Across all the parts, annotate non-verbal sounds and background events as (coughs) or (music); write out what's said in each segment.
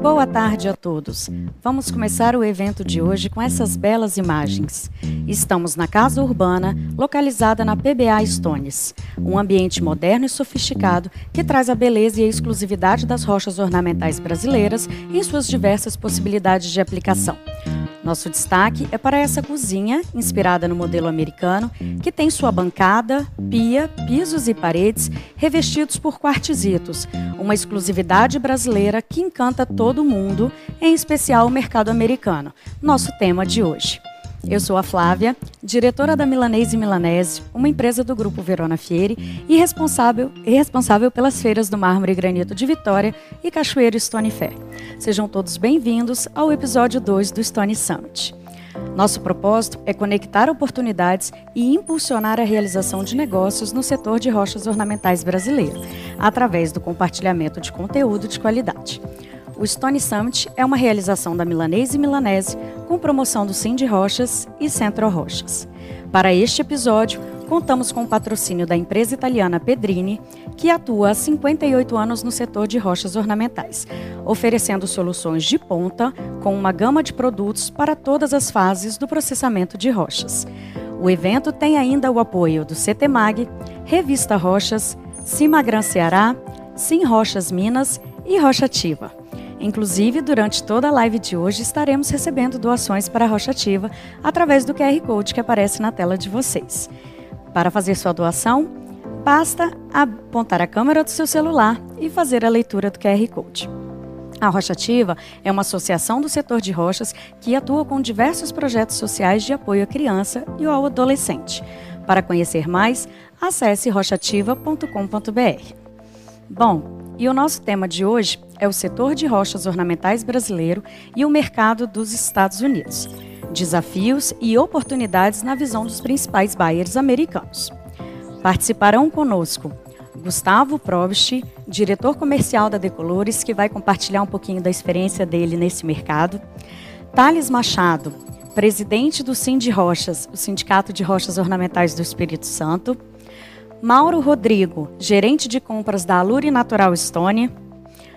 Boa tarde a todos. Vamos começar o evento de hoje com essas belas imagens. Estamos na Casa Urbana, localizada na PBA Stones, um ambiente moderno e sofisticado que traz a beleza e a exclusividade das rochas ornamentais brasileiras em suas diversas possibilidades de aplicação. Nosso destaque é para essa cozinha, inspirada no modelo americano, que tem sua bancada, pia, pisos e paredes revestidos por quartzitos, uma exclusividade brasileira que encanta todo mundo, em especial o mercado americano, nosso tema de hoje. Eu sou a Flávia, diretora da Milanese Milanese, uma empresa do grupo Verona Fieri e responsável, e responsável pelas feiras do mármore e granito de Vitória e Cachoeiro Stone Fair. Sejam todos bem-vindos ao episódio 2 do Stone Summit. Nosso propósito é conectar oportunidades e impulsionar a realização de negócios no setor de rochas ornamentais brasileiro, através do compartilhamento de conteúdo de qualidade. O Stone Summit é uma realização da Milanese Milanese, com promoção do Cindy Rochas e Centro Rochas. Para este episódio, contamos com o patrocínio da empresa italiana Pedrini, que atua há 58 anos no setor de rochas ornamentais, oferecendo soluções de ponta com uma gama de produtos para todas as fases do processamento de rochas. O evento tem ainda o apoio do CTMAG, Revista Rochas, Cimagran Ceará, Sim Rochas Minas e Rocha Ativa. Inclusive, durante toda a live de hoje, estaremos recebendo doações para a Rocha Ativa através do QR Code que aparece na tela de vocês. Para fazer sua doação, basta apontar a câmera do seu celular e fazer a leitura do QR Code. A Rocha Ativa é uma associação do setor de rochas que atua com diversos projetos sociais de apoio à criança e ao adolescente. Para conhecer mais, acesse rochativa.com.br. Bom, e o nosso tema de hoje é o setor de rochas ornamentais brasileiro e o mercado dos Estados Unidos. Desafios e oportunidades na visão dos principais buyers americanos. Participarão conosco Gustavo Probst, diretor comercial da Decolores, que vai compartilhar um pouquinho da experiência dele nesse mercado. Thales Machado, presidente do Sind Rochas, o Sindicato de Rochas Ornamentais do Espírito Santo. Mauro Rodrigo, gerente de compras da Alure Natural Estônia.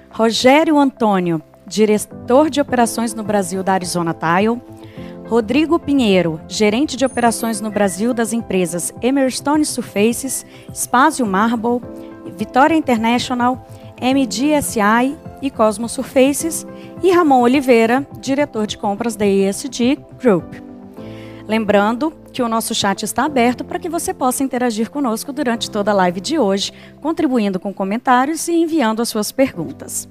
Rogério Antônio, diretor de operações no Brasil da Arizona Tile. Rodrigo Pinheiro, gerente de operações no Brasil das empresas Emerstone Surfaces, Spazio Marble, Vitória International, MDSI e Cosmo Surfaces. E Ramon Oliveira, diretor de compras da ESG Group. Lembrando que o nosso chat está aberto para que você possa interagir conosco durante toda a live de hoje, contribuindo com comentários e enviando as suas perguntas.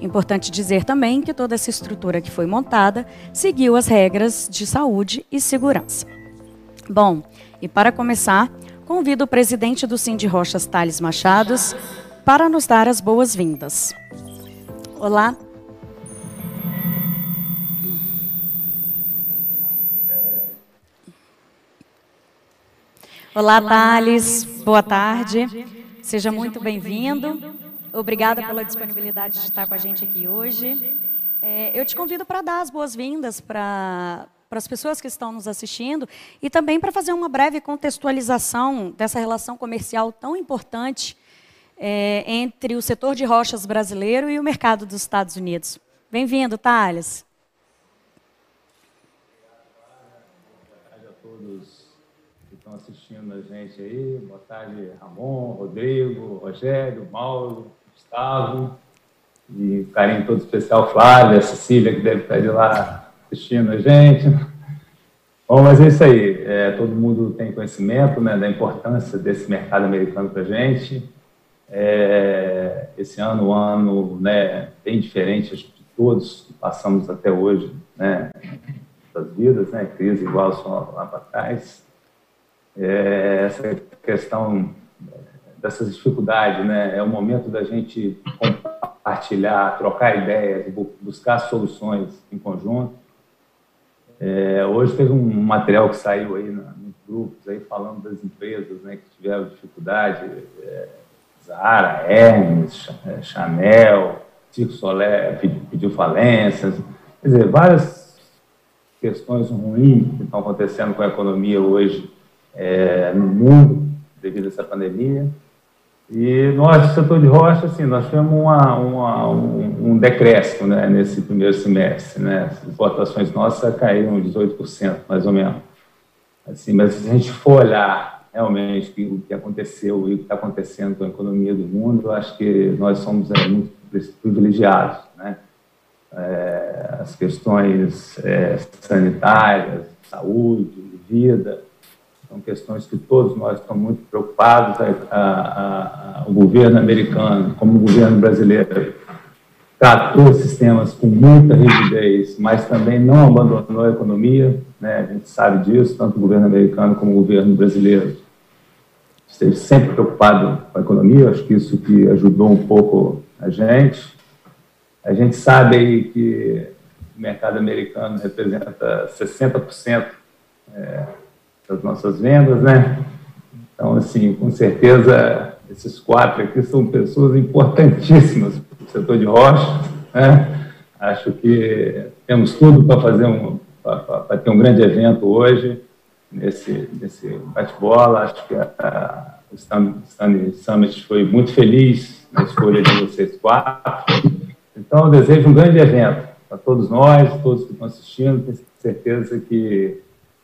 Importante dizer também que toda essa estrutura que foi montada seguiu as regras de saúde e segurança. Bom, e para começar, convido o presidente do Cindy Rochas, Thales Machados, para nos dar as boas-vindas. Olá, Olá, Thales. Boa tarde. Seja muito bem-vindo. Obrigada pela disponibilidade de estar com a gente aqui hoje. É, eu te convido para dar as boas-vindas para para as pessoas que estão nos assistindo e também para fazer uma breve contextualização dessa relação comercial tão importante é, entre o setor de rochas brasileiro e o mercado dos Estados Unidos. Bem-vindo, Thales. estão assistindo a gente aí. Boa tarde, Ramon, Rodrigo, Rogério, Mauro, Gustavo. E carinho todo especial, Flávia, Cecília, que deve estar de lá assistindo a gente. Bom, mas é isso aí. É, todo mundo tem conhecimento né, da importância desse mercado americano para a gente. É, esse ano, um ano né, bem diferente de todos que passamos até hoje, né, das vidas, né, crise igual só lá para trás é, essa questão dessas dificuldades, né? É o momento da gente compartilhar, trocar ideias, buscar soluções em conjunto. É, hoje teve um material que saiu aí nos grupos aí falando das empresas, né, que tiveram dificuldade, é, Zara, Hermes, é, Chanel, Circo Solé pediu falências, quer dizer, várias questões ruins que estão acontecendo com a economia hoje é, no mundo devido a essa pandemia. E nós, setor de rocha, assim, nós tivemos uma, uma, um, um decréscimo né, nesse primeiro semestre. Né? As exportações nossas caíram 18%, mais ou menos. Assim, mas se a gente for olhar realmente o que aconteceu e o que está acontecendo com a economia do mundo, eu acho que nós somos é, muito privilegiados. Né? É, as questões é, sanitárias, saúde, vida, são questões que todos nós estamos muito preocupados. A, a, a, o governo americano, como o governo brasileiro, tratou sistemas com muita rigidez, mas também não abandonou a economia. Né? A gente sabe disso, tanto o governo americano como o governo brasileiro esteve sempre preocupado com a economia. Acho que isso que ajudou um pouco a gente. A gente sabe aí que o mercado americano representa 60% é, das nossas vendas, né? Então, assim, com certeza, esses quatro aqui são pessoas importantíssimas para o setor de rocha, né? Acho que temos tudo para fazer um, para ter um grande evento hoje, nesse, nesse bate-bola. Acho que a, o Stanley Summit foi muito feliz na escolha de vocês quatro. Então, eu desejo um grande evento para todos nós, todos que estão assistindo. Tenho certeza que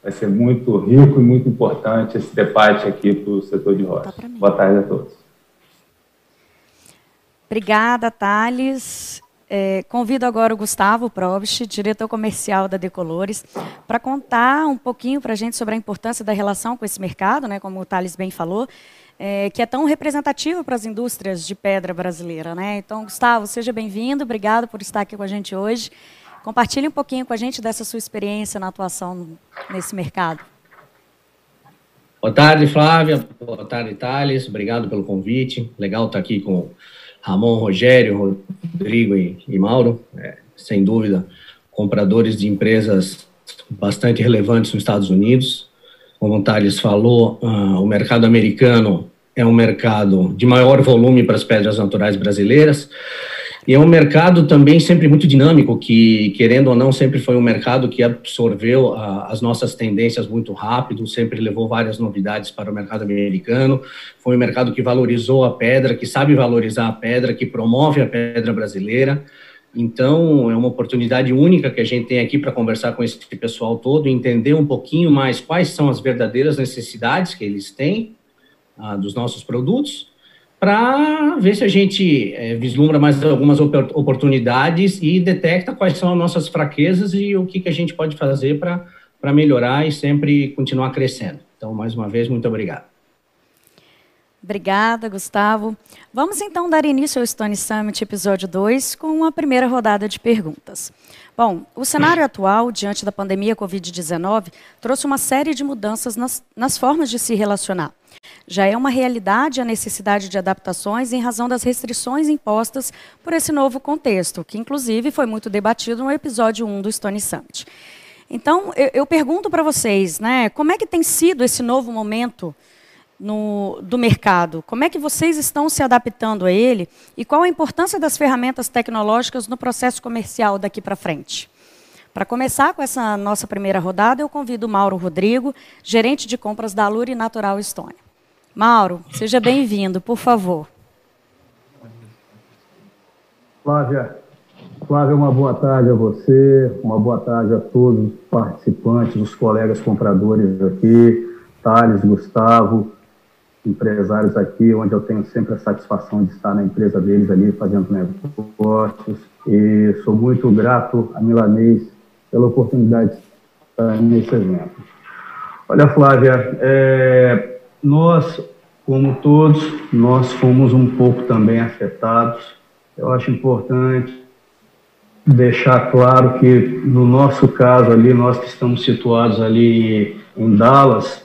vai ser muito rico e muito importante esse debate aqui para o setor de rocha. Tá Boa tarde a todos. Obrigada, Thales. É, convido agora o Gustavo Probst, diretor comercial da Decolores, para contar um pouquinho para a gente sobre a importância da relação com esse mercado, né, como o Thales bem falou, é, que é tão representativo para as indústrias de pedra brasileira. Né? Então, Gustavo, seja bem-vindo, obrigado por estar aqui com a gente hoje. Compartilhe um pouquinho com a gente dessa sua experiência na atuação nesse mercado. Boa tarde, Flávia. Boa tarde, Thales. Obrigado pelo convite. Legal estar aqui com Ramon, Rogério, Rodrigo e, e Mauro. É, sem dúvida, compradores de empresas bastante relevantes nos Estados Unidos. Como o Thales falou, uh, o mercado americano é um mercado de maior volume para as pedras naturais brasileiras. E é um mercado também sempre muito dinâmico, que, querendo ou não, sempre foi um mercado que absorveu a, as nossas tendências muito rápido, sempre levou várias novidades para o mercado americano. Foi um mercado que valorizou a pedra, que sabe valorizar a pedra, que promove a pedra brasileira. Então, é uma oportunidade única que a gente tem aqui para conversar com esse pessoal todo, entender um pouquinho mais quais são as verdadeiras necessidades que eles têm ah, dos nossos produtos para ver se a gente é, vislumbra mais algumas oportunidades e detecta quais são as nossas fraquezas e o que, que a gente pode fazer para melhorar e sempre continuar crescendo. Então, mais uma vez, muito obrigado. Obrigada, Gustavo. Vamos então dar início ao Stone Summit episódio 2 com uma primeira rodada de perguntas. Bom, o cenário atual, diante da pandemia Covid-19, trouxe uma série de mudanças nas, nas formas de se relacionar. Já é uma realidade a necessidade de adaptações em razão das restrições impostas por esse novo contexto, que inclusive foi muito debatido no episódio 1 do Stone Summit. Então, eu, eu pergunto para vocês, né, como é que tem sido esse novo momento no, do mercado? Como é que vocês estão se adaptando a ele? E qual a importância das ferramentas tecnológicas no processo comercial daqui para frente? Para começar com essa nossa primeira rodada, eu convido Mauro Rodrigo, gerente de compras da Luri Natural Estônia. Mauro, seja bem-vindo, por favor. Flávia, Flávia, uma boa tarde a você, uma boa tarde a todos os participantes, os colegas compradores aqui, Thales, Gustavo, empresários aqui, onde eu tenho sempre a satisfação de estar na empresa deles ali, fazendo negócios. E sou muito grato a Milanês pela oportunidade de estar nesse evento. Olha, Flávia, é, nós, como todos, nós fomos um pouco também afetados. Eu acho importante deixar claro que, no nosso caso ali, nós que estamos situados ali em Dallas,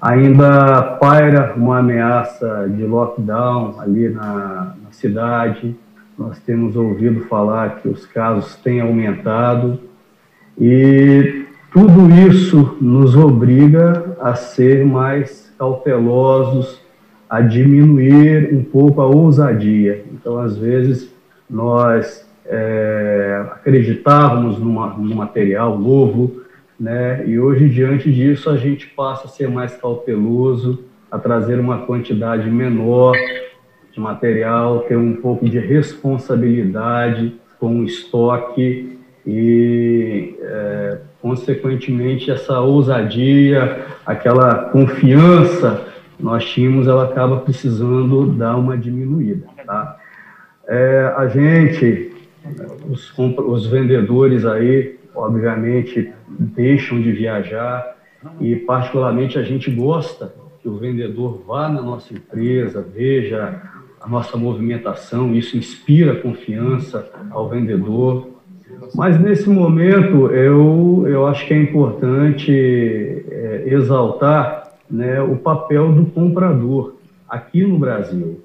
ainda paira uma ameaça de lockdown ali na, na cidade. Nós temos ouvido falar que os casos têm aumentado e tudo isso nos obriga a ser mais cautelosos, a diminuir um pouco a ousadia. Então, às vezes, nós é, acreditávamos numa, num material novo, né? e hoje, diante disso, a gente passa a ser mais cauteloso, a trazer uma quantidade menor de material, ter um pouco de responsabilidade com o estoque e, é, consequentemente, essa ousadia, aquela confiança nós tínhamos, ela acaba precisando dar uma diminuída. Tá? É, a gente, os, os vendedores aí, obviamente, deixam de viajar e, particularmente, a gente gosta que o vendedor vá na nossa empresa, veja a nossa movimentação, isso inspira confiança ao vendedor. Mas nesse momento eu, eu acho que é importante é, exaltar né, o papel do comprador aqui no Brasil.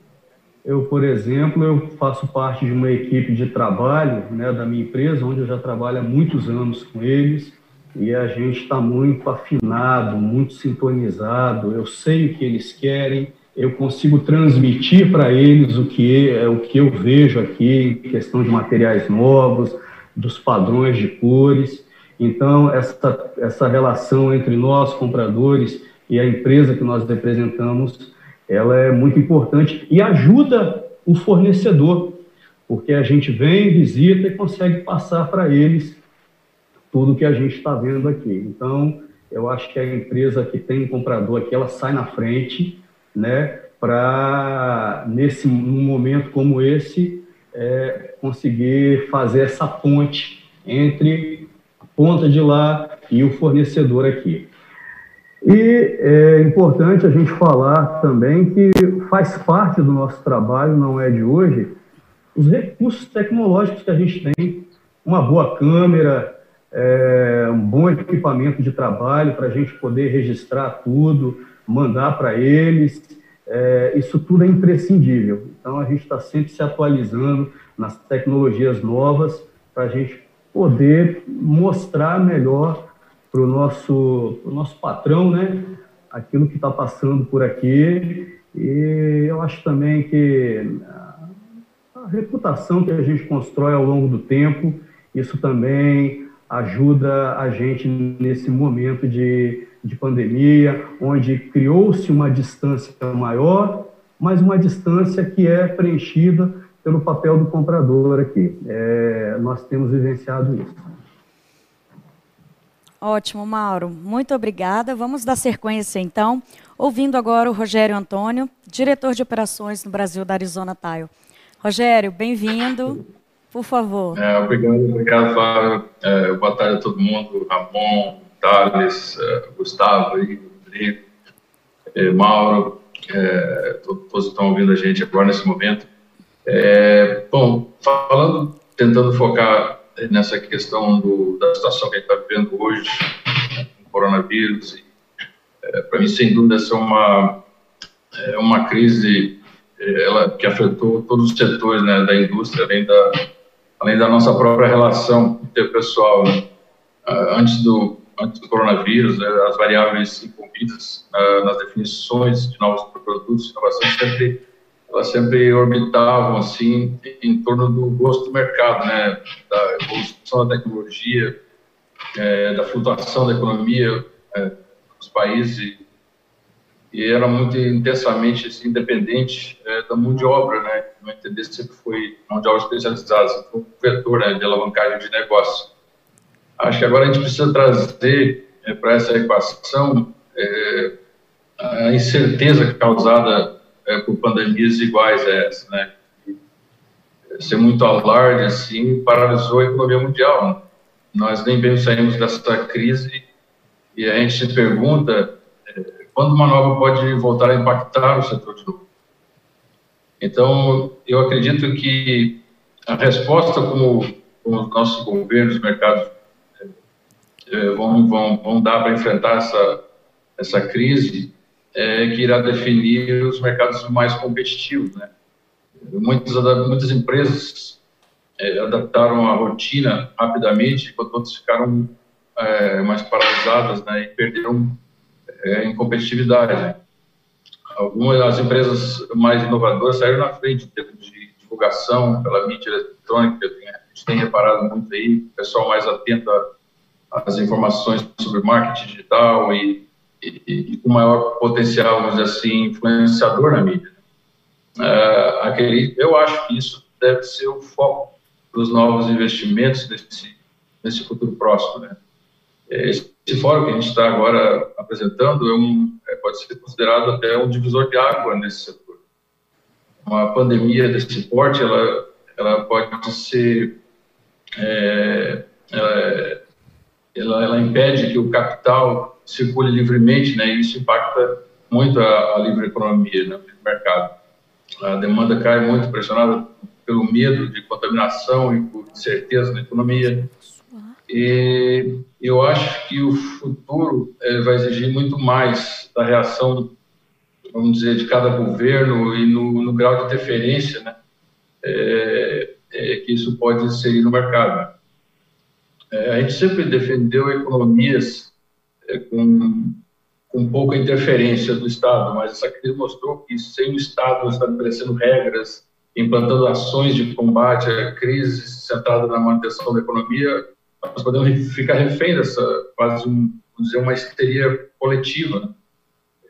Eu, por exemplo, eu faço parte de uma equipe de trabalho né, da minha empresa, onde eu já trabalho há muitos anos com eles, e a gente está muito afinado, muito sintonizado. Eu sei o que eles querem, eu consigo transmitir para eles o que é o que eu vejo aqui, questão de materiais novos, dos padrões de cores. Então, essa, essa relação entre nós, compradores, e a empresa que nós representamos, ela é muito importante e ajuda o fornecedor, porque a gente vem, visita e consegue passar para eles tudo que a gente está vendo aqui. Então, eu acho que a empresa que tem um comprador aqui, ela sai na frente, né, para, nesse num momento como esse, é, conseguir fazer essa ponte entre a ponta de lá e o fornecedor aqui. E é importante a gente falar também que faz parte do nosso trabalho, não é de hoje, os recursos tecnológicos que a gente tem, uma boa câmera, é, um bom equipamento de trabalho para a gente poder registrar tudo, mandar para eles, é, isso tudo é imprescindível. Então a gente está sempre se atualizando nas tecnologias novas para a gente poder mostrar melhor para o nosso, nosso patrão, né? Aquilo que está passando por aqui. E eu acho também que a reputação que a gente constrói ao longo do tempo, isso também ajuda a gente nesse momento de, de pandemia, onde criou-se uma distância maior, mas uma distância que é preenchida pelo papel do comprador aqui. É, nós temos vivenciado isso. Ótimo, Mauro. Muito obrigada. Vamos dar sequência, então, ouvindo agora o Rogério Antônio, diretor de operações no Brasil da Arizona Tile. Rogério, bem-vindo. Por favor. É, obrigado, obrigado, Flávio. É, boa tarde a todo mundo. Ramon, Thales, é, Gustavo, Rodrigo, é, Mauro, é, todos estão ouvindo a gente agora nesse momento. É, bom, falando, tentando focar nessa questão do, da situação que a gente está vivendo hoje, com o coronavírus. É, Para mim, sem dúvida, essa é uma, é uma crise ela, que afetou todos os setores né, da indústria, além da, além da nossa própria relação interpessoal. Né? Antes, do, antes do coronavírus, né, as variáveis envolvidas nas definições de novos produtos, inovação sempre elas sempre orbitavam assim em torno do gosto do mercado, né, da evolução da tecnologia, é, da flutuação da economia é, dos países e era muito intensamente assim, independente é, da mão de obra, né, no entender sempre foi mão de obra especializada, sempre um vetor né, de alavancagem de negócio. Acho que agora a gente precisa trazer é, para essa equação é, a incerteza causada é, por pandemias iguais a essa, né? ser muito alarde, assim, paralisou a economia mundial. Né? Nós nem bem saímos dessa crise e a gente se pergunta é, quando uma nova pode voltar a impactar o setor de novo. Então, eu acredito que a resposta como, como os nossos governos, mercados vão, vão, vão dar para enfrentar essa, essa crise é, que irá definir os mercados mais competitivos. Né? Muitas, muitas empresas é, adaptaram a rotina rapidamente, enquanto outras ficaram é, mais paralisadas né, e perderam é, em competitividade. Né? Algumas das empresas mais inovadoras saíram na frente em termos de divulgação pela mídia eletrônica, a gente tem reparado muito aí, o pessoal mais atento às informações sobre marketing digital e com maior potencial, vamos dizer assim, influenciador na mídia. uh, aquele, eu acho que isso deve ser o foco dos novos investimentos nesse, nesse futuro próximo. Né? Esse fórum que a gente está agora apresentando é um, é, pode ser considerado até um divisor de água nesse setor. Uma pandemia desse porte, ela, ela pode ser é, ela, ela, ela, impede que o capital circule livremente, né? E isso impacta muito a, a livre economia, né? O mercado. A demanda cai muito pressionada pelo medo de contaminação e por incerteza na economia. E eu acho que o futuro é, vai exigir muito mais da reação, vamos dizer, de cada governo e no, no grau de interferência, né? É, é, que isso pode inserir no mercado. É, a gente sempre defendeu economias é, com, com pouca interferência do Estado, mas essa crise mostrou que sem o Estado estabelecendo regras, implantando ações de combate à crise centrada na manutenção da economia, nós podemos ficar refém dessa quase um, dizer, uma histeria coletiva.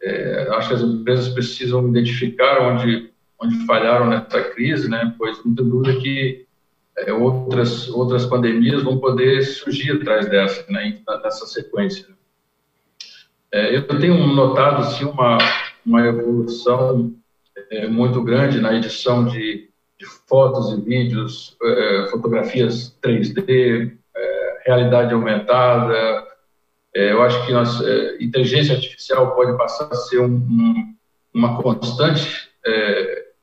É, acho que as empresas precisam identificar onde onde falharam nessa crise, né? Pois não tem dúvida que é, outras outras pandemias vão poder surgir atrás dessa, né? Nessa sequência. É, eu tenho notado sim uma uma evolução é, muito grande na edição de, de fotos e vídeos, é, fotografias 3D, é, realidade aumentada. É, eu acho que nós, inteligência artificial pode passar a ser um, um, uma constante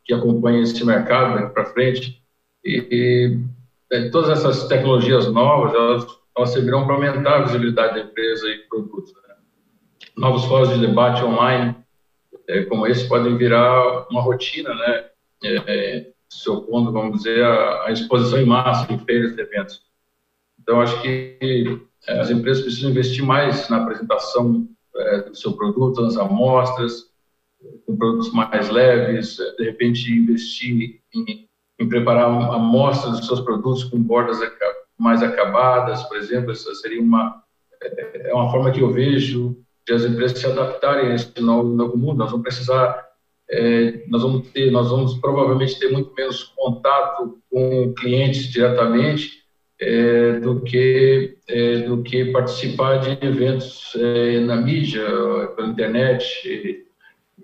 que acompanha esse mercado para frente. E, e, é, todas essas tecnologias novas, elas, elas servirão para aumentar a visibilidade da empresa e produtos. Né? Novos fóruns de debate online, é, como esse, podem virar uma rotina, né? É, é, se opondo, vamos dizer, à, exposição em massa em feiras e eventos. Então, acho que é, as empresas precisam investir mais na apresentação é, do seu produto, nas amostras, com produtos mais leves, de repente investir em, em preparar amostras dos seus produtos com bordas mais acabadas, por exemplo, essa seria uma é, é uma forma que eu vejo de as empresas se adaptarem a esse novo, novo mundo. Nós vamos precisar, é, nós vamos ter, nós vamos provavelmente ter muito menos contato com clientes diretamente é, do que é, do que participar de eventos é, na mídia, pela internet,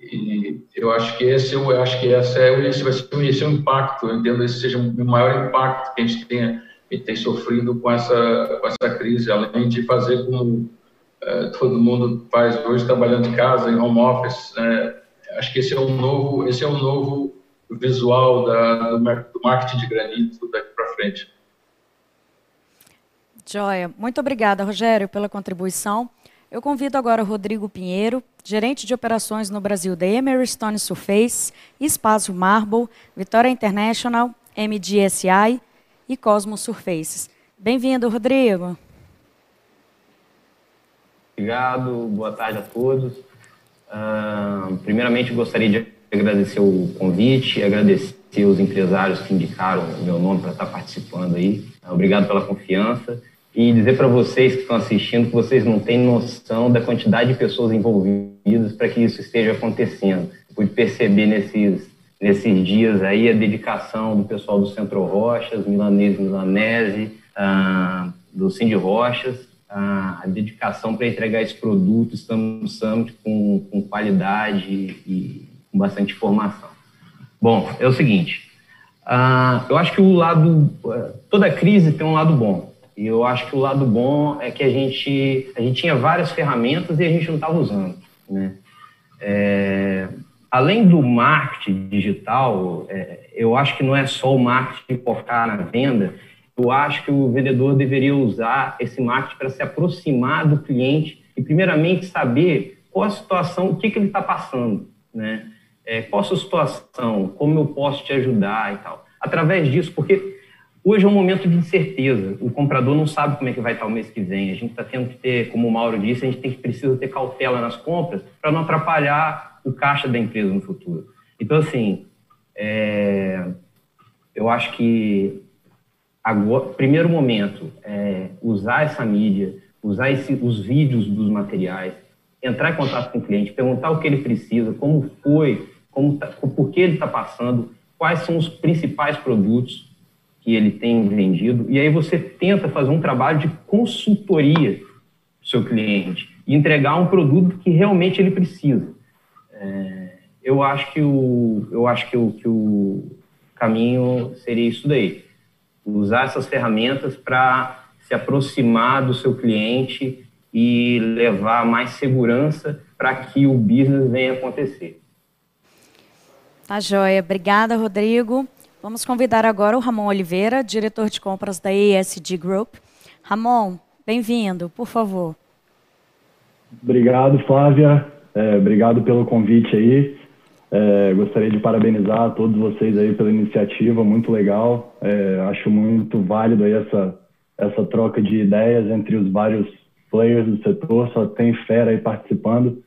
e eu acho que esse eu acho que essa é esse vai ser esse é o impacto. Eu entendo esse seja o maior impacto que a gente tenha tem sofrido com essa com essa crise. Além de fazer como é, todo mundo faz hoje trabalhando de casa em home office né? acho que esse é o novo esse é o novo visual da, do, do marketing de granito daqui para frente. Joia. Muito obrigada Rogério pela contribuição eu convido agora o Rodrigo Pinheiro, gerente de operações no Brasil da Emery Stone Surface, Espaço Marble, Vitória International, MDSI e Cosmos Surfaces. Bem-vindo, Rodrigo. Obrigado, boa tarde a todos. Uh, primeiramente, gostaria de agradecer o convite, agradecer os empresários que indicaram o meu nome para estar participando aí. Obrigado pela confiança e dizer para vocês que estão assistindo que vocês não têm noção da quantidade de pessoas envolvidas para que isso esteja acontecendo. Eu pude perceber nesses, nesses dias aí a dedicação do pessoal do Centro Rochas, Milanês Milanese, ah, do Cindy Rochas, ah, a dedicação para entregar esse produto, estamos Summit com, com qualidade e com bastante informação. Bom, é o seguinte, ah, eu acho que o lado, toda crise tem um lado bom, e eu acho que o lado bom é que a gente, a gente tinha várias ferramentas e a gente não estava usando. Né? É, além do marketing digital, é, eu acho que não é só o marketing focar na venda, eu acho que o vendedor deveria usar esse marketing para se aproximar do cliente e, primeiramente, saber qual a situação, o que, que ele está passando, né? É, qual a sua situação, como eu posso te ajudar e tal. Através disso, porque Hoje é um momento de incerteza. O comprador não sabe como é que vai estar o mês que vem. A gente está tendo que ter, como o Mauro disse, a gente tem que precisa ter cautela nas compras para não atrapalhar o caixa da empresa no futuro. Então, assim, é, eu acho que agora, primeiro momento é usar essa mídia, usar esse, os vídeos dos materiais, entrar em contato com o cliente, perguntar o que ele precisa, como foi como tá, por que ele está passando, quais são os principais produtos que ele tem vendido, e aí você tenta fazer um trabalho de consultoria do seu cliente e entregar um produto que realmente ele precisa. É, eu acho que o, eu acho que o, que o caminho seria isso daí, usar essas ferramentas para se aproximar do seu cliente e levar mais segurança para que o business venha acontecer. Tá joia. Obrigada, Rodrigo. Vamos convidar agora o Ramon Oliveira, diretor de compras da ESG Group. Ramon, bem-vindo, por favor. Obrigado, Flávia. É, obrigado pelo convite aí. É, gostaria de parabenizar todos vocês aí pela iniciativa, muito legal. É, acho muito válido aí essa, essa troca de ideias entre os vários players do setor, só tem fera aí participando.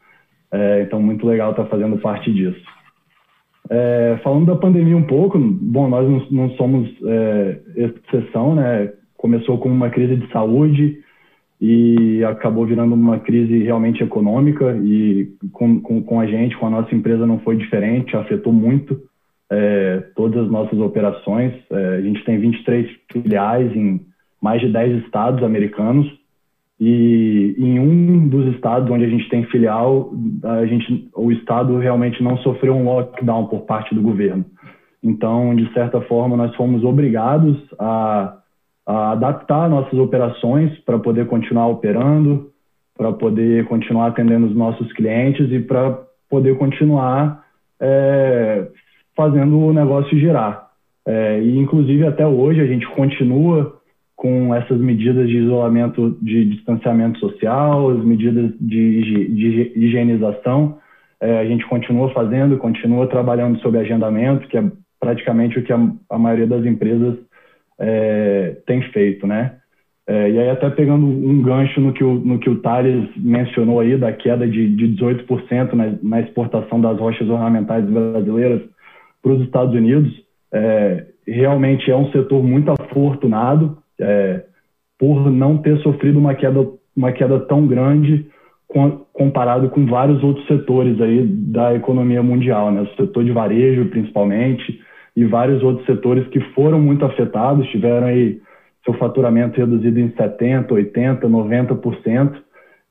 É, então, muito legal estar fazendo parte disso. É, falando da pandemia um pouco, bom, nós não, não somos é, exceção, né? Começou com uma crise de saúde e acabou virando uma crise realmente econômica e com, com, com a gente, com a nossa empresa não foi diferente, afetou muito é, todas as nossas operações. É, a gente tem 23 filiais em mais de 10 estados americanos e em um dos estados onde a gente tem filial, a gente, o estado realmente não sofreu um lockdown por parte do governo. Então, de certa forma, nós fomos obrigados a, a adaptar nossas operações para poder continuar operando, para poder continuar atendendo os nossos clientes e para poder continuar é, fazendo o negócio girar. É, e, inclusive, até hoje, a gente continua com essas medidas de isolamento, de distanciamento social, as medidas de, de higienização. É, a gente continua fazendo, continua trabalhando sobre agendamento, que é praticamente o que a, a maioria das empresas é, tem feito, né? É, e aí até pegando um gancho no que o, no que o Thales mencionou aí, da queda de, de 18% na, na exportação das rochas ornamentais brasileiras para os Estados Unidos, é, realmente é um setor muito afortunado, é, por não ter sofrido uma queda, uma queda tão grande com, comparado com vários outros setores aí da economia mundial, né? O setor de varejo, principalmente, e vários outros setores que foram muito afetados, tiveram aí seu faturamento reduzido em 70%, 80%, 90%,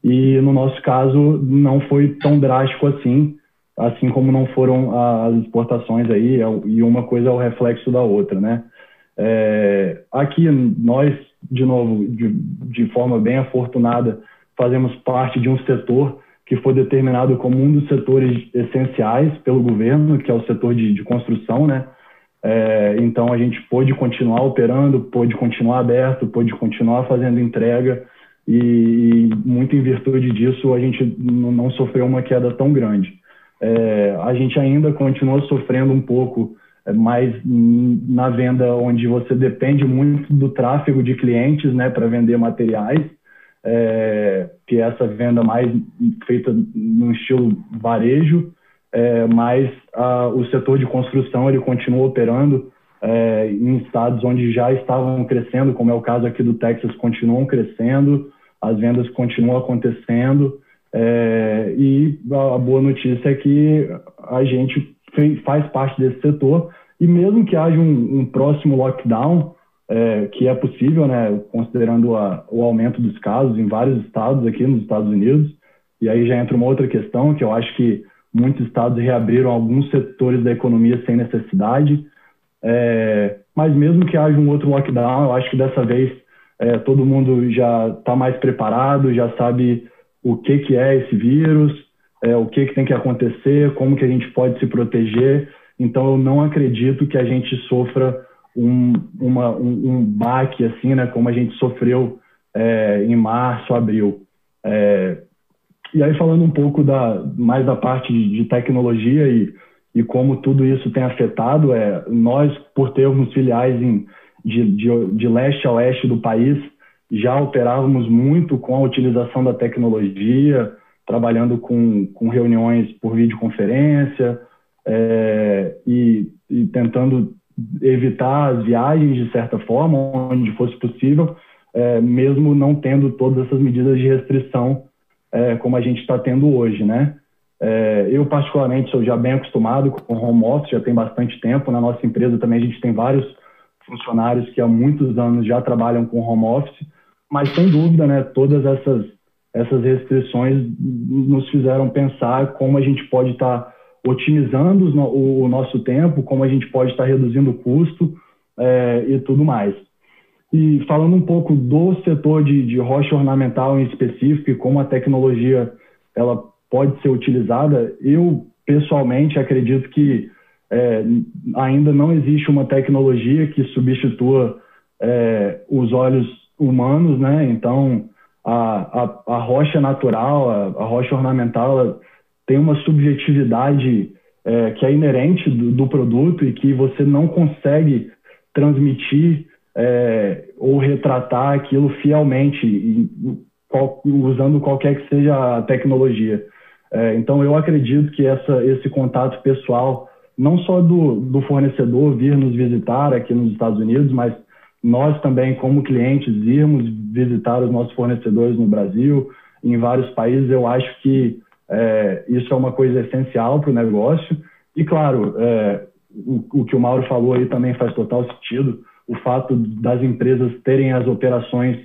e no nosso caso não foi tão drástico assim, assim como não foram as exportações aí, é e uma coisa é o reflexo da outra, né? É, aqui, nós, de novo, de, de forma bem afortunada, fazemos parte de um setor que foi determinado como um dos setores essenciais pelo governo, que é o setor de, de construção, né? É, então a gente pôde continuar operando, pôde continuar aberto, pôde continuar fazendo entrega e, muito em virtude disso a gente não sofreu uma queda tão grande. É, a gente ainda continua sofrendo um pouco mais na venda onde você depende muito do tráfego de clientes, né, para vender materiais, é, que é essa venda mais feita no estilo varejo, é, mas a, o setor de construção ele continua operando é, em estados onde já estavam crescendo, como é o caso aqui do Texas, continuam crescendo, as vendas continuam acontecendo, é, e a boa notícia é que a gente faz parte desse setor. E mesmo que haja um, um próximo lockdown, é, que é possível, né, considerando a, o aumento dos casos em vários estados aqui nos Estados Unidos, e aí já entra uma outra questão, que eu acho que muitos estados reabriram alguns setores da economia sem necessidade, é, mas mesmo que haja um outro lockdown, eu acho que dessa vez é, todo mundo já está mais preparado, já sabe o que, que é esse vírus, é, o que, que tem que acontecer, como que a gente pode se proteger. Então, eu não acredito que a gente sofra um, uma, um, um baque assim, né, como a gente sofreu é, em março, abril. É, e aí, falando um pouco da, mais da parte de tecnologia e, e como tudo isso tem afetado, é, nós, por termos filiais em, de, de, de leste a oeste do país, já operávamos muito com a utilização da tecnologia, trabalhando com, com reuniões por videoconferência é, e, e, tentando evitar as viagens de certa forma, onde fosse possível, é, mesmo não tendo todas essas medidas de restrição é, como a gente está tendo hoje, né? É, eu, particularmente, sou já bem acostumado com home office, já tem bastante tempo. Na nossa empresa também a gente tem vários funcionários que há muitos anos já trabalham com home office, mas sem dúvida, né, todas essas, essas restrições nos fizeram pensar como a gente pode estar tá otimizando o, nosso tempo, como a gente pode estar tá reduzindo o custo é, e tudo mais. E falando um pouco do setor de, de rocha ornamental em específico e como a tecnologia ela pode ser utilizada, eu pessoalmente acredito que é, ainda não existe uma tecnologia que substitua é, os olhos humanos, né? Então, a, a, a rocha natural, a, a, rocha ornamental, tem uma subjetividade é, que é inerente do, do, produto e que você não consegue transmitir é, ou retratar aquilo fielmente, qual, usando qualquer que seja a tecnologia. É, então, eu acredito que essa, esse contato pessoal, não só do, do fornecedor vir nos visitar aqui nos Estados Unidos, mas nós também, como clientes, irmos visitar os nossos fornecedores no Brasil, em vários países, eu acho que é, isso é uma coisa essencial para o negócio. E, claro, é, o, o, que o Mauro falou aí também faz total sentido. O fato das empresas terem as operações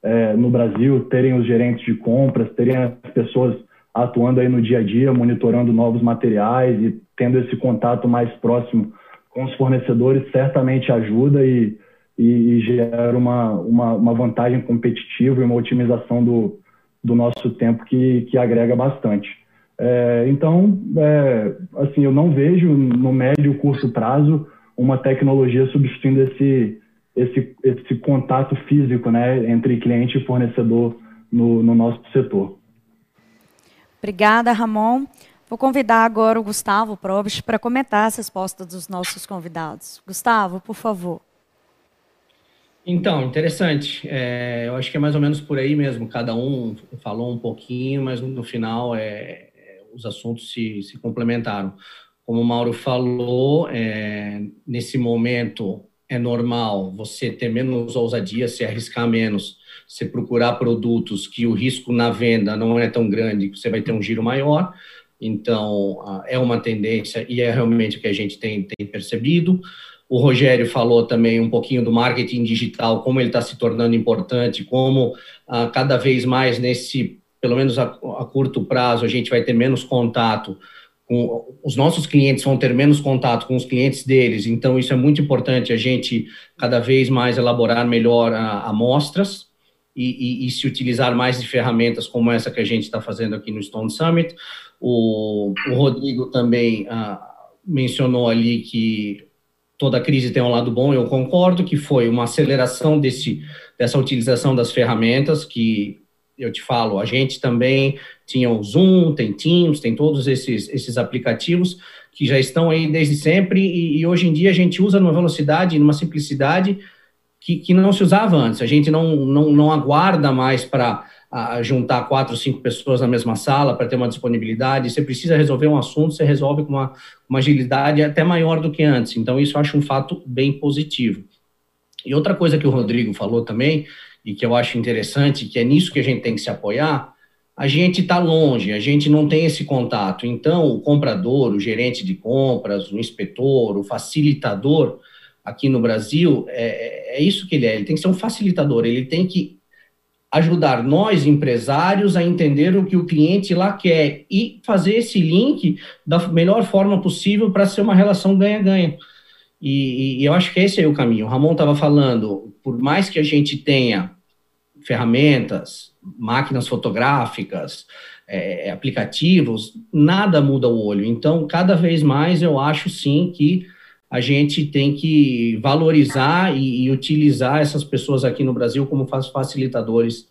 é, no Brasil, terem os gerentes de compras, terem as pessoas atuando aí no dia a dia, monitorando novos materiais e tendo esse contato mais próximo com os fornecedores, certamente ajuda e, e, e gera uma, uma, uma, vantagem competitiva e uma otimização do, do nosso tempo que, que agrega bastante. É, então, é, assim, eu não vejo no médio e curto prazo uma tecnologia substituindo esse, esse, esse contato físico né, entre cliente e fornecedor no, no nosso setor. Obrigada, Ramon. Vou convidar agora o Gustavo Probst para comentar as respostas dos nossos convidados. Gustavo, por favor. Então, interessante. É, eu acho que é mais ou menos por aí mesmo. Cada um falou um pouquinho, mas no final é, os assuntos se, se complementaram. Como o Mauro falou, é, nesse momento é normal você ter menos ousadia, se arriscar menos você procurar produtos que o risco na venda não é tão grande, que você vai ter um giro maior. Então, é uma tendência e é realmente o que a gente tem, tem percebido. O Rogério falou também um pouquinho do marketing digital, como ele está se tornando importante, como ah, cada vez mais nesse, pelo menos a, a, curto prazo, a gente vai ter menos contato com os nossos clientes vão ter menos contato com os clientes deles. Então isso é muito importante a gente cada vez mais elaborar melhor amostras e, e, e, se utilizar mais de ferramentas como essa que a gente está fazendo aqui no Stone Summit. O, o Rodrigo também ah, mencionou ali que toda crise tem um lado bom, eu concordo, que foi uma aceleração desse, dessa utilização das ferramentas, que eu te falo, a gente também tinha o Zoom, tem Teams, tem todos esses, esses aplicativos que já estão aí desde sempre e, e hoje em dia a gente usa numa velocidade, numa simplicidade que, que não se usava antes. A gente não, não, não aguarda mais para juntar quatro, cinco pessoas na mesma sala para ter uma disponibilidade. Você precisa resolver um assunto, você resolve com uma, uma agilidade até maior do que antes. Então, isso eu acho um fato bem positivo. E outra coisa que o Rodrigo falou também, e que eu acho interessante, que é nisso que a gente tem que se apoiar, a gente está longe, a gente não tem esse contato. Então, o comprador, o gerente de compras, o inspetor, o facilitador, aqui no Brasil, é, é isso que ele é. Ele tem que ser um facilitador, ele tem que ajudar nós, empresários, a entender o que o cliente lá quer e fazer esse link da melhor forma possível para ser uma relação ganha-ganha. E, e, eu acho que esse é o caminho. O Ramon estava falando, por mais que a gente tenha ferramentas, máquinas fotográficas, é, aplicativos, nada muda o olho. Então, cada vez mais eu acho sim que a gente tem que valorizar e, e utilizar essas pessoas aqui no Brasil como facilitadores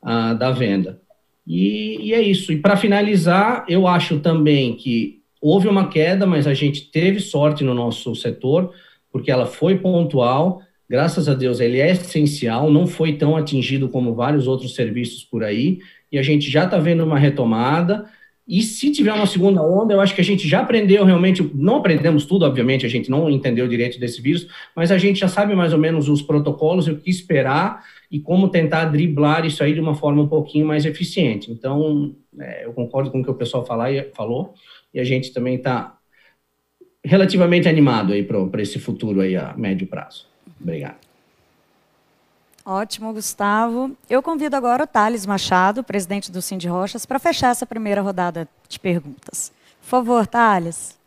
ah, da venda. E, e, é isso. E para finalizar, eu acho também que houve uma queda, mas a gente teve sorte no nosso setor, porque ela foi pontual. Graças a Deus, ele é essencial, não foi tão atingido como vários outros serviços por aí, e a gente já está vendo uma retomada. E se tiver uma segunda onda, eu acho que a gente já aprendeu realmente, não aprendemos tudo, obviamente, a gente não entendeu direito desse vírus, mas a gente já sabe mais ou menos os protocolos o que esperar, e como tentar driblar isso aí de uma forma um pouquinho mais eficiente. Então, é, eu concordo com o que o pessoal falar, falou, e a gente também está relativamente animado aí para esse futuro aí a médio prazo. Obrigado. Ótimo, Gustavo. Eu convido agora o Thales Machado, presidente do Cindy Rochas, para fechar essa primeira rodada de perguntas. Por favor, Thales.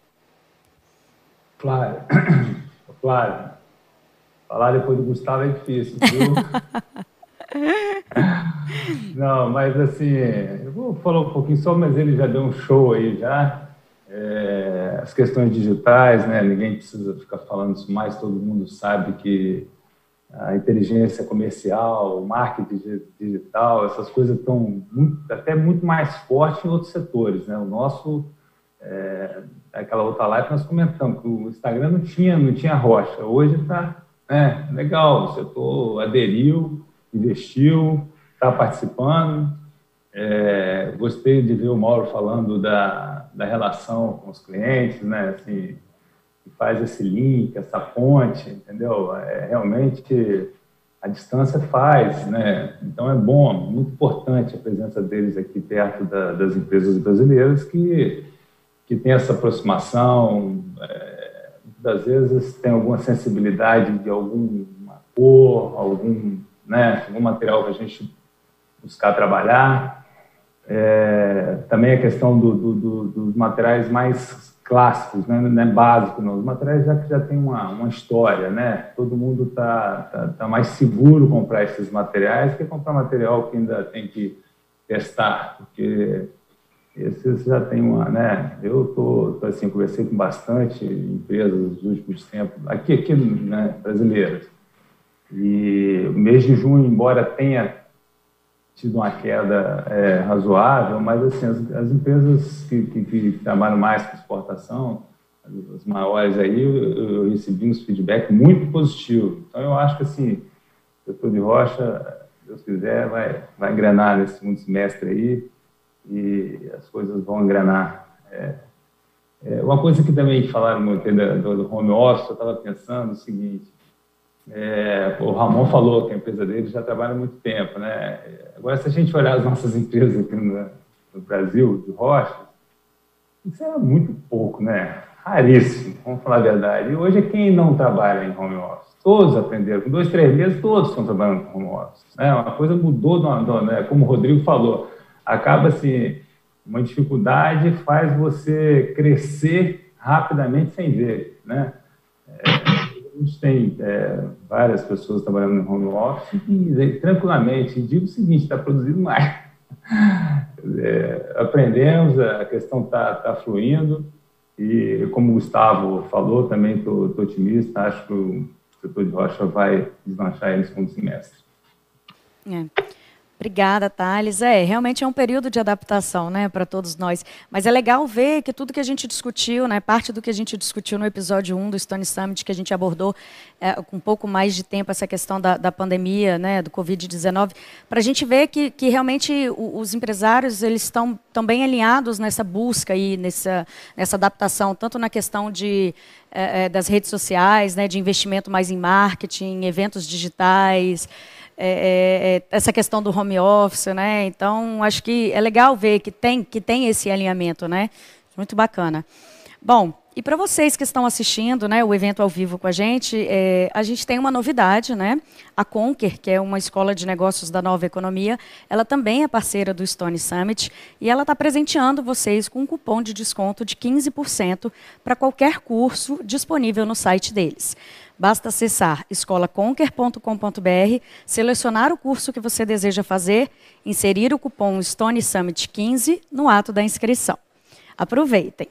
Flávio, (coughs) Flávio, falar depois do Gustavo é difícil, viu? (laughs) Não, mas assim, eu vou falar um pouquinho só, mas ele já deu um show aí já. É, as questões digitais, né? Ninguém precisa ficar falando isso mais, todo mundo sabe que a inteligência comercial, o marketing digital, essas coisas estão muito, até muito mais fortes em outros setores, né? O nosso, é, aquela outra live nós comentamos que o Instagram não tinha, não tinha rocha, hoje está é, legal, o setor aderiu, investiu, está participando. É, gostei de ver o Mauro falando da, da relação com os clientes, né? Assim, que faz esse link, essa ponte, entendeu? É, realmente a distância faz, né? Então é bom, muito importante a presença deles aqui perto da, das empresas brasileiras que que tem essa aproximação, é, muitas vezes tem alguma sensibilidade de alguma cor, algum, né, algum material que a gente buscar trabalhar. É, também a questão do, do, do, dos materiais mais clássicos, né, não é básico, não. Os materiais já que já tem uma, uma história, né? Todo mundo está tá, tá mais seguro comprar esses materiais que comprar material que ainda tem que testar, porque esses já tem uma, né? Eu tô, tô assim, conversei com bastante empresas nos últimos tempos, aqui, aqui, né, brasileiras. E o mês de junho, embora tenha tido uma queda é, razoável, mas assim, as, as empresas que, que, que, trabalham mais com exportação, as maiores aí, eu, eu recebi uns feedback muito positivo. Então eu acho que assim, o setor de rocha, se Deus quiser, vai, vai engrenar nesse segundo semestre aí e as coisas vão engrenar. É, é, uma coisa que também falaram muito do, do home office, eu estava pensando o seguinte, é, o Ramon falou que a empresa dele já trabalha há muito tempo, né? Agora, se a gente olhar as nossas (laughs) empresas aqui no, no Brasil, de rocha, isso é muito pouco, né? Raríssimo, vamos falar a verdade. E hoje, quem não trabalha em home office? Todos aprenderam. Com dois, três meses, todos estão trabalhando com home office. Né? Uma coisa mudou, né? como o Rodrigo falou. Acaba-se uma dificuldade faz você crescer rapidamente sem ver, né? É, a gente tem é, várias pessoas trabalhando no home office e, tranquilamente, digo o seguinte, está produzindo mais. (laughs) É, aprendemos, a questão está tá fluindo e, como o Gustavo falou, também estou otimista, acho que o setor de rocha vai deslanchar nesse segundo semestre. É. Obrigada, Thales. É, realmente é um período de adaptação, né, para todos nós. Mas é legal ver que tudo que a gente discutiu, né, parte do que a gente discutiu no episódio 1 do Stone Summit, que a gente abordou é, com um pouco mais de tempo essa questão da, da pandemia, né, do Covid-19, para a gente ver que, que realmente os empresários eles estão bem alinhados nessa busca e nessa, nessa adaptação, tanto na questão de, é, é das redes sociais, né, de investimento mais em marketing, eventos digitais, é, é, é, essa questão do home office, né? Então, acho que é legal ver que tem, que tem esse alinhamento, né? Muito bacana. Bom, e para vocês que estão assistindo né, o evento ao vivo com a gente, é, a gente tem uma novidade, né? A Conquer, que é uma escola de negócios da nova economia, ela também é parceira do Stone Summit e ela está presenteando vocês com um cupom de desconto de 15% para qualquer curso disponível no site deles. Basta acessar escolaconquer.com.br, selecionar o curso que você deseja fazer, inserir o cupom Stone Summit 15 no ato da inscrição. Aproveitem.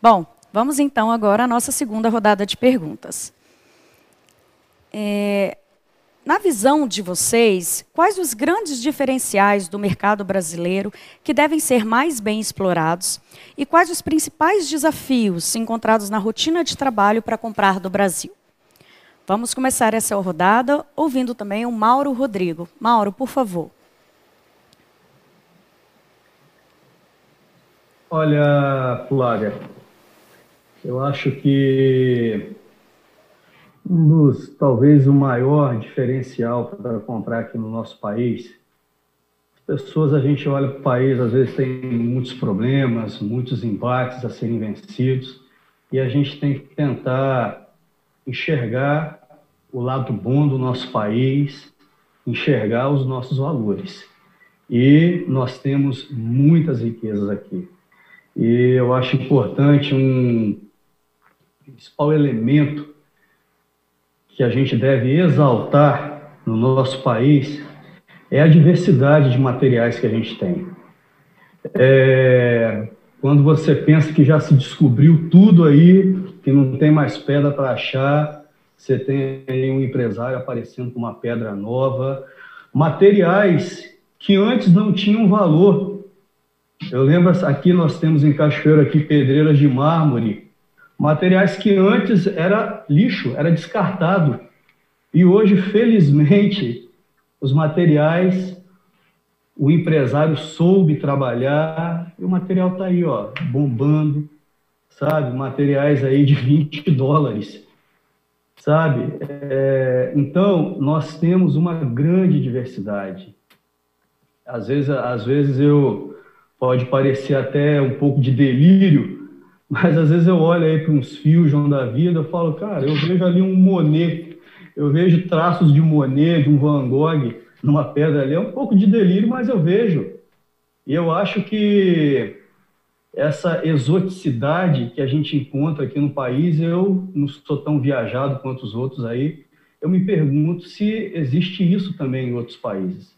Bom, vamos então agora à nossa segunda rodada de perguntas. É, na visão de vocês, quais os grandes diferenciais do mercado brasileiro que devem ser mais bem explorados e quais os principais desafios encontrados na rotina de trabalho para comprar do Brasil? Vamos começar essa rodada ouvindo também o Mauro Rodrigo. Mauro, por favor. Olha, Flávia, eu acho que Um dos, talvez, o maior diferencial para comprar aqui no nosso país. As pessoas, a gente olha para o país, às vezes tem muitos problemas, muitos embates a serem vencidos, e a gente tem que tentar enxergar o lado bom do nosso país, enxergar os nossos valores. E nós temos muitas riquezas aqui. E eu acho importante um principal elemento que a gente deve exaltar no nosso país é a diversidade de materiais que a gente tem. É, quando você pensa que já se descobriu tudo aí, que não tem mais pedra para achar, você tem um empresário aparecendo com uma pedra nova, materiais que antes não tinham valor. Eu lembro aqui nós temos em Cachoeira aqui pedreiras de mármore, materiais que antes era lixo, era descartado. E hoje, felizmente, os materiais o empresário soube trabalhar e o material está aí, ó, bombando, sabe? Materiais aí de (laughs) 20 dólares, sabe? É, então, nós temos uma grande diversidade. Às vezes, às vezes eu pode parecer até um pouco de delírio, mas às vezes eu olho aí para uns fios da vida, eu falo, cara, eu vejo ali um Monet, eu vejo traços de Monet, de um Van Gogh numa pedra ali, é um pouco de delírio, mas eu vejo. E eu acho que essa exoticidade que a gente encontra aqui no país, eu não sou tão viajado quanto os outros aí, eu me pergunto se existe isso também em outros países.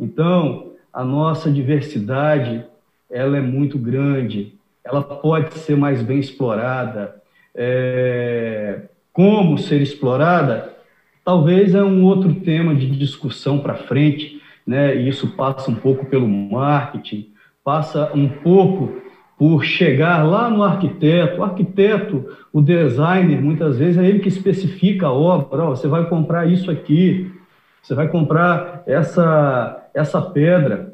Então, a nossa diversidade, ela é muito grande, ela pode ser mais bem explorada. É... Como ser explorada? Talvez é um outro tema de discussão para frente, né? E isso passa um pouco pelo marketing, passa um pouco por chegar lá no arquiteto. O arquiteto, o designer, muitas vezes é ele que especifica a obra. Oh, você vai comprar isso aqui, você vai comprar essa essa pedra,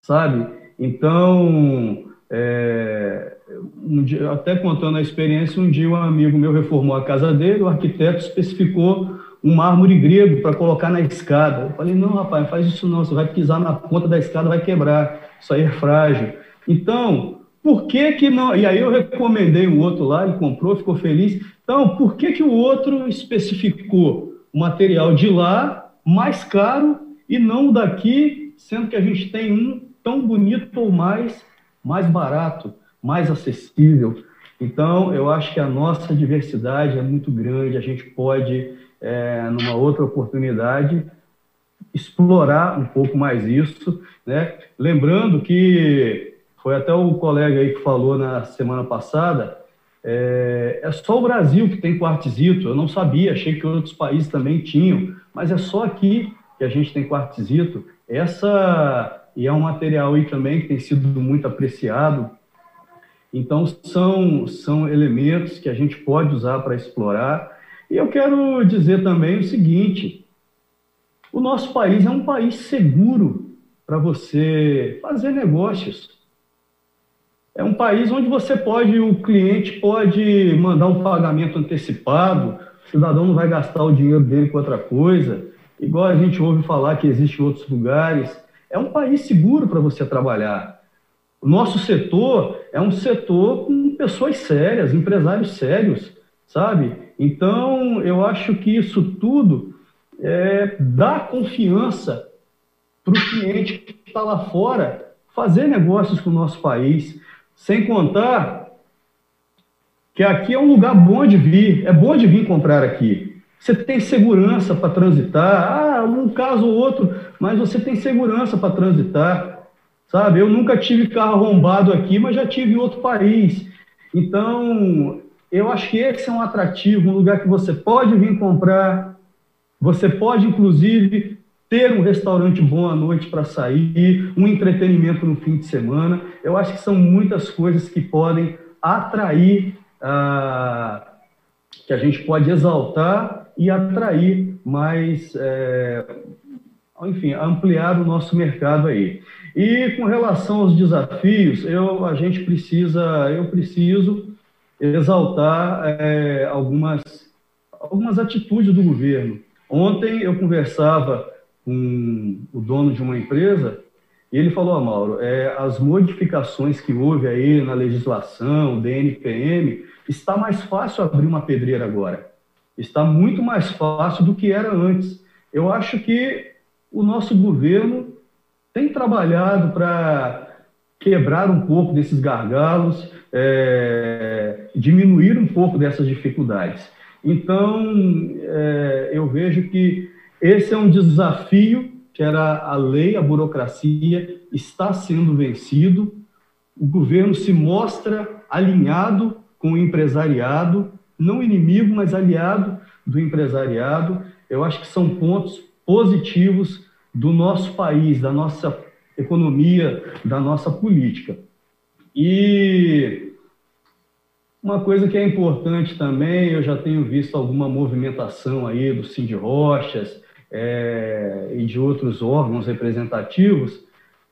sabe? Então, é, um dia, até contando a experiência, um dia um amigo meu reformou a casa dele, o arquiteto especificou um mármore grego para colocar na escada. Eu falei, não, rapaz, não faz isso não, você vai pisar na ponta da escada, vai quebrar, isso aí é frágil. Então, por que que não... E aí eu recomendei um outro lá, ele comprou, ficou feliz. Então, por que que o outro especificou o material de lá mais caro e não o daqui, sendo que a gente tem um tão bonito ou mais, mais barato, mais acessível? Então, eu acho que a nossa diversidade é muito grande, a gente pode é, numa outra oportunidade, explorar um pouco mais isso, né? Lembrando que foi até o colega aí que falou na semana passada, é, é só o Brasil que tem quartzito. Eu não sabia, achei que outros países também tinham, mas é só aqui que a gente tem quartzito. Essa e é um material aí também que tem sido muito apreciado. Então são são elementos que a gente pode usar para explorar e eu quero dizer também o seguinte: o nosso país é um país seguro para você fazer negócios. É um país onde você pode, o cliente pode mandar um pagamento antecipado, o cidadão não vai gastar o dinheiro dele com outra coisa, igual a gente ouve falar que existe em outros lugares. É um país seguro para você trabalhar. O nosso setor é um setor com pessoas sérias, empresários sérios, sabe? Então, eu acho que isso tudo é, dá confiança para o cliente que está lá fora fazer negócios com o nosso país, sem contar que aqui é um lugar bom de vir, é bom de vir comprar aqui. Você tem segurança para transitar, ah, um caso ou outro, mas você tem segurança para transitar, sabe? Eu nunca tive carro arrombado aqui, mas já tive em outro país. Então, eu acho que esse é um atrativo, um lugar que você pode vir comprar, você pode, inclusive, ter um restaurante bom à noite para sair, um entretenimento no fim de semana. Eu acho que são muitas coisas que podem atrair, ah, que a gente pode exaltar e atrair mais, é, enfim, ampliar o nosso mercado aí. E com relação aos desafios, eu, a gente precisa, eu preciso exaltar é, algumas, algumas atitudes do governo. Ontem eu conversava com o dono de uma empresa e ele falou, Mauro, é, as modificações que houve aí na legislação, DNPM, está mais fácil abrir uma pedreira agora. Está muito mais fácil do que era antes. Eu acho que o nosso governo tem trabalhado para quebrar um pouco desses gargalos, é, diminuir um pouco dessas dificuldades. Então, é, eu vejo que esse é um desafio que era a lei, a burocracia, está sendo vencido. O governo se mostra alinhado com o empresariado, não inimigo, mas aliado do empresariado. Eu acho que são pontos positivos do nosso país, da nossa economia, da nossa política. E uma coisa que é importante também, eu já tenho visto alguma movimentação aí do Cindy Rochas é, e de outros órgãos representativos,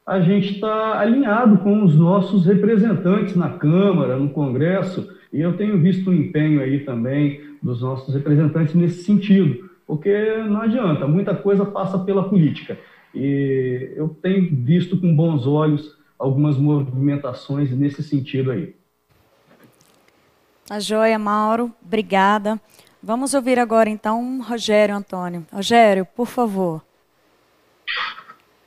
a gente está alinhado com os nossos representantes na Câmara, no Congresso, e eu tenho visto um empenho aí também dos nossos representantes nesse sentido, porque não adianta, muita coisa passa pela política. E eu tenho visto com bons olhos algumas movimentações nesse sentido aí. Tá joia, Mauro. Obrigada. Vamos ouvir agora, então, Rogério Antônio. Rogério, por favor.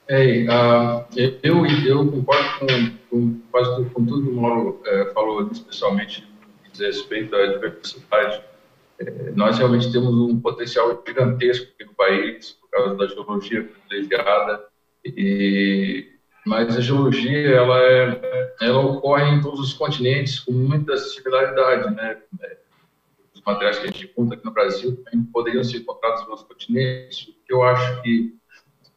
Ei, uh, eu, eu concordo com, com com tudo que o Mauro é, falou, especialmente diz respeito à diversidade. É, nós realmente temos um potencial gigantesco aqui no país, por causa da geologia privilegiada, e, mas a geologia ela, é, ela ocorre em todos os continentes com muita similaridade, né? Materiais que a gente encontra aqui no Brasil poderiam ser encontrados nos outros continentes. O que eu acho que,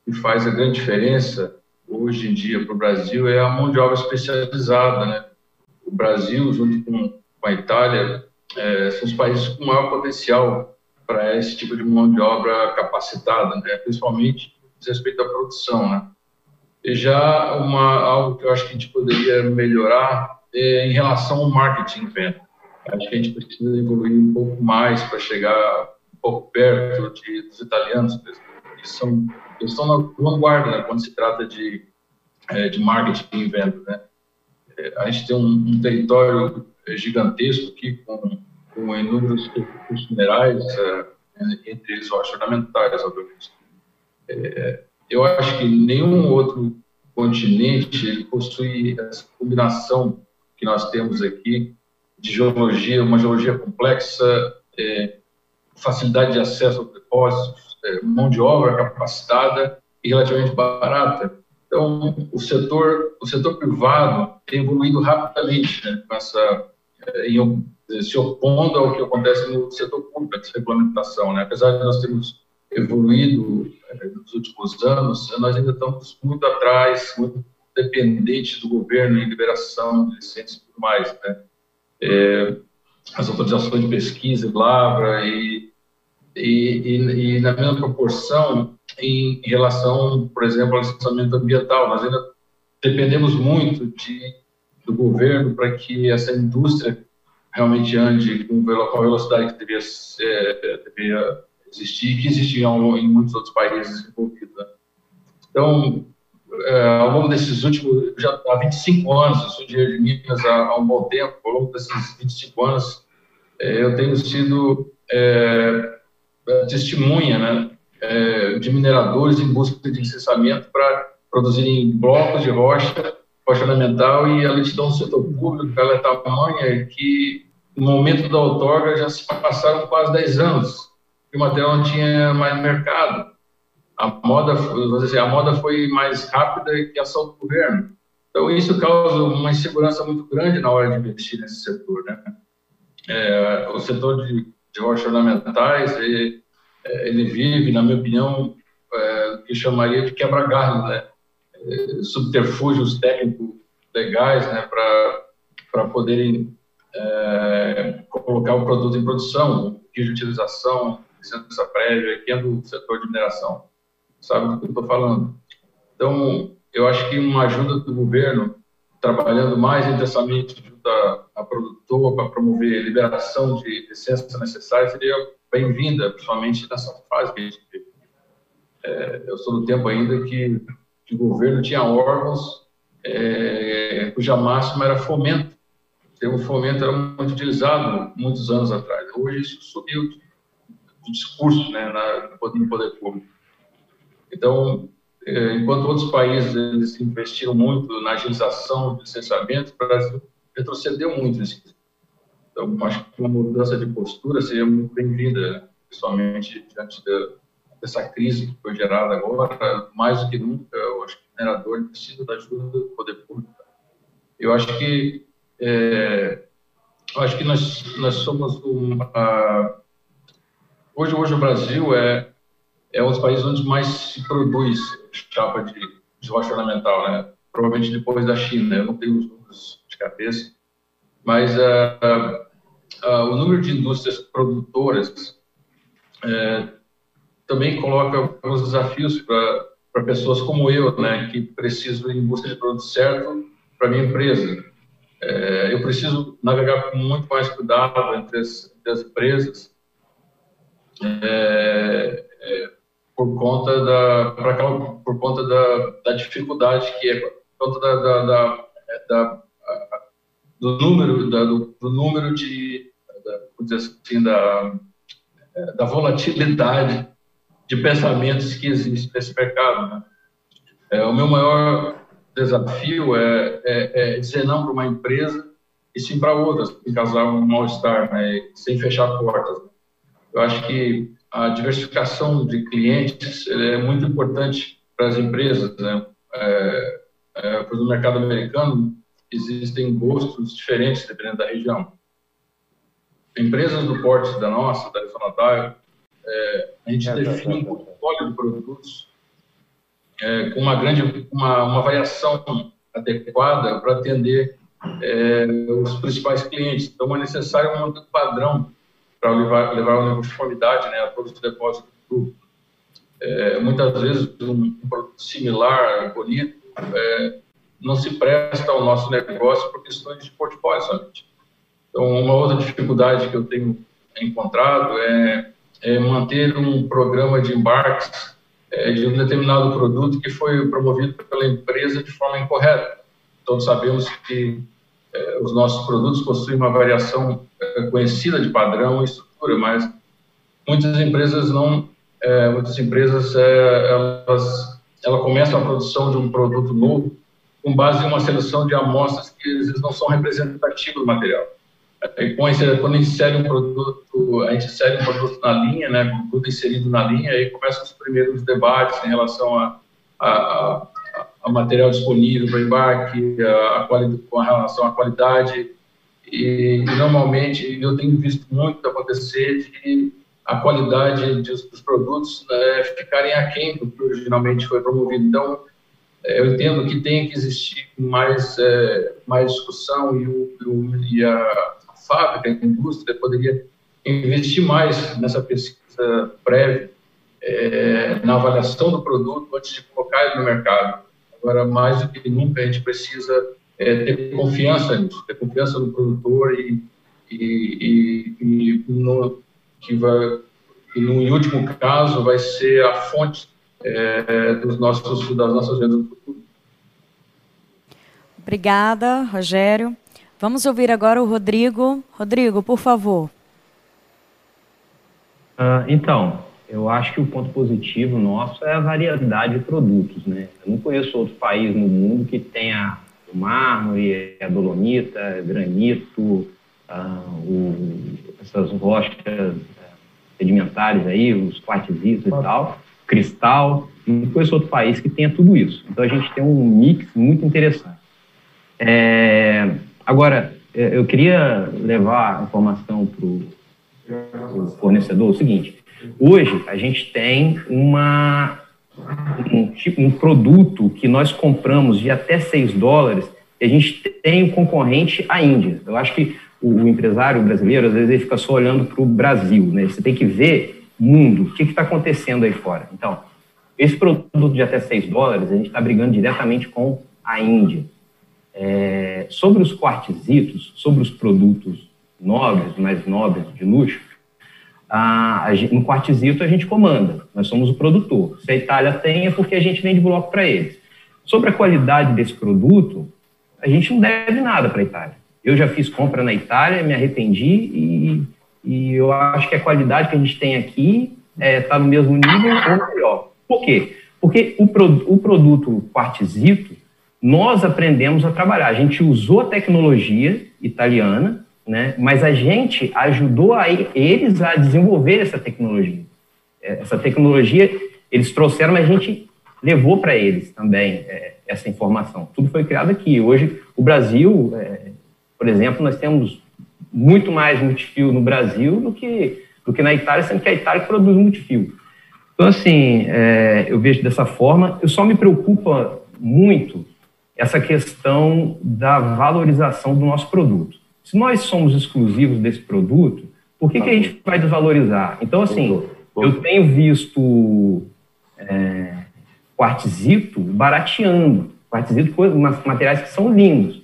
que faz a grande diferença hoje em dia para o Brasil é a mão de obra especializada, né? O Brasil, junto com a Itália, é, são os países com maior potencial para esse tipo de mão de obra capacitada, né? principalmente respeito à produção. Né? E já uma, algo que eu acho que a gente poderia melhorar é em relação ao marketing venda. Acho que a gente precisa evoluir um pouco mais para chegar um pouco perto de, dos italianos, que são, eles estão na vanguarda né, quando se trata de, é, de marketing e venda. Né? É, a gente tem um, um território gigantesco aqui, com, com inúmeros recursos minerais, é, entre eles orçamentais, obviamente. É, eu acho que nenhum outro continente ele possui essa combinação que nós temos aqui de geologia, uma geologia complexa, é, facilidade de acesso aos depósitos, é, mão de obra capacitada e relativamente barata. Então, o setor, o setor privado tem evoluído rapidamente né, essa em, se opondo ao que acontece no setor público, essa regulamentação. Né? Apesar de nós termos evoluído eh, nos últimos anos, nós ainda estamos muito atrás, muito dependentes do governo em liberação de licenças e tudo mais. Né? É, as autorizações de pesquisa e lavra e, e, e, na mesma proporção em, em relação, por exemplo, ao licenciamento ambiental. Nós ainda dependemos muito de do governo para que essa indústria realmente ande com, a velocidade que devia, ser, devia existir, que existia em muitos outros países desenvolvidos. Né? Então, é, ao longo desses últimos, já há 25 anos, eu sou de Minas há, há, um bom tempo, ao longo desses 25 anos, é, eu tenho sido é, testemunha né, é, de mineradores em busca de licenciamento para produzirem blocos de rocha orçamental e a lentidão do setor público ela é tamanha que no momento da outorga já se passaram quase 10 anos e o material não tinha mais mercado. A moda, dizer, a moda foi mais rápida que a ação do governo. Então, isso causa uma insegurança muito grande na hora de investir nesse setor. Né? É, o setor de, de rochas ornamentais, ele, é, ele, vive, na minha opinião, é, o que chamaria de quebra-galho, né? subterfúgios técnicos legais né, para poderem é, colocar o produto em produção, de utilização, licença prévia, que é do setor de mineração. Sabe do que eu estou falando? Então, eu acho que uma ajuda do governo, trabalhando mais intensamente junto à, produtora para promover liberação de licença necessária, seria bem-vinda, principalmente nessa fase que a gente vive. É, eu sou do tempo ainda que, que o governo tinha órgãos é, cuja máxima era fomento. O termo fomento era muito utilizado muitos anos atrás. Hoje isso subiu do discurso né, na, no poder público. Então, é, enquanto outros países eles investiram muito na agilização do licenciamento, o Brasil retrocedeu muito nesse Então, acho que uma mudança de postura seria muito bem-vinda, principalmente diante dessa crise que foi gerada agora. Mais do que nunca, eu acho que o minerador precisa da ajuda do poder público. Eu acho que é, eu acho que nós nós somos uma hoje hoje o Brasil é é um dos países onde mais se produz chapa de, de rocha ornamental, né? Provavelmente depois da China. Eu não tenho os números de cabeça, mas uh, uh, o número de indústrias produtoras uh, também coloca alguns desafios para pessoas como eu, né, que preciso em busca de produto certo para minha empresa. É, eu preciso navegar com muito mais cuidado entre as, entre as empresas, é, por conta da por conta da, da, dificuldade que é por conta da, da, da, do número do, do, número de da, assim, da, da volatilidade de pensamentos que existe nesse mercado. Né? É, o meu maior desafio é, é, é dizer não para uma empresa e sim para outras, em causar um mal-estar, né? sem fechar portas. Eu acho que a diversificação de clientes é muito importante para as empresas. Né? É, é, no mercado americano, existem gostos diferentes dependendo da região. Empresas do porte da nossa, da Sonatário, é, a gente define um portfólio de produtos é, com uma grande, uma, uma variação adequada para atender é, os principais clientes. Então, é necessário um padrão para levar, levar uma uniformidade né, a todos os depósitos do grupo. É, muitas vezes, um, produto similar, bonito, é, não se presta ao nosso negócio por questões de portfólio somente. Então, uma outra dificuldade que eu tenho encontrado é é, manter um programa de embarques é, de um determinado produto que foi promovido pela empresa de forma incorreta. Todos sabemos que os nossos produtos possuem uma variação é, conhecida de padrão e estrutura, mas muitas empresas não, é, muitas empresas é, elas, ela começam a produção de um produto novo com base em uma seleção de amostras que às vezes não são representativas do material. E com esse, quando a gente insere um produto, a gente insere um produto na linha, né, produto inserido na linha, aí começam os primeiros debates em relação a, a, a material disponível para embarque, a, a com relação à qualidade. E, normalmente eu tenho visto muito acontecer de a qualidade dos, dos produtos né, ficarem aquém do que originalmente foi promovido. Então, é, eu entendo que tem que existir mais, é, mais discussão e, o, e a fábrica, a indústria poderia investir mais nessa pesquisa prévia, é, na avaliação do produto antes de colocar ele no mercado. Agora, mais do que nunca, a gente precisa é, ter confiança nisso, ter confiança no produtor e, e, e, e no, que vai, e no último caso vai ser a fonte é, dos nossos, das nossas vendas no futuro. Obrigada, Rogério. Vamos ouvir agora o Rodrigo. Rodrigo, por favor. Uh, então, eu acho que o ponto positivo nosso é a variedade de produtos, né? Eu não conheço outro país no mundo que tenha o mármore, a dolomita, granito, uh, o, essas rochas uh, sedimentares aí, os quartzitos e tal, cristal. Não conheço outro país que tenha tudo isso. Então a gente tem um mix muito interessante. É, Agora, é, eu queria levar a informação para o fornecedor o seguinte: hoje a gente tem uma, um, tipo, um produto que nós compramos de até 6 dólares e a gente tem o concorrente a Índia. Eu acho que o, o empresário brasileiro, às vezes, ele fica só olhando para o Brasil, né? Você tem que ver mundo, o que está acontecendo aí fora. Então, esse produto de até 6 dólares, a gente está brigando diretamente com a Índia. É, sobre os quartzitos, sobre os produtos nobres, mais nobres, de luxo, a, a, no quartzito a gente comanda, nós somos o produtor. Se a Itália tem, é porque a gente vende bloco para eles. Sobre a qualidade desse produto, a gente não deve nada para a Itália. Eu já fiz compra na Itália, me arrependi e, e eu acho que a qualidade que a gente tem aqui está é, tá no mesmo nível ou melhor. Por quê? Porque o, pro, o produto quartzito, nós aprendemos a trabalhar. A gente usou a tecnologia italiana, né? mas a gente ajudou a eles a desenvolver essa tecnologia. É, essa tecnologia eles trouxeram, mas a gente levou para eles também é, essa informação. Tudo foi criado aqui. Hoje, o Brasil, é, por exemplo, nós temos muito mais multifio no Brasil do que, do que na Itália, sendo que a Itália produz multifio. Então, assim, é, eu vejo dessa forma. Eu só me preocupa muito essa questão da valorização do nosso produto. Se nós somos exclusivos desse produto, por que, que a gente vai desvalorizar? Então, assim, eu tenho visto é, quartzito barateando, quartzito, materiais que são lindos.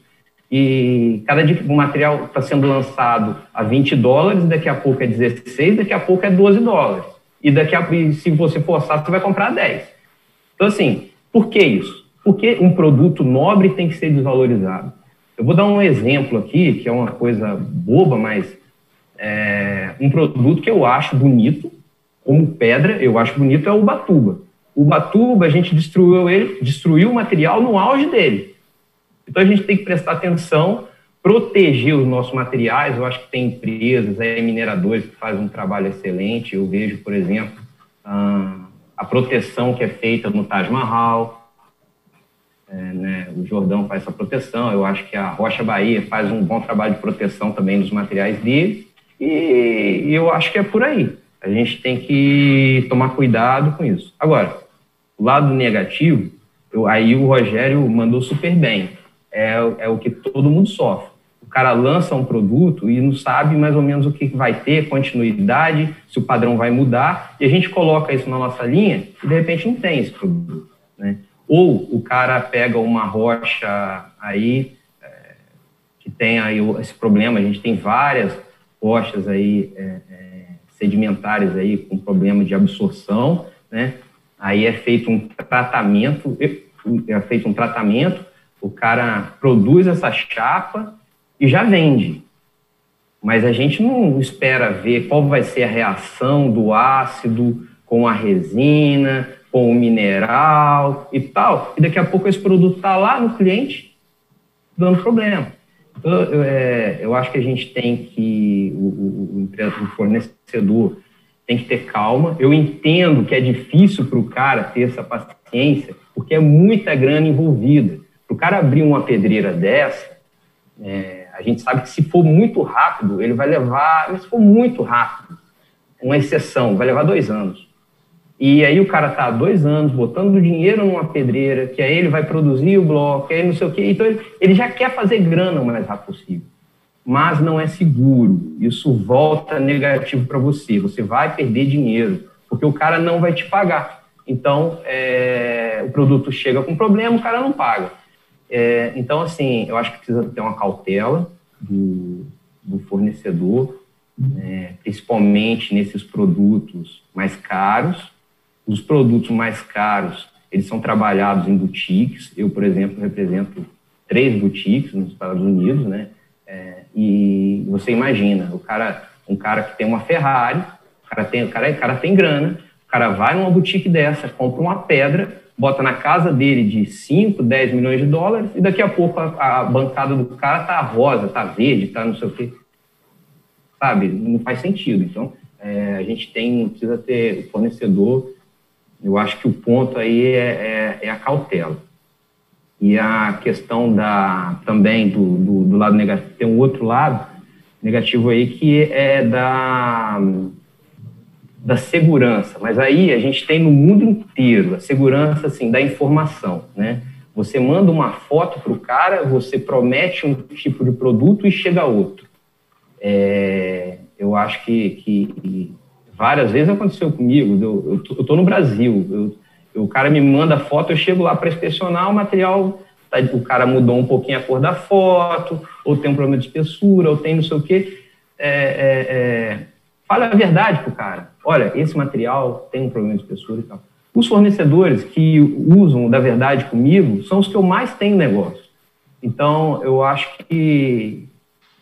E cada dia que o material está sendo lançado a 20 dólares, daqui a pouco é 16, daqui a pouco é 12 dólares. E daqui a se você forçar, você vai comprar 10. Então, assim, por que isso? Porque um produto nobre tem que ser desvalorizado. Eu vou dar um exemplo aqui, que é uma coisa boba, mas é, um produto que eu acho bonito, como pedra, eu acho bonito, é o Batuba. O Batuba, a gente destruiu ele, destruiu o material no auge dele. Então a gente tem que prestar atenção, proteger os nossos materiais. Eu acho que tem empresas, é, mineradores que fazem um trabalho excelente. Eu vejo, por exemplo, a proteção que é feita no Taj Mahal, é, né, o Jordão faz essa proteção, eu acho que a Rocha Bahia faz um bom trabalho de proteção também dos materiais dele, e, e eu acho que é por aí. A gente tem que tomar cuidado com isso. Agora, o lado negativo, eu, aí o Rogério mandou super bem. É, é o que todo mundo sofre. O cara lança um produto e não sabe mais ou menos o que vai ter, continuidade, se o padrão vai mudar, e a gente coloca isso na nossa linha e de repente não tem esse produto. Né? Ou o cara pega uma rocha aí é, que tem aí esse problema, a gente tem várias rochas aí é, é, sedimentares aí com problema de absorção, né? Aí é feito um tratamento, é feito um tratamento, o cara produz essa chapa e já vende. Mas a gente não espera ver qual vai ser a reação do ácido com a resina, com o mineral e tal, e daqui a pouco esse produto está lá no cliente dando problema. Então, eu, é, eu acho que a gente tem que, o, o, o fornecedor tem que ter calma. Eu entendo que é difícil para o cara ter essa paciência, porque é muita grana envolvida. Para o cara abrir uma pedreira dessa, é, a gente sabe que se for muito rápido, ele vai levar, mas se for muito rápido, uma exceção, vai levar dois anos. E aí o cara tá há dois anos botando dinheiro numa pedreira, que aí ele vai produzir o bloco, aí não sei o quê. Então ele, ele já quer fazer grana o mais rápido possível. Mas não é seguro. Isso volta negativo para você. Você vai perder dinheiro, porque o cara não vai te pagar. Então, é, o produto chega com problema, o cara não paga. É, então, assim, eu acho que precisa ter uma cautela do, do fornecedor, né, principalmente nesses produtos mais caros, os produtos mais caros, eles são trabalhados em boutiques. Eu, por exemplo, represento três boutiques nos Estados Unidos, né? É, e você imagina, o cara, um cara que tem uma Ferrari, o cara tem, o cara, o cara tem grana, o cara vai numa boutique dessa, compra uma pedra, bota na casa dele de 5, 10 milhões de dólares, e daqui a pouco a, a bancada do cara tá rosa, tá verde, tá não sei o quê. Sabe? Não faz sentido. Então, é, a gente tem, precisa ter o fornecedor eu acho que o ponto aí é, é, é a cautela. E a questão da, também do, do, do, lado negativo, tem um outro lado negativo aí que é da, da segurança. Mas aí a gente tem no mundo inteiro a segurança assim, da informação. Né? Você manda uma foto para o cara, você promete um tipo de produto e chega outro. É, eu acho que, que Várias vezes aconteceu comigo. Eu, eu, eu tô no Brasil. Eu, o cara me manda foto, eu chego lá para inspecionar o material. Tá, o cara mudou um pouquinho a cor da foto, ou tem um problema de espessura, ou tem não sei o quê. É, é, é, fale a verdade pro cara. Olha, esse material tem um problema de espessura e tal. Os fornecedores que usam da verdade comigo são os que eu mais tenho negócio. Então, eu acho que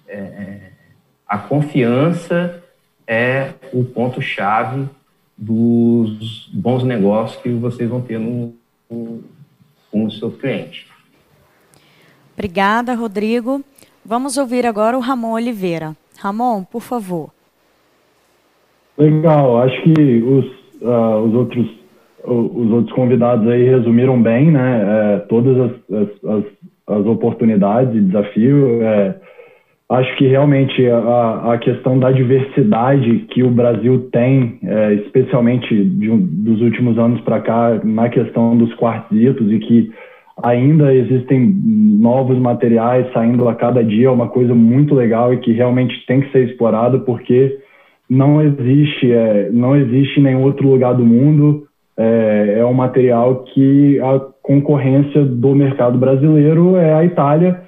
é, é a confiança é o ponto-chave dos bons negócios que vocês vão ter no, no, com o seu cliente. Obrigada, Rodrigo. Vamos ouvir agora o Ramon Oliveira. Ramon, por favor. Legal, acho que os, uh, os outros os outros convidados aí resumiram bem, né? É, todas as, as, as, oportunidades e desafio. É, acho que realmente a, a questão da diversidade que o Brasil tem, é, especialmente de, dos últimos anos para cá, na questão dos quartzitos e que ainda existem novos materiais saindo a cada dia, é uma coisa muito legal e que realmente tem que ser explorado porque não existe, é, não existe em nenhum outro lugar do mundo é, é um material que a concorrência do mercado brasileiro é a Itália,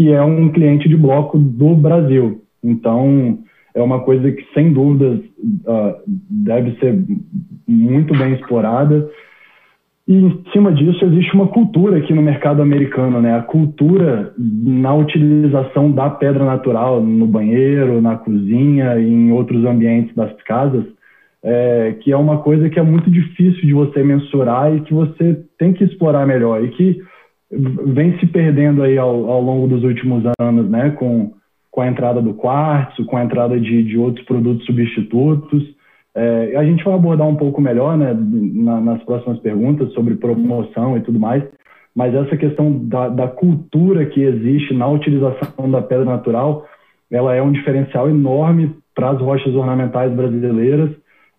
que é um cliente de bloco do Brasil. Então, é uma coisa que, sem dúvidas, uh, deve ser muito bem explorada. E, em cima disso, existe uma cultura aqui no mercado americano, né? A cultura na utilização da pedra natural no banheiro, na cozinha e em outros ambientes das casas é, que é uma coisa que é muito difícil de você mensurar e que você tem que explorar melhor e que vem se perdendo aí ao, ao longo dos últimos anos, né, com, com a entrada do quartzo, com a entrada de, de outros produtos substitutos. É, a gente vai abordar um pouco melhor, né, na, nas próximas perguntas sobre promoção e tudo mais, mas essa questão da, da cultura que existe na utilização da pedra natural, ela é um diferencial enorme para as rochas ornamentais brasileiras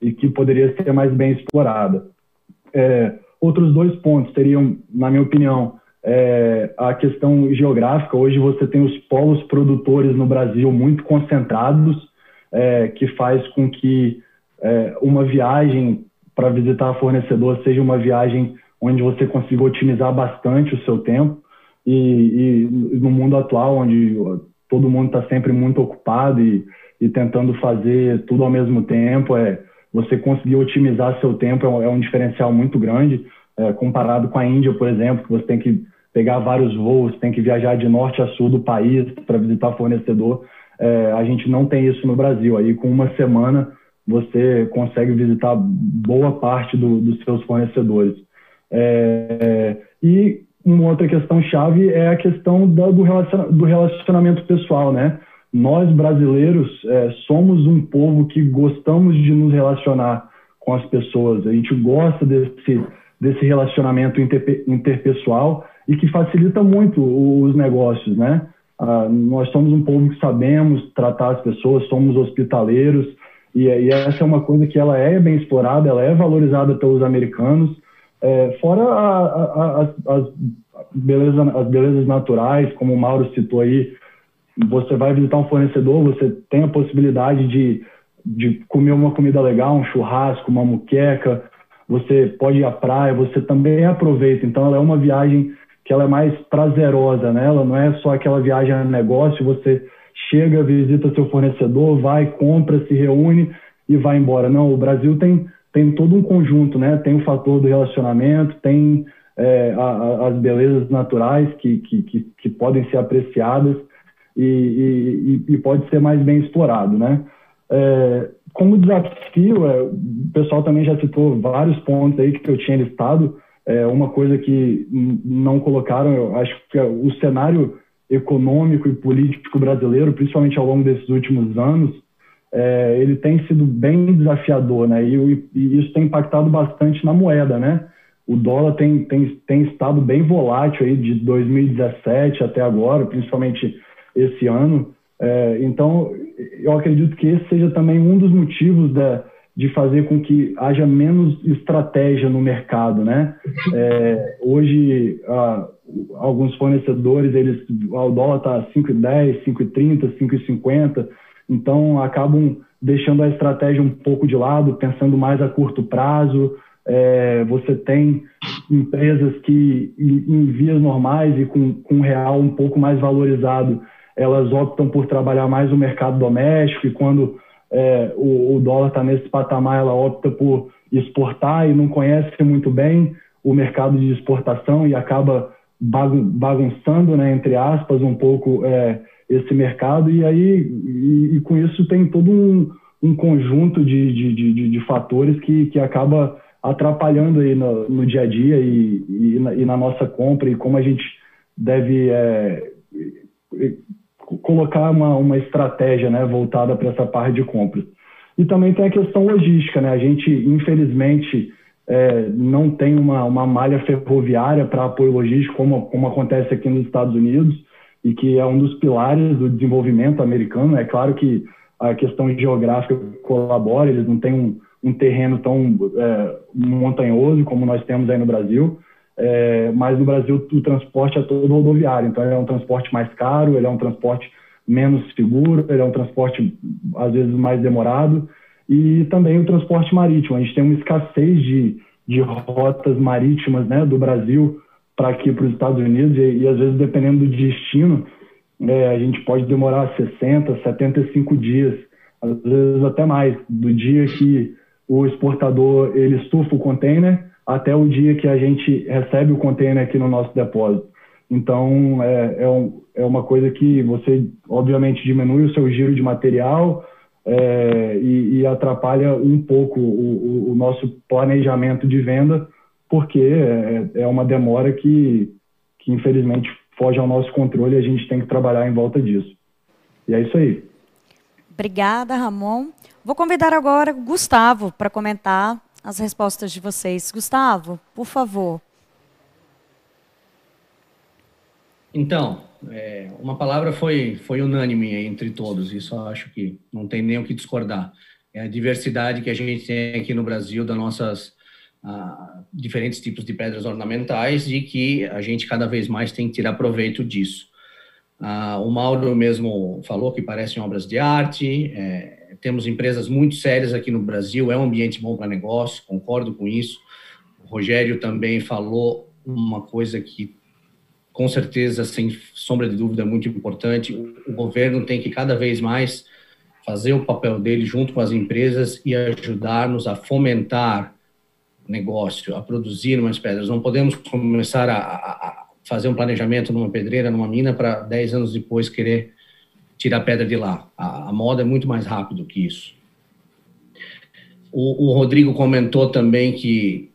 e que poderia ser mais bem explorada. É, outros dois pontos seriam, na minha opinião, é, a questão geográfica. Hoje você tem os polos produtores no Brasil muito concentrados, é, que faz com que é, uma viagem para visitar fornecedor seja uma viagem onde você consiga otimizar bastante o seu tempo. E, e no mundo atual, onde todo mundo está sempre muito ocupado e, e tentando fazer tudo ao mesmo tempo, é, você conseguir otimizar seu tempo é um, é um diferencial muito grande, é, comparado com a Índia, por exemplo, que você tem que pegar vários voos, tem que viajar de norte a sul do país para visitar fornecedor. É, a gente não tem isso no Brasil. Aí, com uma semana, você consegue visitar boa parte do, dos seus fornecedores. É, e uma outra questão chave é a questão do, do relacionamento pessoal, né? nós brasileiros é, somos um povo que gostamos de nos relacionar com as pessoas. A gente gosta desse, desse relacionamento inter, interpessoal e que facilita muito os negócios, né? Ah, nós somos um povo que sabemos tratar as pessoas, somos hospitaleiros e, e, essa é uma coisa que ela é bem explorada, ela é valorizada pelos americanos. É, fora a, a, a, as, beleza, as belezas naturais, como o Mauro citou aí, você vai visitar um fornecedor, você tem a possibilidade de, de comer uma comida legal, um churrasco, uma muqueca, você pode ir à praia, você também aproveita. Então, ela é uma viagem que ela é mais prazerosa, né? Ela não é só aquela viagem a negócio, você chega, visita seu fornecedor, vai, compra, se reúne e vai embora. Não, o Brasil tem, tem todo um conjunto, né? Tem o fator do relacionamento, tem é, a, a, as belezas naturais que, que, que, que podem ser apreciadas e, e, e pode ser mais bem explorado, né? É, como desafio, é, o pessoal também já citou vários pontos aí que eu tinha listado. É, uma coisa que não colocaram, eu acho que é o cenário econômico e político brasileiro, principalmente ao longo desses últimos anos, é, ele tem sido bem desafiador, né? E, e, isso tem impactado bastante na moeda, né? O dólar tem, tem, tem estado bem volátil aí de 2017 até agora, principalmente esse ano. É, então, eu acredito que esse seja também um dos motivos da, de fazer com que haja menos estratégia no mercado, né? É, hoje, ah, alguns fornecedores, eles, o dólar está 5,10, 5,30, 5,50, então acabam deixando a estratégia um pouco de lado, pensando mais a curto prazo. É, você tem empresas que, em, em vias normais e com, com real um pouco mais valorizado, elas optam por trabalhar mais no mercado doméstico e quando é, o, o, dólar está nesse patamar, ela opta por exportar e não conhece muito bem o mercado de exportação e acaba bagunçando, né, entre aspas, um pouco é, esse mercado. E aí e, e, com isso tem todo um, um conjunto de, de, de, de, fatores que, que acaba atrapalhando aí no, no dia a dia e, e, na, e, na, nossa compra e como a gente deve é, colocar uma, uma estratégia né, voltada para essa parte de compras. E também tem a questão logística, né? A gente, infelizmente, é, não tem uma, uma malha ferroviária para apoio logístico, como, como acontece aqui nos Estados Unidos, e que é um dos pilares do desenvolvimento americano. É claro que a questão geográfica colabora, eles não têm um, um terreno tão é, montanhoso como nós temos aí no Brasil, é, mas no Brasil o transporte é todo rodoviário, então ele é um transporte mais caro, ele é um transporte menos seguro, ele é um transporte às vezes mais demorado, e também o transporte marítimo. A gente tem uma escassez de, de rotas marítimas né, do Brasil para aqui para os Estados Unidos, e, e, às vezes, dependendo do destino, é, a gente pode demorar 60, 75 dias, às vezes até mais, do dia que o exportador ele estufa o container até o dia que a gente recebe o container aqui no nosso depósito. Então, é, é, um, é uma coisa que você, obviamente, diminui o seu giro de material é, e, e, atrapalha um pouco o, o, o, nosso planejamento de venda, porque é, é uma demora que, que, infelizmente, foge ao nosso controle e a gente tem que trabalhar em volta disso. E é isso aí. Obrigada, Ramon. Vou convidar agora o Gustavo para comentar as respostas de vocês. Gustavo, por favor. Então, é, uma palavra foi, foi unânime entre todos, isso acho que não tem nem o que discordar. É a diversidade que a gente tem aqui no Brasil das nossas ah, diferentes tipos de pedras ornamentais e que a gente cada vez mais tem que tirar proveito disso. Ah, o Mauro mesmo falou que parecem obras de arte, é, temos empresas muito sérias aqui no Brasil, é um ambiente bom para negócio, concordo com isso. O Rogério também falou uma coisa que, com certeza, sem sombra de dúvida, é muito importante. O governo tem que cada vez mais fazer o papel dele junto com as empresas e ajudar-nos a fomentar negócio, a produzir umas pedras. Não podemos começar a, a fazer um planejamento numa pedreira, numa mina, para 10 anos depois querer tirar a pedra de lá. A, a moda é muito mais rápido que isso. O, o, Rodrigo comentou também que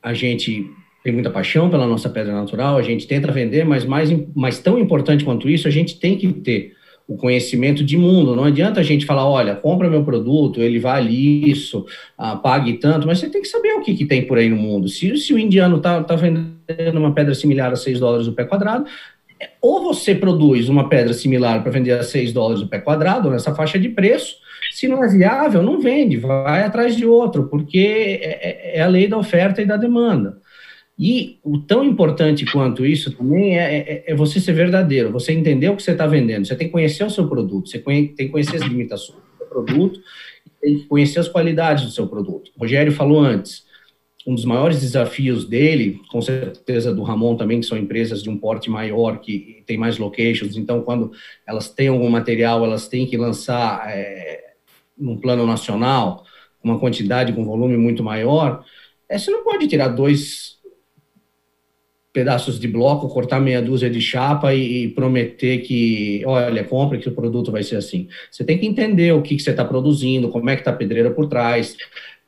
a gente tem muita paixão pela nossa pedra natural, a gente tenta vender, mas mais, mais tão importante quanto isso, a gente tem que ter o conhecimento de mundo. Não adianta a gente falar, olha, compra meu produto, ele vale isso, ah, pague tanto, mas você tem que saber o que, que tem por aí no mundo. Se, se o indiano está tá vendendo uma pedra similar a 6 dólares o pé quadrado, ou você produz uma pedra similar para vender a 6 dólares o pé quadrado, nessa faixa de preço, se não é viável, não vende, vai atrás de outro, porque é, é, é a lei da oferta e da demanda. E o tão importante quanto isso também é, é, é você ser verdadeiro, você entender o que você está vendendo, você tem que conhecer o seu produto, você tem que conhecer as limitações do seu produto, tem que conhecer as qualidades do seu produto. O Rogério falou antes, um dos maiores desafios dele, com certeza do Ramon também, que são empresas de um porte maior, que tem mais locations, então quando elas têm algum material, elas têm que lançar é, num plano nacional, uma quantidade com volume muito maior, é, você não pode tirar dois pedaços de bloco, cortar meia dúzia de chapa e, e prometer que, olha, compre que o produto vai ser assim. Você tem que entender o que, que você está produzindo, como é que está a pedreira por trás,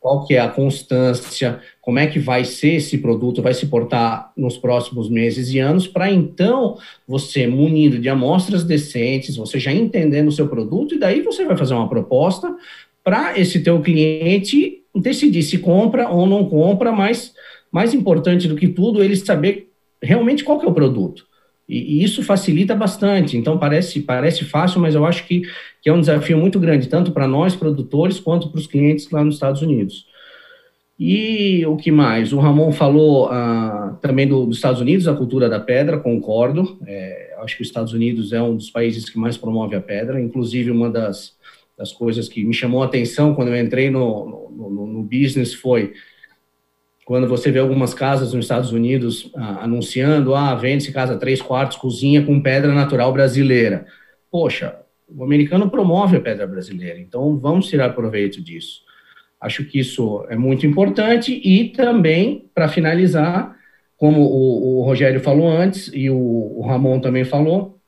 qual que é a constância, como é que vai ser esse produto, vai se portar nos próximos meses e anos, para então você, munido de amostras decentes, você já entendendo o seu produto, e daí você vai fazer uma proposta para esse teu cliente decidir se compra ou não compra, mas mais importante do que tudo, ele saber realmente qual que é o produto. E, e, isso facilita bastante. Então, parece, parece fácil, mas eu acho que, que é um desafio muito grande, tanto para nós, produtores, quanto para os clientes lá nos Estados Unidos. E o que mais? O Ramon falou ah, também do, dos Estados Unidos, a cultura da pedra, concordo. É, acho que os Estados Unidos é um dos países que mais promove a pedra. Inclusive, uma das, das coisas que me chamou a atenção quando eu entrei no, no, no, no business foi quando você vê algumas casas nos Estados Unidos ah, anunciando, ah, vende-se casa três quartos, cozinha com pedra natural brasileira. Poxa, o americano promove a pedra brasileira, então vamos tirar proveito disso. Acho que isso é muito importante e também, para finalizar, como o, o, Rogério falou antes e o, o Ramon também falou,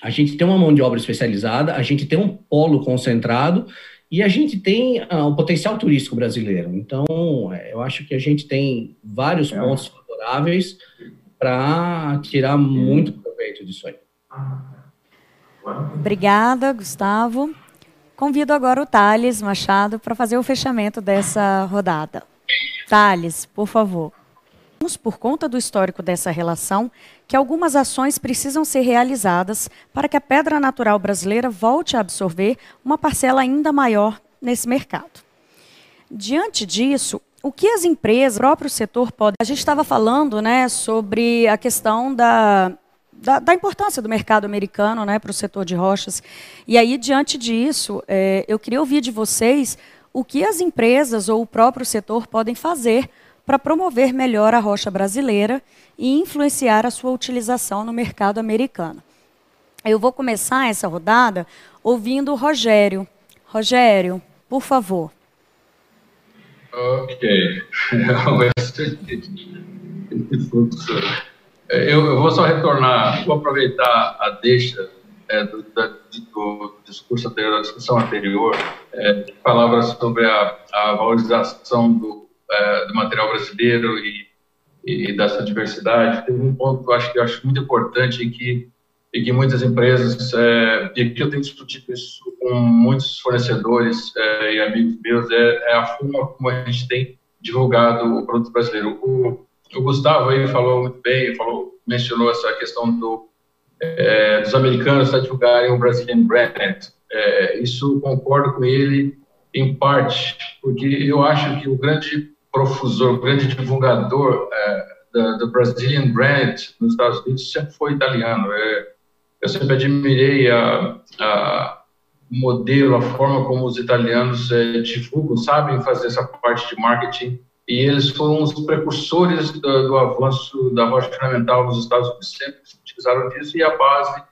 a gente tem uma mão de obra especializada, a gente tem um polo concentrado e a gente tem uh, um potencial turístico brasileiro. Então, é, eu acho que a gente tem vários é. pontos favoráveis para tirar muito proveito disso aí. Obrigada, Gustavo. Convido agora o Thales Machado para fazer o fechamento dessa rodada. Thales, por favor. Por conta do histórico dessa relação, que algumas ações precisam ser realizadas para que a pedra natural brasileira volte a absorver uma parcela ainda maior nesse mercado. Diante disso, o que as empresas, o próprio setor pode. A gente estava falando né, sobre a questão da, da, da, importância do mercado americano né, para o setor de rochas. E aí, diante disso, é, eu queria ouvir de vocês o que as empresas ou o próprio setor podem fazer para promover melhor a rocha brasileira e influenciar a sua utilização no mercado americano. Eu vou começar essa rodada ouvindo o Rogério. Rogério, por favor. Ok. (laughs) eu, eu, vou só retornar, vou aproveitar a deixa é, do, do, discurso anterior, da discussão anterior, é, falava sobre a, a valorização do, é, do material brasileiro e, e, dessa diversidade. Tem um ponto que eu acho que eu acho muito importante e que e que muitas empresas, é, e aqui eu tenho discutido isso com muitos fornecedores é, e amigos meus, é, é, a forma como a gente tem divulgado o produto brasileiro. O, o Gustavo aí falou muito bem, falou, mencionou essa questão do, dos americanos divulgarem o Brazilian Brand. Isso concordo com ele em parte, porque eu acho que o grande profusor, grande divulgador é, do, do Brazilian Brand nos Estados Unidos sempre foi italiano. É, eu sempre admirei a, a modelo, a forma como os italianos é, divulgam, sabem fazer essa parte de marketing, e eles foram os precursores do, do avanço da rocha ornamental nos Estados Unidos, sempre utilizaram disso, e a base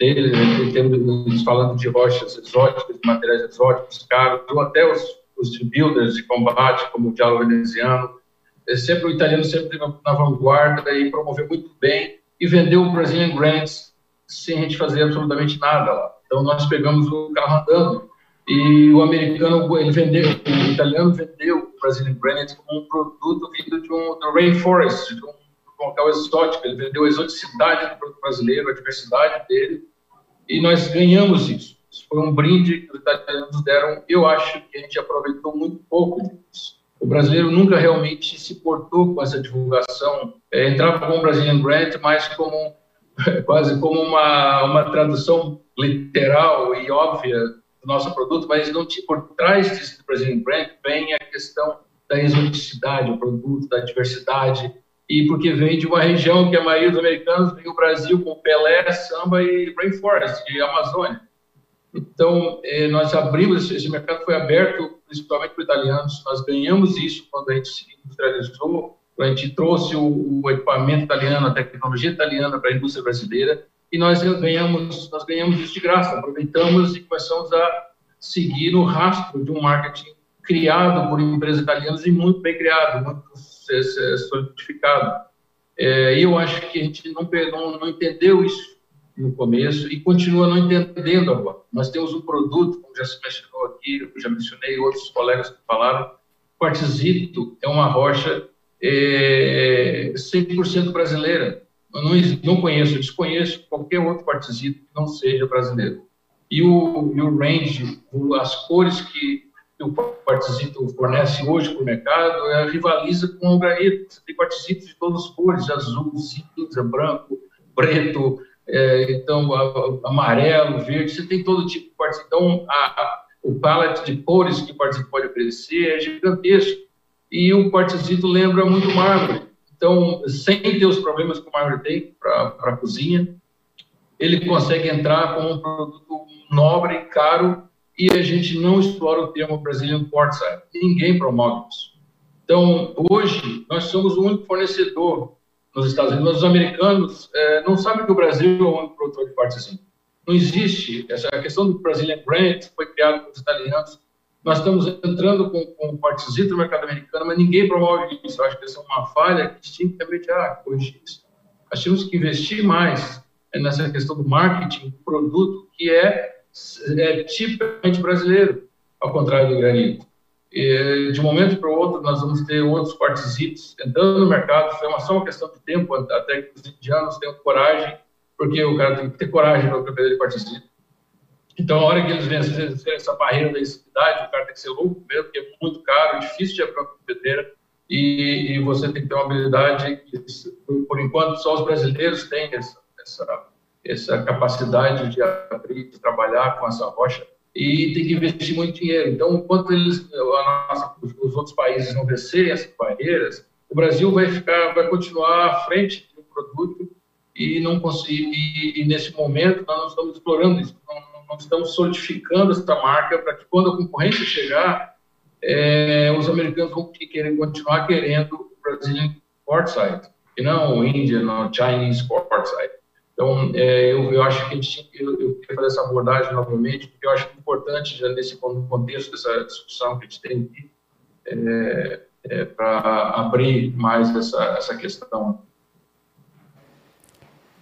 deles, falando de rochas exóticas, de materiais exóticos, caros, ou até os, os builders de combate, como o diálogo veneziano, é sempre o italiano sempre na vanguarda e promoveu muito bem e vendeu o Brazilian Grants sem a gente fazer absolutamente nada lá. Então nós pegamos o carro andando e o americano ele vendeu, o italiano vendeu o Brazilian Brand como um produto vindo de um do rainforest, de um, local exótico. Ele vendeu a exoticidade do produto brasileiro, a diversidade dele e nós ganhamos isso. Isso foi um brinde que os italianos deram. Eu acho que a gente aproveitou muito pouco disso. O brasileiro nunca realmente se portou com essa divulgação. É, entrava com o Brazilian Brand mais como (laughs) quase como uma, uma tradução literal e óbvia do nosso produto, mas não tinha por trás desse Brazilian Brand vem a questão da exoticidade, o produto, da diversidade, e porque vem de uma região que a maioria dos americanos vem o Brasil com Pelé, samba e rainforest, e Amazônia. Então, eh, nós abrimos, esse mercado foi aberto principalmente para italianos, nós ganhamos isso quando a gente se industrializou, a gente trouxe o, o equipamento italiano, a tecnologia italiana para a indústria brasileira. E nós ganhamos, nós ganhamos isso de graça, aproveitamos e começamos a seguir no rastro de um marketing criado por empresas italianas e muito bem criado, muito solidificado. É, e eu acho que a gente não, não, não entendeu isso no começo e continua não entendendo agora. Nós temos um produto, como já se mencionou aqui, eu já mencionei, outros colegas que falaram, quartzito é uma rocha é, 100% brasileira. Eu não, não conheço, desconheço qualquer outro quartzito que não seja brasileiro. E o, e o range, as cores que, o quartzito fornece hoje para o mercado, é, rivaliza com o granito. Você tem quartzitos de todas as cores, azul, cinza, branco, preto, é, então a, amarelo, verde, você tem todo tipo de quartzito. Então, a, a, o palette de cores que o quartzito pode oferecer é gigantesco e o quartzito lembra muito mármore. Então, sem ter os problemas que o mármore tem para a cozinha, ele consegue entrar como um produto nobre, caro, e a gente não explora o termo Brazilian Quartzite. Ninguém promove isso. Então, hoje, nós somos o único fornecedor nos Estados Unidos. Os americanos é, não sabem que o Brasil é o único produtor de quartzito. não existe. Essa a questão do Brazilian Grant foi criado pelos italianos. Nós estamos entrando com, com no mercado americano, mas ninguém promove isso. Eu acho que essa é uma falha que que remediar, corrigir isso. Nós temos que investir mais nessa questão do marketing do produto, que é, é tipicamente brasileiro, ao contrário do granito. E, de um momento para o outro, nós vamos ter outros quartzitos entrando no mercado. Uma, só uma questão de tempo até que os indianos tenham coragem, porque o cara tem que ter coragem para de quartzito. Então, a hora que eles vencerem essa barreira da cidade, o cara tem que ser louco mesmo, porque é muito caro, difícil de abrir uma copeteira, e, e, você tem que ter uma habilidade que, por enquanto, só os brasileiros têm essa, essa, essa capacidade de abrir, de trabalhar com essa rocha e tem que investir muito dinheiro. Então, enquanto eles, nossa, os outros países não vencerem essas barreiras, o Brasil vai ficar, vai continuar à frente do produto e não conseguir. E, e, nesse momento nós não estamos explorando isso, não, não estamos solidificando essa marca para que quando a concorrência chegar, é, os americanos vão querer continuar querendo o Brazilian Quartzite e não o Indian ou Chinese Quartzite. Então, é, eu, eu, acho que a gente eu, eu queria fazer essa abordagem novamente, porque eu acho importante, já nesse contexto dessa discussão que a gente tem aqui, é, é, para abrir mais essa, essa questão.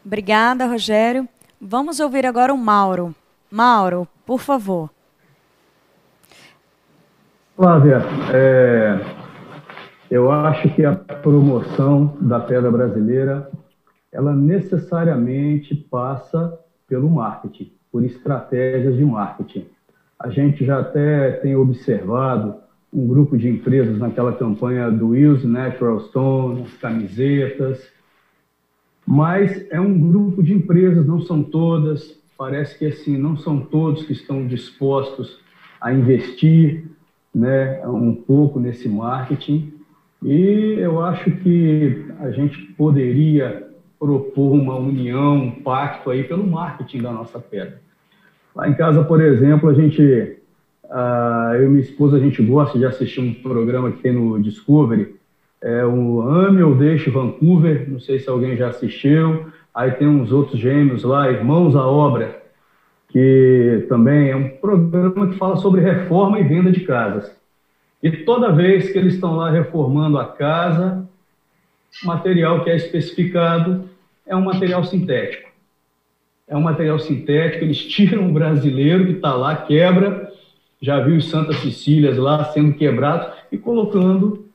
Obrigada, Rogério. Vamos ouvir agora o Mauro. Mauro, por favor. Flávia, é, eu acho que a promoção da pedra brasileira ela necessariamente passa pelo marketing, por estratégias de marketing. A gente já até tem observado um grupo de empresas naquela campanha do Use Natural Stone, as camisetas, mas é um grupo de empresas, não são todas, parece que assim, não são todos que estão dispostos a investir né, um pouco nesse marketing, e eu acho que a gente poderia propor uma união, um pacto aí pelo marketing da nossa pedra. Lá em casa, por exemplo, a gente, uh, eu e minha esposa, a gente gosta de assistir um programa que tem no Discovery, é o Ame ou Deixe Vancouver, não sei se alguém já assistiu, aí tem uns outros gêmeos lá, Irmãos à Obra, que também é um programa que fala sobre reforma e venda de casas. E toda vez que eles estão lá reformando a casa, material que é especificado é um material sintético. É um material sintético, eles (laughs) tiram o brasileiro que está lá, quebra, já viu os Santa Cecílias lá sendo quebrados e colocando.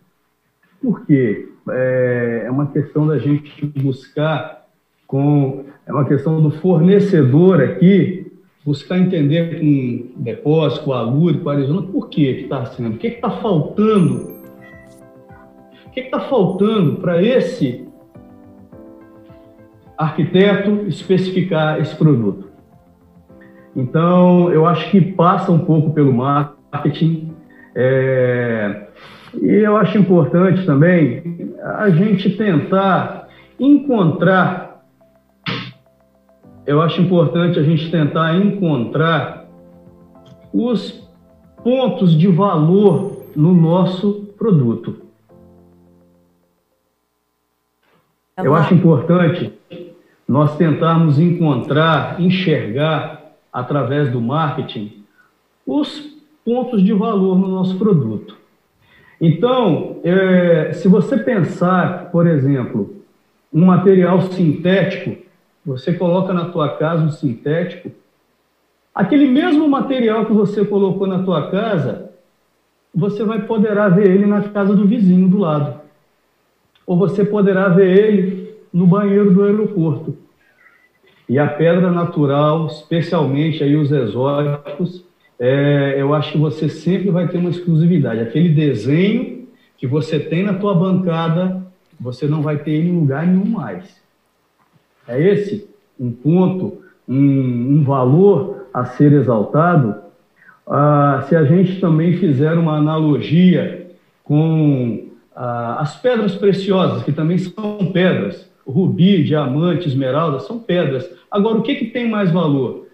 Por quê? É, é uma questão da gente buscar com. É uma questão do fornecedor aqui buscar entender com depósito, com a Lure, com a Arizona, por que está sendo, o que está faltando, o que está faltando para esse arquiteto especificar esse produto. Então, eu acho que passa um pouco pelo marketing. É, e eu acho importante também a gente tentar encontrar. Eu acho importante a gente tentar encontrar os pontos de valor no nosso produto. Eu acho importante nós tentarmos encontrar, enxergar, através do marketing, os pontos de valor no nosso produto. Então, é, se você pensar, por exemplo, um material sintético, você coloca na tua casa um sintético, aquele mesmo material que você colocou na tua casa, você vai poderá ver ele na casa do vizinho do lado. Ou você poderá ver ele no banheiro do aeroporto. E a pedra natural, especialmente aí os exóticos, é, eu acho que você sempre vai ter uma exclusividade. Aquele desenho que você tem na tua bancada, você não vai ter ele em lugar nenhum mais. É esse um ponto, um, um valor a ser exaltado. Ah, se a gente também fizer uma analogia com ah, as pedras preciosas, que também são pedras, rubi, diamante, esmeralda, são pedras. Agora, o que, que tem mais valor?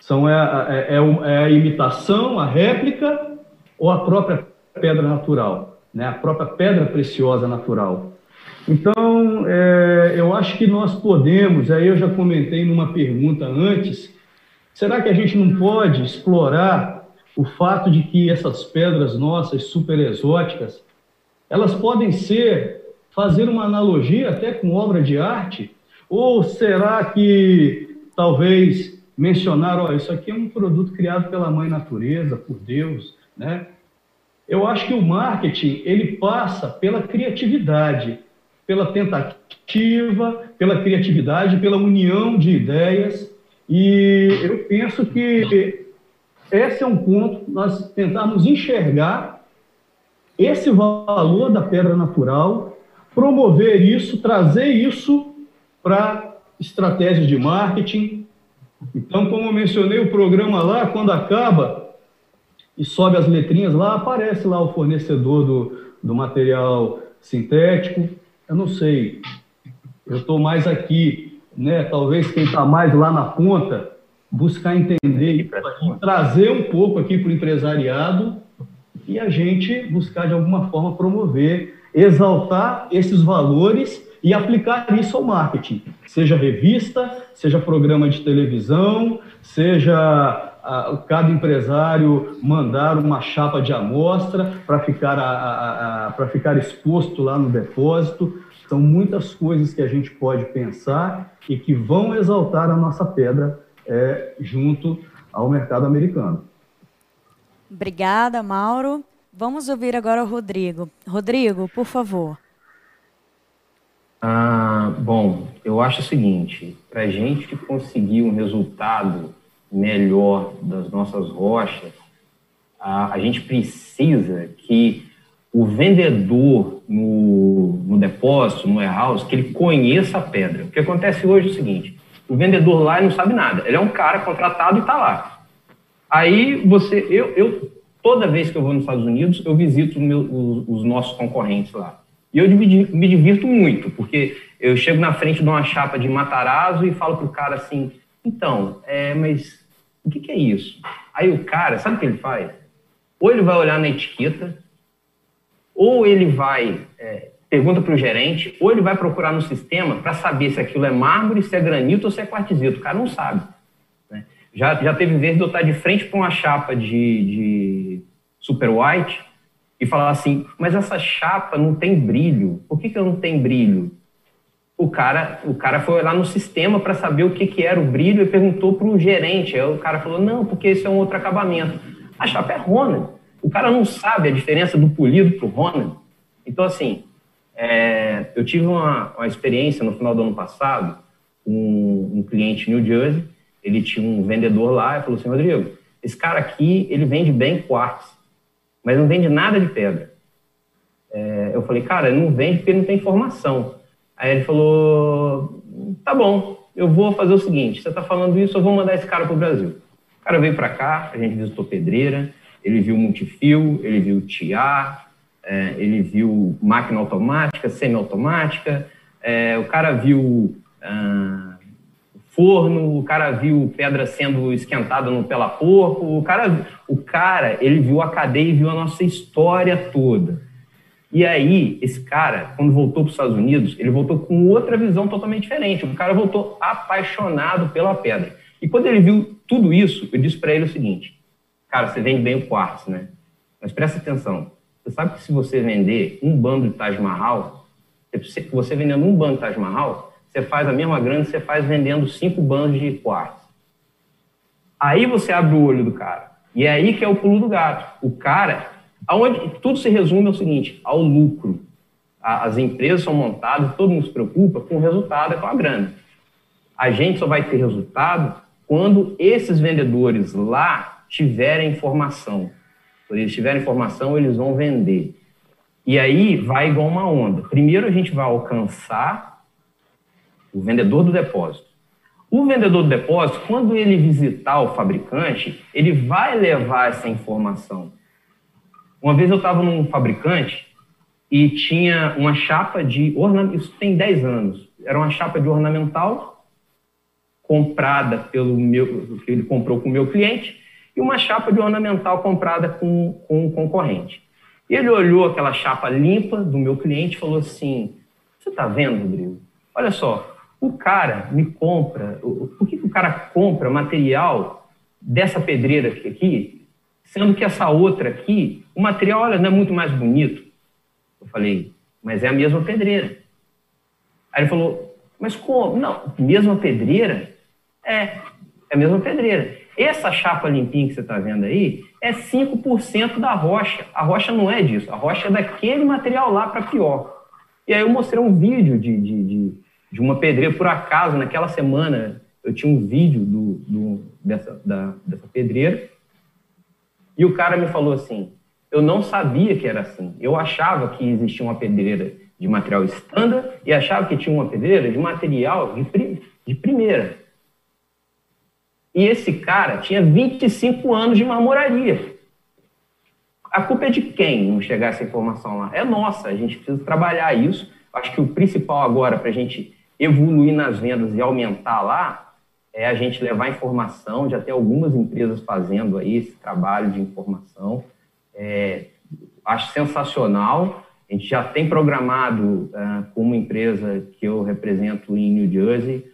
São é, é, é, é a imitação, a réplica ou a própria pedra natural, né? a própria pedra preciosa natural. Então, é, eu acho que nós podemos, aí eu já comentei numa pergunta antes, será que a gente não pode explorar o fato de que essas pedras nossas super exóticas, elas podem ser, fazer uma analogia até com obra de arte? Ou será que talvez mencionar, ó, isso aqui é um produto criado pela mãe natureza, por Deus, né? Eu acho que o marketing, ele passa pela criatividade, pela tentativa, pela criatividade, pela união de ideias, e eu penso que esse é um ponto, nós tentarmos enxergar esse valor da pedra natural, promover isso, trazer isso para estratégias de marketing. Então, como eu mencionei, o programa lá, quando acaba e sobe as letrinhas lá, aparece lá o fornecedor do, do material sintético. Eu não sei, eu estou mais aqui, né? Talvez quem está mais lá na ponta buscar entender e trazer um pouco aqui para o empresariado e a gente buscar de alguma forma promover, exaltar esses valores e aplicar isso ao marketing, seja revista, seja programa de televisão, seja cada empresário mandar uma chapa de amostra para ficar, para ficar exposto lá no depósito. São muitas coisas que a gente pode pensar e que vão exaltar a nossa pedra é, junto ao mercado americano. Obrigada, Mauro. Vamos ouvir agora o Rodrigo. Rodrigo, por favor. Ah, bom, eu acho o seguinte: para a gente conseguir um resultado melhor das nossas rochas, a, a gente precisa que o vendedor no, no depósito, no warehouse, que ele conheça a pedra. O que acontece hoje é o seguinte: o vendedor lá não sabe nada. Ele é um cara contratado e está lá. Aí você, eu, eu, toda vez que eu vou nos Estados Unidos, eu visito meu, os, os, nossos concorrentes lá. E eu me, divirto muito, porque eu chego na frente de uma chapa de Matarazzo e falo pro cara assim, então, é, mas o que, que é isso? Aí o cara, sabe o que ele faz? Ou ele vai olhar na etiqueta, ou ele vai é, pergunta para o gerente, ou ele vai procurar no sistema para saber se aquilo é mármore, se é granito ou se é quartzito. O cara não sabe. Né? Já, já teve vez de eu estar de frente para uma chapa de, de super white e falar assim, mas essa chapa não tem brilho. Por que, que não tem brilho? O cara, o cara foi lá no sistema para saber o que, que era o brilho e perguntou para o gerente. Aí o cara falou, não, porque esse é um outro acabamento. A chapa é Ronan. O cara não sabe a diferença do polido para o Ronan. Então, assim, é, eu tive uma, uma, experiência no final do ano passado, um, um cliente New Jersey, ele tinha um vendedor lá e falou assim, Rodrigo, esse cara aqui, ele vende bem quartzo, mas não vende nada de pedra. É, eu falei, cara, ele não vende porque ele não tem informação. Aí ele falou, tá bom, eu vou fazer o seguinte, você está falando isso, eu vou mandar esse cara para o Brasil. O cara veio para cá, a gente visitou pedreira, ele viu multifio, ele viu tiar, é, ele viu máquina automática, semiautomática, é, o cara viu ah, forno, o cara viu pedra sendo esquentada no pela porco, o cara, o cara, ele viu a cadeia e viu a nossa história toda. E aí, esse cara, quando voltou para os Estados Unidos, ele voltou com outra visão totalmente diferente. O cara voltou apaixonado pela pedra. E quando ele viu tudo isso, eu disse para ele o seguinte: Cara, você vende bem o quartzo, né? Mas presta atenção, você sabe que se você vender um bando de Taj Mahal, você vendendo um bando de Taj Mahal, você faz a mesma grana que você faz vendendo cinco bandos de quartzo. Aí você abre o olho do cara. E é aí que é o pulo do gato. O cara, aonde tudo se resume ao seguinte, ao lucro. As empresas são montadas, todo mundo se preocupa com o resultado, com a grana. A gente só vai ter resultado quando esses vendedores lá tiverem informação. Quando eles tiverem informação, eles vão vender. E aí vai igual uma onda. Primeiro a gente vai alcançar o vendedor do depósito. O vendedor do depósito, quando ele visitar o fabricante, ele vai levar essa informação. Uma vez eu estava num fabricante e tinha uma chapa de ornamental, isso tem 10 anos, era uma chapa de ornamental comprada pelo meu, que ele comprou com o meu cliente, e uma chapa de ornamental comprada com, com um concorrente. Ele olhou aquela chapa limpa do meu cliente e falou assim: Você está vendo, Rodrigo? Olha só, o cara me compra, por que, que o cara compra material dessa pedreira aqui, sendo que essa outra aqui, o material, olha, não é muito mais bonito? Eu falei, mas é a mesma pedreira. Aí ele falou, mas como? Não, mesma pedreira? É, é a mesma pedreira. Essa chapa limpinha que você está vendo aí é 5% da rocha. A rocha não é disso, a rocha é daquele material lá para pior. E aí eu mostrei um vídeo de, de, de, de, uma pedreira, por acaso, naquela semana eu tinha um vídeo do, do, dessa, da, dessa pedreira, e o cara me falou assim, eu não sabia que era assim, eu achava que existia uma pedreira de material estándar e achava que tinha uma pedreira de material de, de primeira. E esse cara tinha 25 anos de marmoraria. A culpa é de quem não chegar essa informação lá? É nossa, a gente precisa trabalhar isso. Acho que o principal agora para a gente evoluir nas vendas e aumentar lá é a gente levar informação. Já tem algumas empresas fazendo aí esse trabalho de informação. É, acho sensacional. A gente já tem programado uh, com uma empresa que eu represento em New Jersey,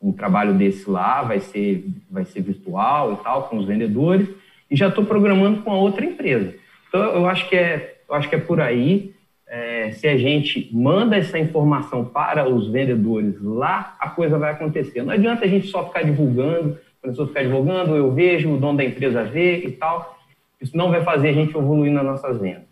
um trabalho desse lá, vai ser, vai ser virtual e tal, com os vendedores, e já estou programando com a outra empresa. Então, eu acho que é, eu acho que é por aí. É, se a gente manda essa informação para os vendedores lá, a coisa vai acontecer. Não adianta a gente só ficar divulgando, a pessoa ficar divulgando, eu vejo, o dono da empresa vê e tal. Isso não vai fazer a gente evoluir nas nossas vendas.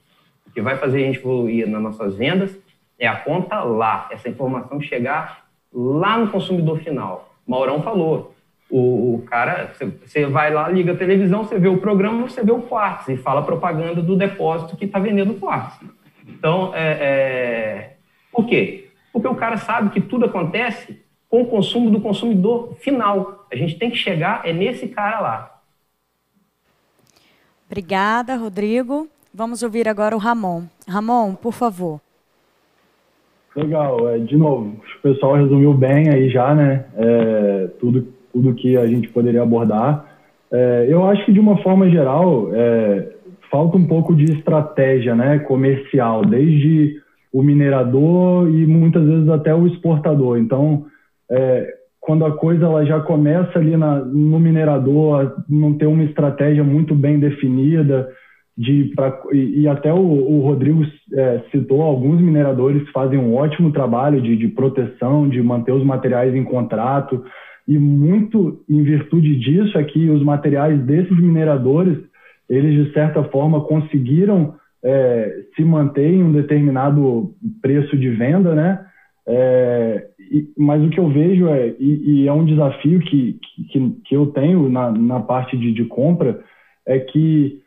O que vai fazer a gente evoluir nas nossas vendas é a conta lá, essa informação chegar lá no consumidor final. Maurão falou. O, o cara, você vai lá, liga a televisão, você vê o programa, você vê o quartzo e fala propaganda do depósito que está vendendo quartzo. Então, é, é... por quê? Porque o cara sabe que tudo acontece com o consumo do consumidor final. A gente tem que chegar é nesse cara lá. Obrigada, Rodrigo. Vamos ouvir agora o Ramon. Ramon, por favor. Legal, é, de novo, o pessoal resumiu bem aí já, né? É, tudo, tudo que a gente poderia abordar. É, eu acho que de uma forma geral é, falta um pouco de estratégia, né, comercial, desde o minerador e muitas vezes até o exportador. Então, é, quando a coisa ela já começa ali na, no minerador, não ter uma estratégia muito bem definida, de pra, e, e até o, o Rodrigo é, citou alguns mineradores que fazem um ótimo trabalho de, de proteção, de manter os materiais em contrato, e muito em virtude disso é que os materiais desses mineradores, eles de certa forma conseguiram é, se manter em um determinado preço de venda, né? É, e, mas o que eu vejo é, e, e é um desafio que, que, que eu tenho na, na parte de, de compra, é que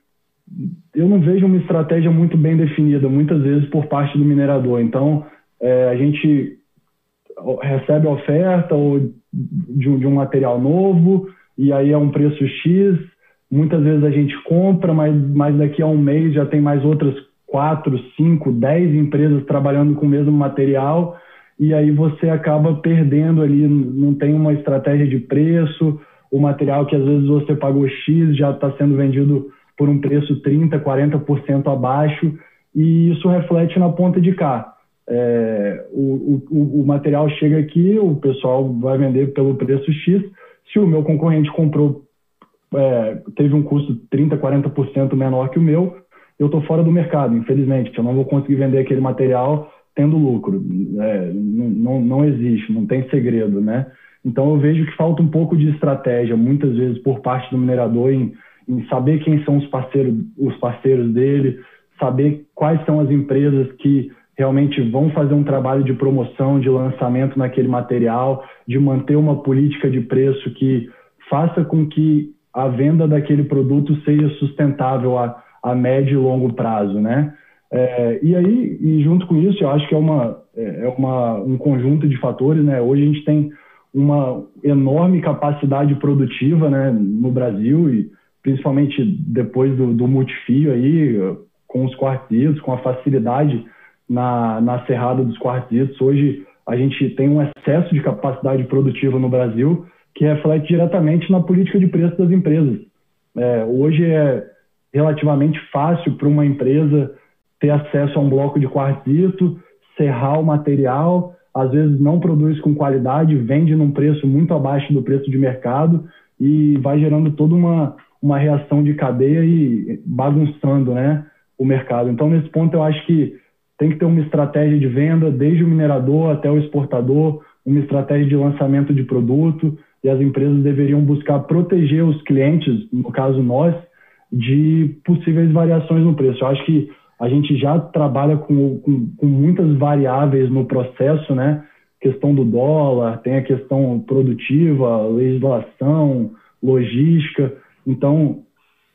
eu não vejo uma estratégia muito bem definida, muitas vezes por parte do minerador. Então, é, a gente recebe oferta ou de um, de um material novo, e aí é um preço X. Muitas vezes a gente compra, mas, mas daqui a um mês já tem mais outras quatro, cinco, dez empresas trabalhando com o mesmo material, e aí você acaba perdendo ali, não tem uma estratégia de preço, o material que às vezes você pagou X já está sendo vendido por um preço 30%, 40% abaixo, e isso reflete na ponta de cá. É, o, o, o, material chega aqui, o pessoal vai vender pelo preço X. Se o meu concorrente comprou, é, teve um custo 30%, 40% menor que o meu, eu estou fora do mercado, infelizmente. Eu não vou conseguir vender aquele material tendo lucro. É, não, não existe, não tem segredo, né? Então eu vejo que falta um pouco de estratégia, muitas vezes por parte do minerador em em saber quem são os parceiros, os parceiros dele, saber quais são as empresas que realmente vão fazer um trabalho de promoção, de lançamento naquele material, de manter uma política de preço que faça com que a venda daquele produto seja sustentável a, a médio e longo prazo, né? É, e aí, e junto com isso, eu acho que é, uma, é, é uma, um conjunto de fatores, né? Hoje a gente tem uma enorme capacidade produtiva, né, no Brasil e principalmente depois do, do multifio aí, com os quartzitos, com a facilidade na, na cerrada dos quartzitos. Hoje a gente tem um excesso de capacidade produtiva no Brasil que reflete diretamente na política de preço das empresas. É, hoje é relativamente fácil para uma empresa ter acesso a um bloco de quartzito, serrar o material, às vezes não produz com qualidade, vende num preço muito abaixo do preço de mercado e vai gerando toda uma, uma reação de cadeia e bagunçando né, o mercado. Então, nesse ponto, eu acho que tem que ter uma estratégia de venda, desde o minerador até o exportador, uma estratégia de lançamento de produto, e as empresas deveriam buscar proteger os clientes, no caso nós, de possíveis variações no preço. Eu acho que a gente já trabalha com, com, com, muitas variáveis no processo, né? Questão do dólar, tem a questão produtiva, legislação, logística. Então,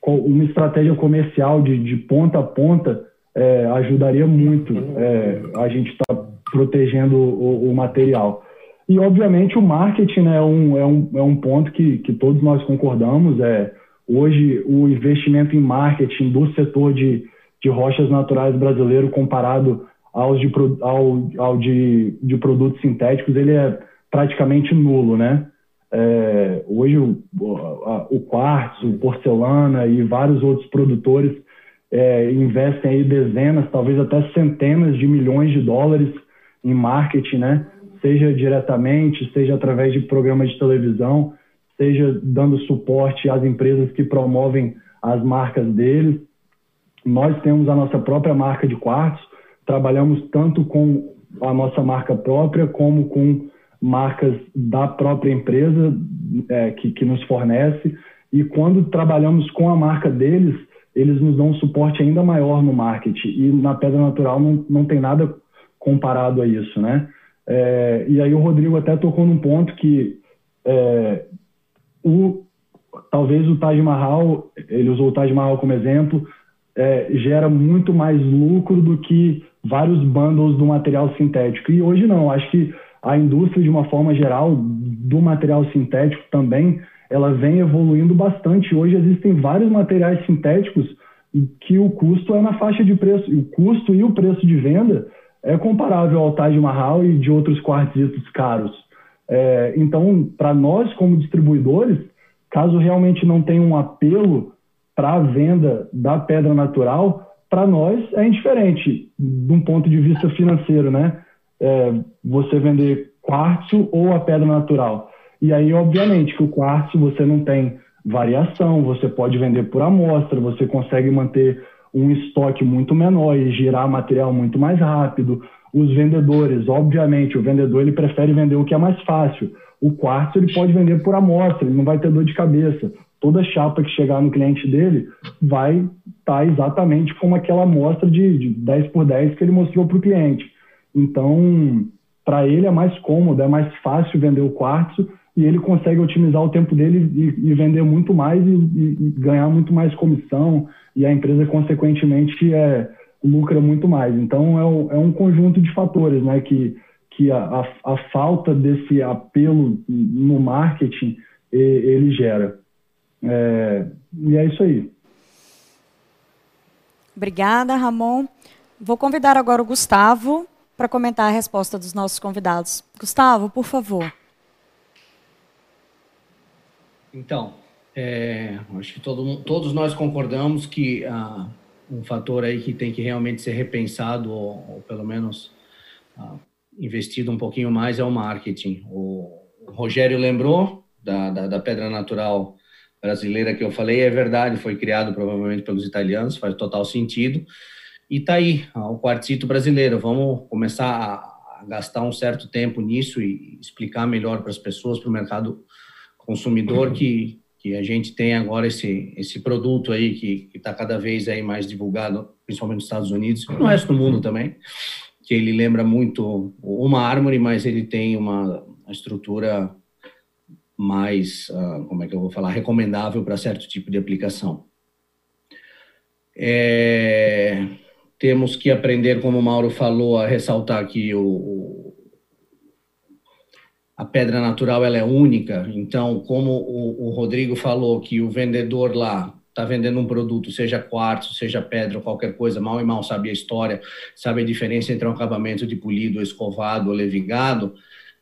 uma estratégia comercial de, de ponta a ponta é, ajudaria muito é, a gente estar tá protegendo o, o, material. E, obviamente, o marketing né, é, um, é, um, é um ponto que, que todos nós concordamos. É, hoje, o investimento em marketing do setor de de rochas naturais brasileiro comparado aos de, ao, ao de, de produtos sintéticos, ele é praticamente nulo, né? É, hoje o, o quartzo, o porcelana e vários outros produtores é, investem aí dezenas, talvez até centenas de milhões de dólares em marketing, né? Seja diretamente, seja através de programas de televisão, seja dando suporte às empresas que promovem as marcas deles. Nós temos a nossa própria marca de quartos, trabalhamos tanto com a nossa marca própria como com marcas da própria empresa é, que, que nos fornece. E quando trabalhamos com a marca deles, eles nos dão um suporte ainda maior no marketing. E na Pedra Natural não, não tem nada comparado a isso, né? É, e aí o Rodrigo até tocou num ponto que é, o, talvez o Taj Mahal, ele usou o Taj Mahal como exemplo, é, gera muito mais lucro do que vários bundles do material sintético. E hoje não, acho que a indústria, de uma forma geral, do material sintético também, ela vem evoluindo bastante. Hoje existem vários materiais sintéticos que o custo é na faixa de preço. O custo e o preço de venda é comparável ao Taj Mahal e de outros quartzitos caros. É, então, para nós, como distribuidores, caso realmente não tenha um apelo para a venda da pedra natural, para nós é indiferente, de um ponto de vista financeiro, né? É, você vender quartzo ou a pedra natural. E aí, obviamente, que o quartzo você não tem variação, você pode vender por amostra, você consegue manter um estoque muito menor e girar material muito mais rápido. Os vendedores, obviamente, o vendedor ele prefere vender o que é mais fácil. O quartzo ele pode vender por amostra, ele não vai ter dor de cabeça toda chapa que chegar no cliente dele vai estar tá exatamente como aquela amostra de, de 10 por 10 que ele mostrou para o cliente. Então, para ele é mais cômodo, é mais fácil vender o quartzo e ele consegue otimizar o tempo dele e, e vender muito mais e, e, ganhar muito mais comissão e a empresa, consequentemente, é, lucra muito mais. Então, é, é um conjunto de fatores né, que, que a, a, a falta desse apelo no marketing ele gera. É, e é isso aí. Obrigada, Ramon. Vou convidar agora o Gustavo para comentar a resposta dos nossos convidados. Gustavo, por favor. Então, é, acho que todo, todos nós concordamos que ah, um fator aí que tem que realmente ser repensado, ou, ou pelo menos ah, investido um pouquinho mais, é o marketing. O, Rogério lembrou da, da, da pedra natural brasileira que eu falei é verdade, foi criado provavelmente pelos italianos, faz total sentido. E tá aí, o quartzito brasileiro. Vamos começar a, gastar um certo tempo nisso e explicar melhor para as pessoas, para o mercado consumidor que que a gente tem agora esse esse produto aí que está cada vez aí mais divulgado, principalmente nos Estados Unidos, no resto do mundo também, que ele lembra muito uma árvore, mas ele tem uma, estrutura mais, uh, como é que eu vou falar, recomendável para certo tipo de aplicação. É, temos que aprender, como o Mauro falou, a ressaltar que o, o, a pedra natural ela é única, então, como o, o Rodrigo falou, que o vendedor lá está vendendo um produto, seja quartzo, seja pedra, qualquer coisa, mal e mal sabe a história, sabe a diferença entre um acabamento de polido, escovado levigado,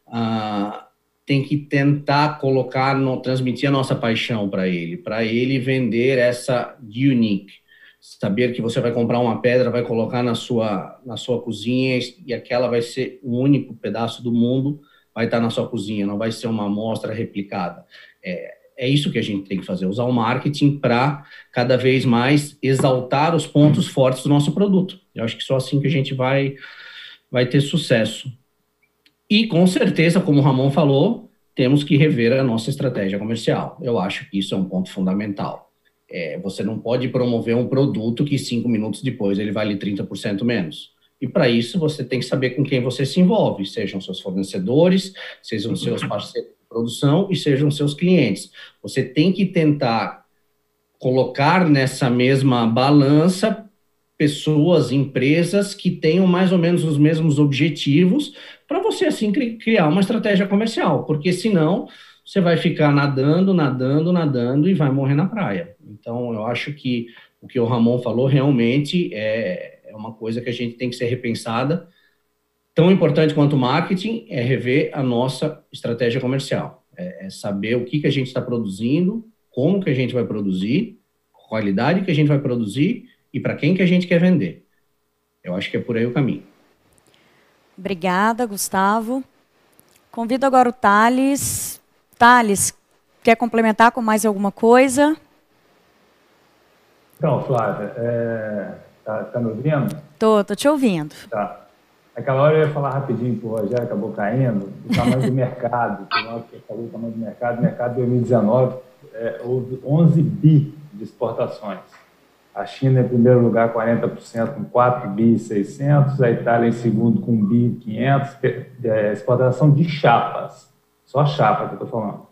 ah, tem que tentar colocar, no, transmitir a nossa paixão para ele, para ele vender essa unique. Saber que você vai comprar uma pedra, vai colocar na sua, na sua cozinha e aquela vai ser o único pedaço do mundo, vai estar na sua cozinha, não vai ser uma amostra replicada. É, é isso que a gente tem que fazer, usar o marketing para cada vez mais exaltar os pontos fortes do nosso produto. Eu acho que só assim que a gente vai, vai ter sucesso. E com certeza, como o Ramon falou, temos que rever a nossa estratégia comercial. Eu acho que isso é um ponto fundamental. É, você não pode promover um produto que cinco minutos depois ele vale 30% menos. E para isso você tem que saber com quem você se envolve, sejam seus fornecedores, sejam seus parceiros de produção e sejam seus clientes. Você tem que tentar colocar nessa mesma balança pessoas, empresas que tenham mais ou menos os mesmos objetivos para você assim criar uma estratégia comercial, porque senão você vai ficar nadando, nadando, nadando e vai morrer na praia. Então, eu acho que o que o Ramon falou realmente é, é uma coisa que a gente tem que ser repensada. Tão importante quanto o marketing é rever a nossa estratégia comercial, é, é saber o que, que a gente está produzindo, como que a gente vai produzir, qualidade que a gente vai produzir e para quem que a gente quer vender. Eu acho que é por aí o caminho. Obrigada, Gustavo. Convido agora o Thales Thales, quer complementar com mais alguma coisa? Então, Flávia, é... tá, tá me ouvindo? Tô, tô te ouvindo. Tá. Aquela hora eu ia falar rapidinho para o Rogério, acabou caindo, o tamanho do mercado, que o tamanho do mercado, o mercado 2019 é, houve 11 bi de exportações. A China em primeiro lugar, 40%, com 4 bi 600, a Itália em segundo, com 1 bi 500, é, exportação de chapas. Só chapa que eu estou falando.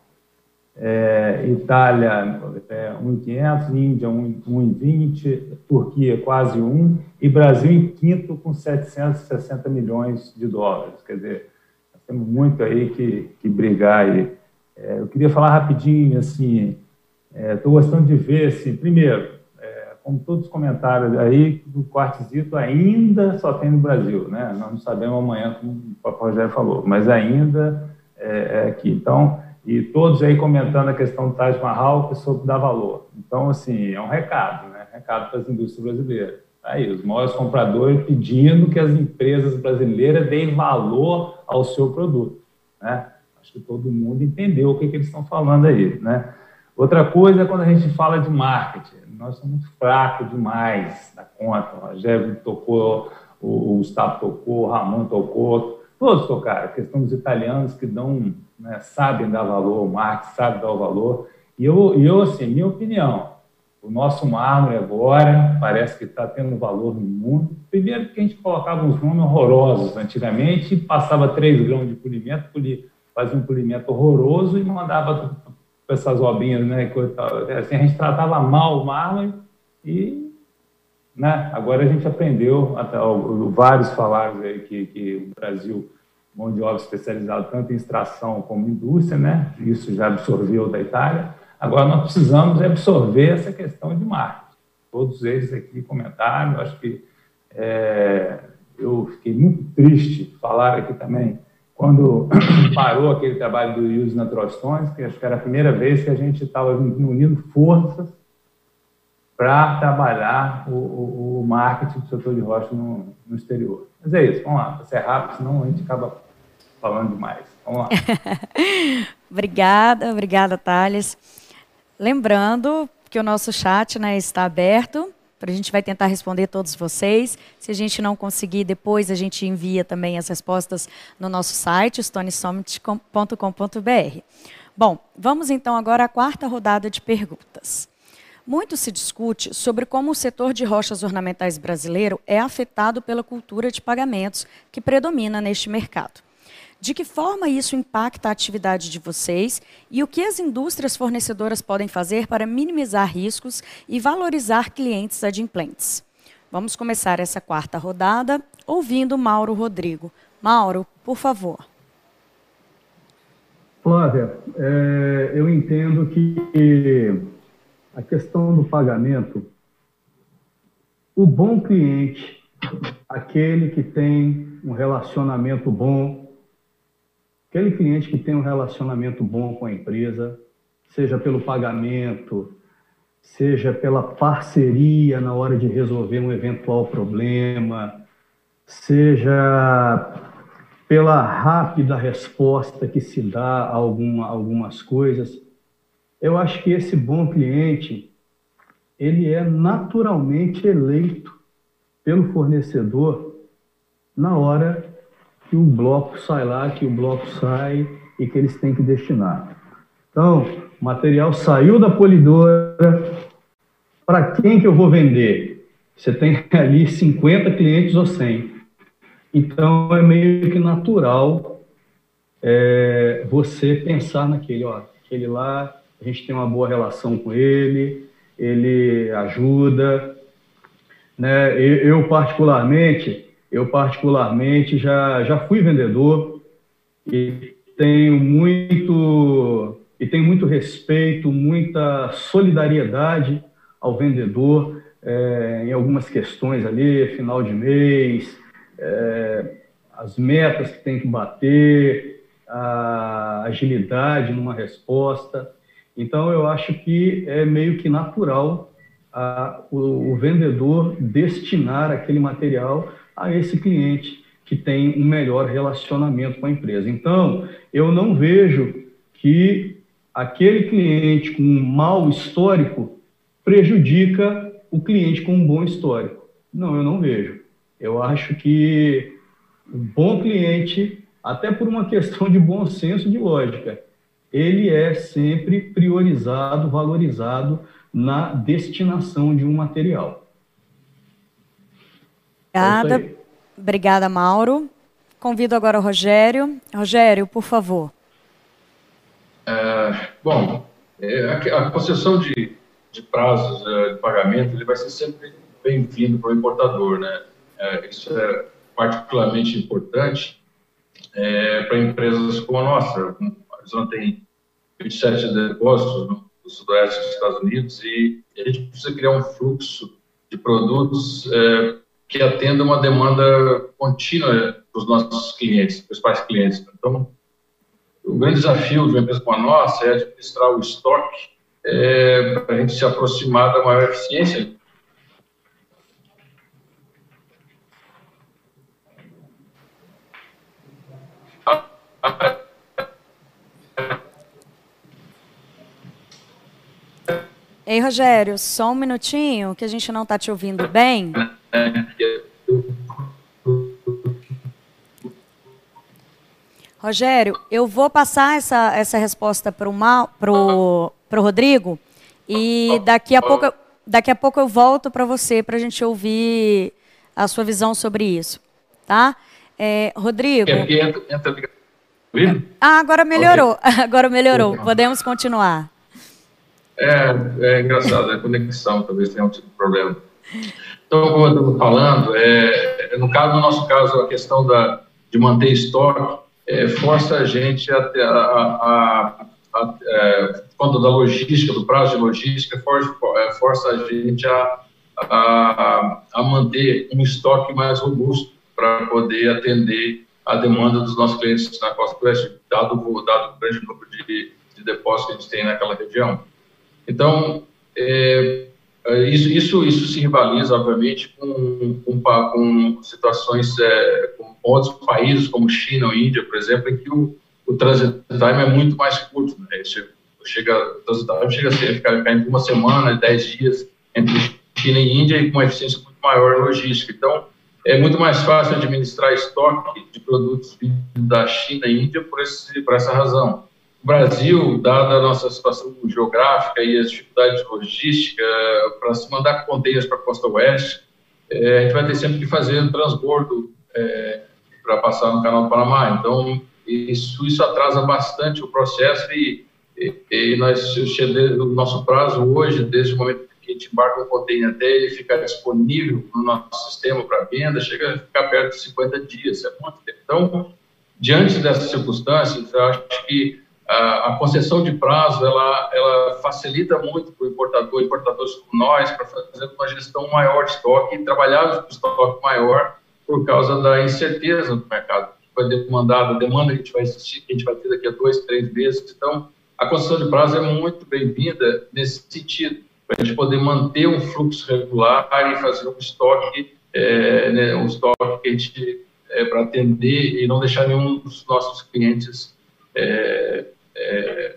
É, Itália, é, 1,500, Índia, 1,20, Turquia, quase 1, e Brasil em quinto, com 760 milhões de dólares. Quer dizer, temos muito aí que, que brigar aí. É, eu queria falar rapidinho, assim, estou é, gostando de ver, assim, primeiro, é, como todos os comentários aí, o quartzito ainda só tem no Brasil, né? Nós não sabemos amanhã, como o Papo Rogério falou, mas ainda é, é, aqui. Então, e todos aí comentando a questão do Taj Mahal, que soube dar valor. Então, assim, é um recado, né? Recado para as indústrias brasileiras. Tá aí, os maiores compradores pedindo que as empresas brasileiras deem valor ao seu produto, né? Acho que todo mundo entendeu o que, que eles estão falando aí, né? Outra coisa é quando a gente fala de marketing. Nós somos fracos demais da conta. O Rogério tocou, o Gustavo tocou, o Ramon tocou Todos tocaram. A questão dos italianos que dão, né, sabem dar valor ao marketing, sabem dar o valor. E eu, eu, assim, minha opinião, o nosso mármore agora parece que está tendo valor no mundo. Primeiro que a gente colocava uns nomes horrorosos antigamente, passava 3 gramas de polimento, fazia um polimento horroroso e mandava essas obrinhas, né? Assim, a gente tratava mal o mármore e né? Agora a gente aprendeu, até, vários falaram aí que, que o Brasil, mão de obra especializada tanto em extração como indústria, né? isso já absorveu da Itália. Agora nós precisamos absorver essa questão de marketing. Todos eles aqui comentaram, acho que é, eu fiquei muito triste falar aqui também quando (coughs) parou aquele trabalho do Yus na Trostões, que acho que era a primeira vez que a gente estava unindo forças para trabalhar o, o, o, marketing do setor de rocha no, no, exterior. Mas é isso, vamos lá, para ser rápido, senão a gente acaba falando demais. Vamos lá. (laughs) obrigada, obrigada, Thales. Lembrando que o nosso chat né, está aberto, a gente vai tentar responder todos vocês. Se a gente não conseguir, depois a gente envia também as respostas no nosso site, stonesummit.com.br. Bom, vamos então agora à quarta rodada de perguntas. Muito se discute sobre como o setor de rochas ornamentais brasileiro é afetado pela cultura de pagamentos que predomina neste mercado. De que forma isso impacta a atividade de vocês e o que as indústrias fornecedoras podem fazer para minimizar riscos e valorizar clientes adimplentes? Vamos começar essa quarta rodada ouvindo Mauro Rodrigo. Mauro, por favor. Flávia, é, eu entendo que a questão do pagamento, o bom cliente, aquele que tem um relacionamento bom, aquele cliente que tem um relacionamento bom com a empresa, seja pelo pagamento, seja pela parceria na hora de resolver um eventual problema, seja pela rápida resposta que se dá a alguma, algumas coisas. Eu acho que esse bom cliente, ele é naturalmente eleito pelo fornecedor na hora que o bloco sai lá, que o bloco sai e que eles têm que destinar. Então, o material saiu da polidora, para quem que eu vou vender? Você tem (laughs) ali 50 clientes ou 100. Então, é meio que natural é, você pensar naquele, ó, aquele lá, a gente tem uma boa relação com ele, ele ajuda, né? Eu, particularmente, eu particularmente já, já fui vendedor e tenho muito e tenho muito respeito, muita solidariedade ao vendedor é, em algumas questões ali, final de mês, é, as metas que tem que bater, a agilidade numa resposta. Então, eu acho que é meio que natural a, o, o vendedor destinar aquele material a esse cliente que tem um melhor relacionamento com a empresa. Então, eu não vejo que aquele cliente com um mau histórico prejudica o cliente com um bom histórico. Não, eu não vejo. Eu acho que um bom cliente, até por uma questão de bom senso de lógica, ele é sempre priorizado, valorizado na destinação de um material. Obrigada, é obrigada, Mauro. Convido agora o Rogério. Rogério, por favor. É, bom, é, a, a, concessão de, de prazos é, de pagamento ele vai ser sempre bem-vindo para o importador, né? É, isso é particularmente importante é, para empresas como a nossa. Tem 27 depósitos no, no sudoeste dos Estados Unidos e a gente precisa criar um fluxo de produtos é, que atenda uma demanda contínua dos nossos clientes, principais clientes. Então, o grande desafio de uma empresa como a nossa é administrar o estoque é, para a gente se aproximar da maior eficiência Ei, Rogério, só um minutinho, que a gente não está te ouvindo bem. Rogério, eu vou passar essa, essa resposta para o pro, pro Rodrigo e daqui a pouco, daqui a pouco eu volto para você para a gente ouvir a sua visão sobre isso, tá? É, Rodrigo. Ah, agora melhorou. (laughs) Agora melhorou. Podemos continuar. É, é engraçado, é conexão, talvez tenha um tipo de problema. Então, como eu estava falando, é, no caso, no nosso caso, a questão da, de manter estoque é, força a gente a, a, a, a é, quando da logística, do prazo de logística, força, é, força a gente a, a, a manter um estoque mais robusto para poder atender a demanda dos nossos clientes na costa oeste, dado, dado o grande número de, de depósitos que a gente tem naquela região. Então, é, é, isso, isso, isso se rivaliza, obviamente, com, com, com situações, é, com outros países, como China ou Índia, por exemplo, em que o, o transit time é muito mais curto. Né? Chega, o transit time chega a ser, ficar, ficar entre uma semana dez dias entre China e Índia e com uma eficiência muito maior logística. Então, é muito mais fácil administrar estoque de produtos da China e Índia por, esse, por essa razão. O Brasil, dada a nossa situação geográfica e as dificuldades logísticas, para se mandar containers para a costa oeste, é, a gente vai ter sempre que fazer um transbordo é, para passar no canal do Panamá. Então, isso, isso atrasa bastante o processo e, e, e nós, o nosso prazo hoje, desde o momento que a gente embarca um container até ele ficar disponível no nosso sistema para venda, chega a ficar perto de 50 dias. É muito tempo. Então, diante dessas circunstâncias, eu acho que a, concessão de prazo ela, ela facilita muito para o importador, importadores como nós, para fazer uma gestão maior de estoque e trabalhar com estoque maior por causa da incerteza do mercado. Vai demandar, a demanda que a gente vai existir, que a gente vai ter daqui a dois, três meses. Então, a concessão de prazo é muito bem-vinda nesse sentido, para a gente poder manter um fluxo regular e fazer um estoque, é, né, um estoque que a gente é, para atender e não deixar nenhum dos nossos clientes é, é,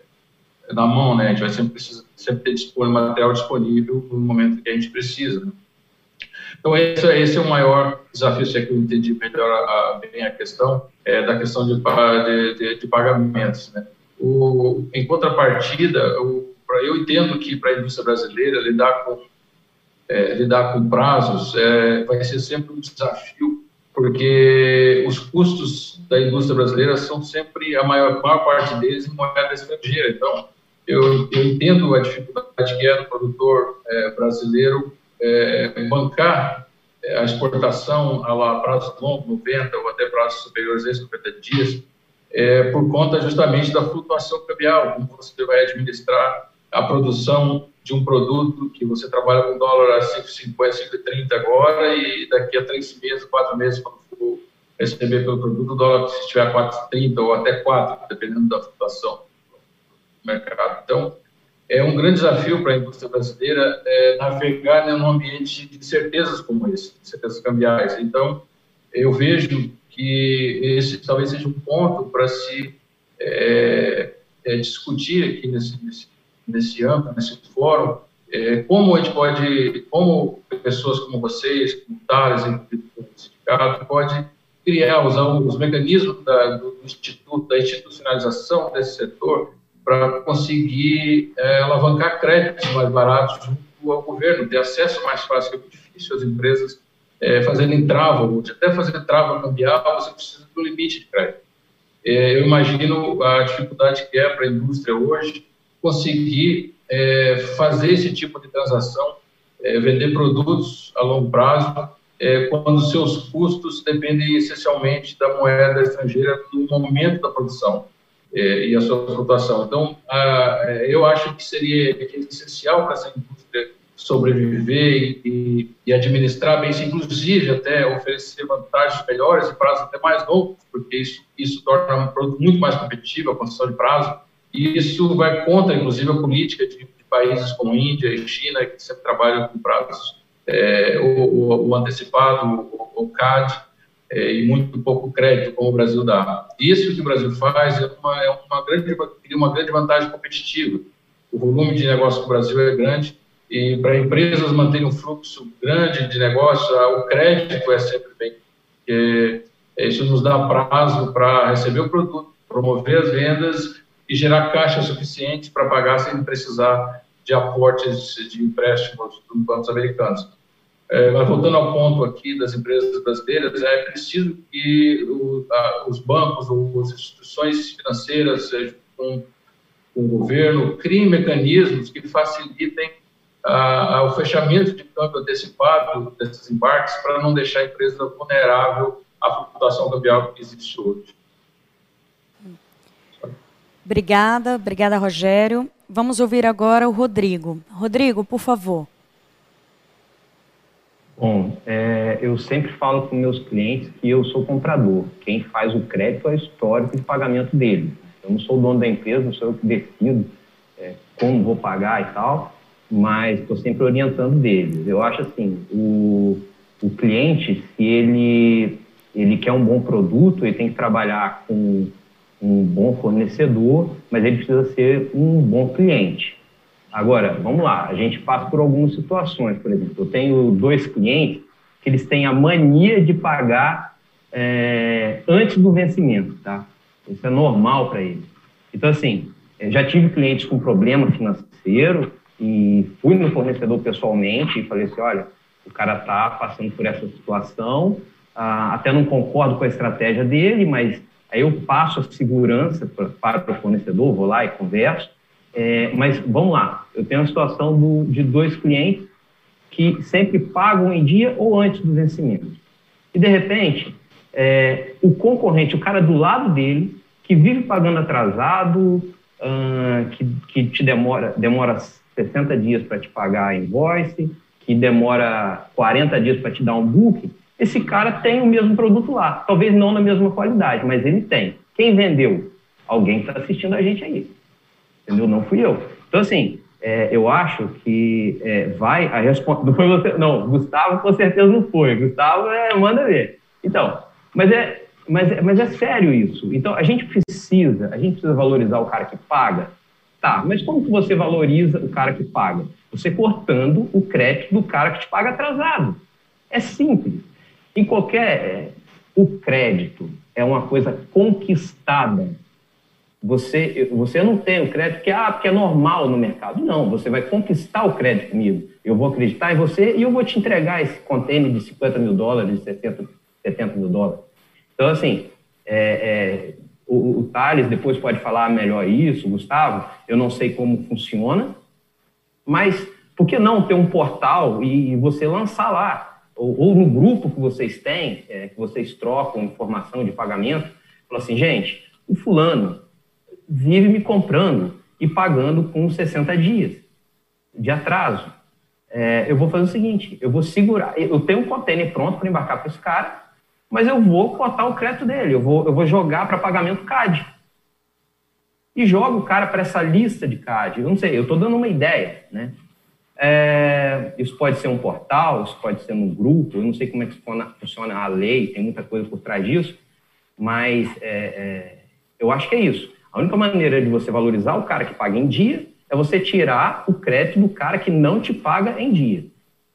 na mão, né? A gente vai sempre precisar sempre ter disponível, material disponível no momento que a gente precisa. Né? Então, esse, esse, é o maior desafio, se é que eu entendi melhor a, bem a questão, é da questão de, de, de, pagamentos. Né? O, em contrapartida, o, eu entendo que para a indústria brasileira lidar com, é, lidar com prazos é, vai ser sempre um desafio, porque os custos da indústria brasileira são sempre, a maior, maior parte deles, em moeda estrangeira. Então, eu, eu entendo a dificuldade que é do produtor é, brasileiro é, bancar é, a exportação a lá, prazos longos, 90 ou até prazos superiores a 50 dias, é, por conta justamente da flutuação cambial, como você vai administrar a produção de um produto que você trabalha com dólar a 5,50, 5,30 agora e daqui a três meses, quatro meses, quando for receber pelo produto, o dólar se estiver a 4,30 ou até 4, dependendo da flutuação do mercado. Então, é um grande desafio para a indústria brasileira é, navegar num ambiente de certezas como esse, de certezas cambiais. Então, eu vejo que esse talvez seja um ponto para se é, é, discutir aqui nesse, nesse, nesse âmbito, nesse fórum, é, como a gente pode, como pessoas como vocês, Thales, do sindicato, pode criar, usar os mecanismos da, do instituto, da institucionalização desse setor para conseguir é, alavancar créditos mais baratos junto ao governo, ter acesso mais fácil, que é muito difícil as empresas é, trava, ou até fazer trava cambial, você precisa do limite de crédito. É, eu imagino a dificuldade que é para a indústria hoje conseguir é, fazer esse tipo de transação, é, vender produtos a longo prazo, é, quando seus custos dependem essencialmente da moeda estrangeira no momento da produção é, e a sua flutuação. Então, a, é, eu acho que seria essencial para essa indústria sobreviver e, e, administrar bem, inclusive até oferecer vantagens melhores e prazos até mais longos, porque isso, isso torna um produto muito mais competitivo, a concessão de prazo, e isso vai contra, inclusive, a política de, de países como Índia e China, que sempre trabalham com prazos, é, o, o, antecipado, o, o CAD, é, e muito pouco crédito, como o Brasil dá. Isso que o Brasil faz é uma, é uma, grande, uma grande vantagem competitiva. O volume de negócio do Brasil é grande e para empresas manterem um fluxo grande de negócio, o crédito é sempre bem. Porque isso nos dá prazo para receber o produto, promover as vendas e gerar caixa suficiente para pagar sem precisar de aportes de empréstimos dos bancos americanos. É, mas voltando ao ponto aqui das empresas brasileiras, é preciso que o, a, os bancos ou as instituições financeiras, com, com o governo, criem mecanismos que facilitem a, a, o fechamento de câmbio antecipado desses embarques para não deixar a empresa vulnerável à flutuação cambial que existe hoje. Obrigada, obrigada, Rogério. Vamos ouvir agora o Rodrigo. Rodrigo, por favor. Bom, é, eu sempre falo com meus clientes que eu sou comprador. Quem faz o crédito é o histórico de pagamento dele. Eu não sou dono da empresa, não sou eu que decido é, como vou pagar e tal, mas estou sempre orientando deles. Eu acho assim, o, o cliente, se ele, ele quer um bom produto, ele tem que trabalhar com um bom fornecedor, mas ele precisa ser um bom cliente. Agora, vamos lá, a gente passa por algumas situações, por exemplo, eu tenho dois clientes que eles têm a mania de pagar é, antes do vencimento, tá? Isso é normal para eles. Então, assim, já tive clientes com problema financeiro e fui no fornecedor pessoalmente e falei assim, olha, o cara está passando por essa situação, ah, até não concordo com a estratégia dele, mas aí eu passo a segurança pra, para o fornecedor, vou lá e converso, é, mas vamos lá, eu tenho a situação do, de dois clientes que sempre pagam em dia ou antes do vencimento. E de repente, é, o concorrente, o cara do lado dele, que vive pagando atrasado, que, que te demora, demora 60 dias para te pagar a invoice, que demora 40 dias para te dar um book, esse cara tem o mesmo produto lá. Talvez não na mesma qualidade, mas ele tem. Quem vendeu? Alguém que está assistindo a gente aí entendeu? Não fui eu. Então, assim, é, eu acho que é, vai a resposta. Não foi você, não. Gustavo com certeza não foi. Gustavo é, manda ver. Então, mas é, mas, é, mas é sério isso. Então a gente precisa, a gente precisa valorizar o cara que paga. Tá, mas como que você valoriza o cara que paga? Você cortando o crédito do cara que te paga atrasado. É simples. Em qualquer. O crédito é uma coisa conquistada você, você não tem o crédito que ah, porque é normal no mercado. Não, você vai conquistar o crédito comigo. Eu vou acreditar em você e eu vou te entregar esse container de 50 mil dólares, de 70, 70 mil dólares. Então, assim, é, é, o, o Thales depois pode falar melhor isso, Gustavo. Eu não sei como funciona, mas por que não ter um portal e, e você lançar lá? Ou, ou, no grupo que vocês têm, é, que vocês trocam informação de pagamento, falar assim, gente, o fulano vive me comprando e pagando com 60 dias de atraso. É, eu vou fazer o seguinte: eu vou segurar. Eu tenho um container pronto para embarcar para esse cara, mas eu vou cotar o crédito dele, eu vou, eu vou jogar para pagamento CAD. E jogo o cara para essa lista de CAD. Eu não sei, eu estou dando uma ideia, né? É, isso pode ser um portal, isso pode ser um grupo, eu não sei como é que funciona a lei, tem muita coisa por trás disso, mas é, é, eu acho que é isso. A única maneira de você valorizar o cara que paga em dia é você tirar o crédito do cara que não te paga em dia.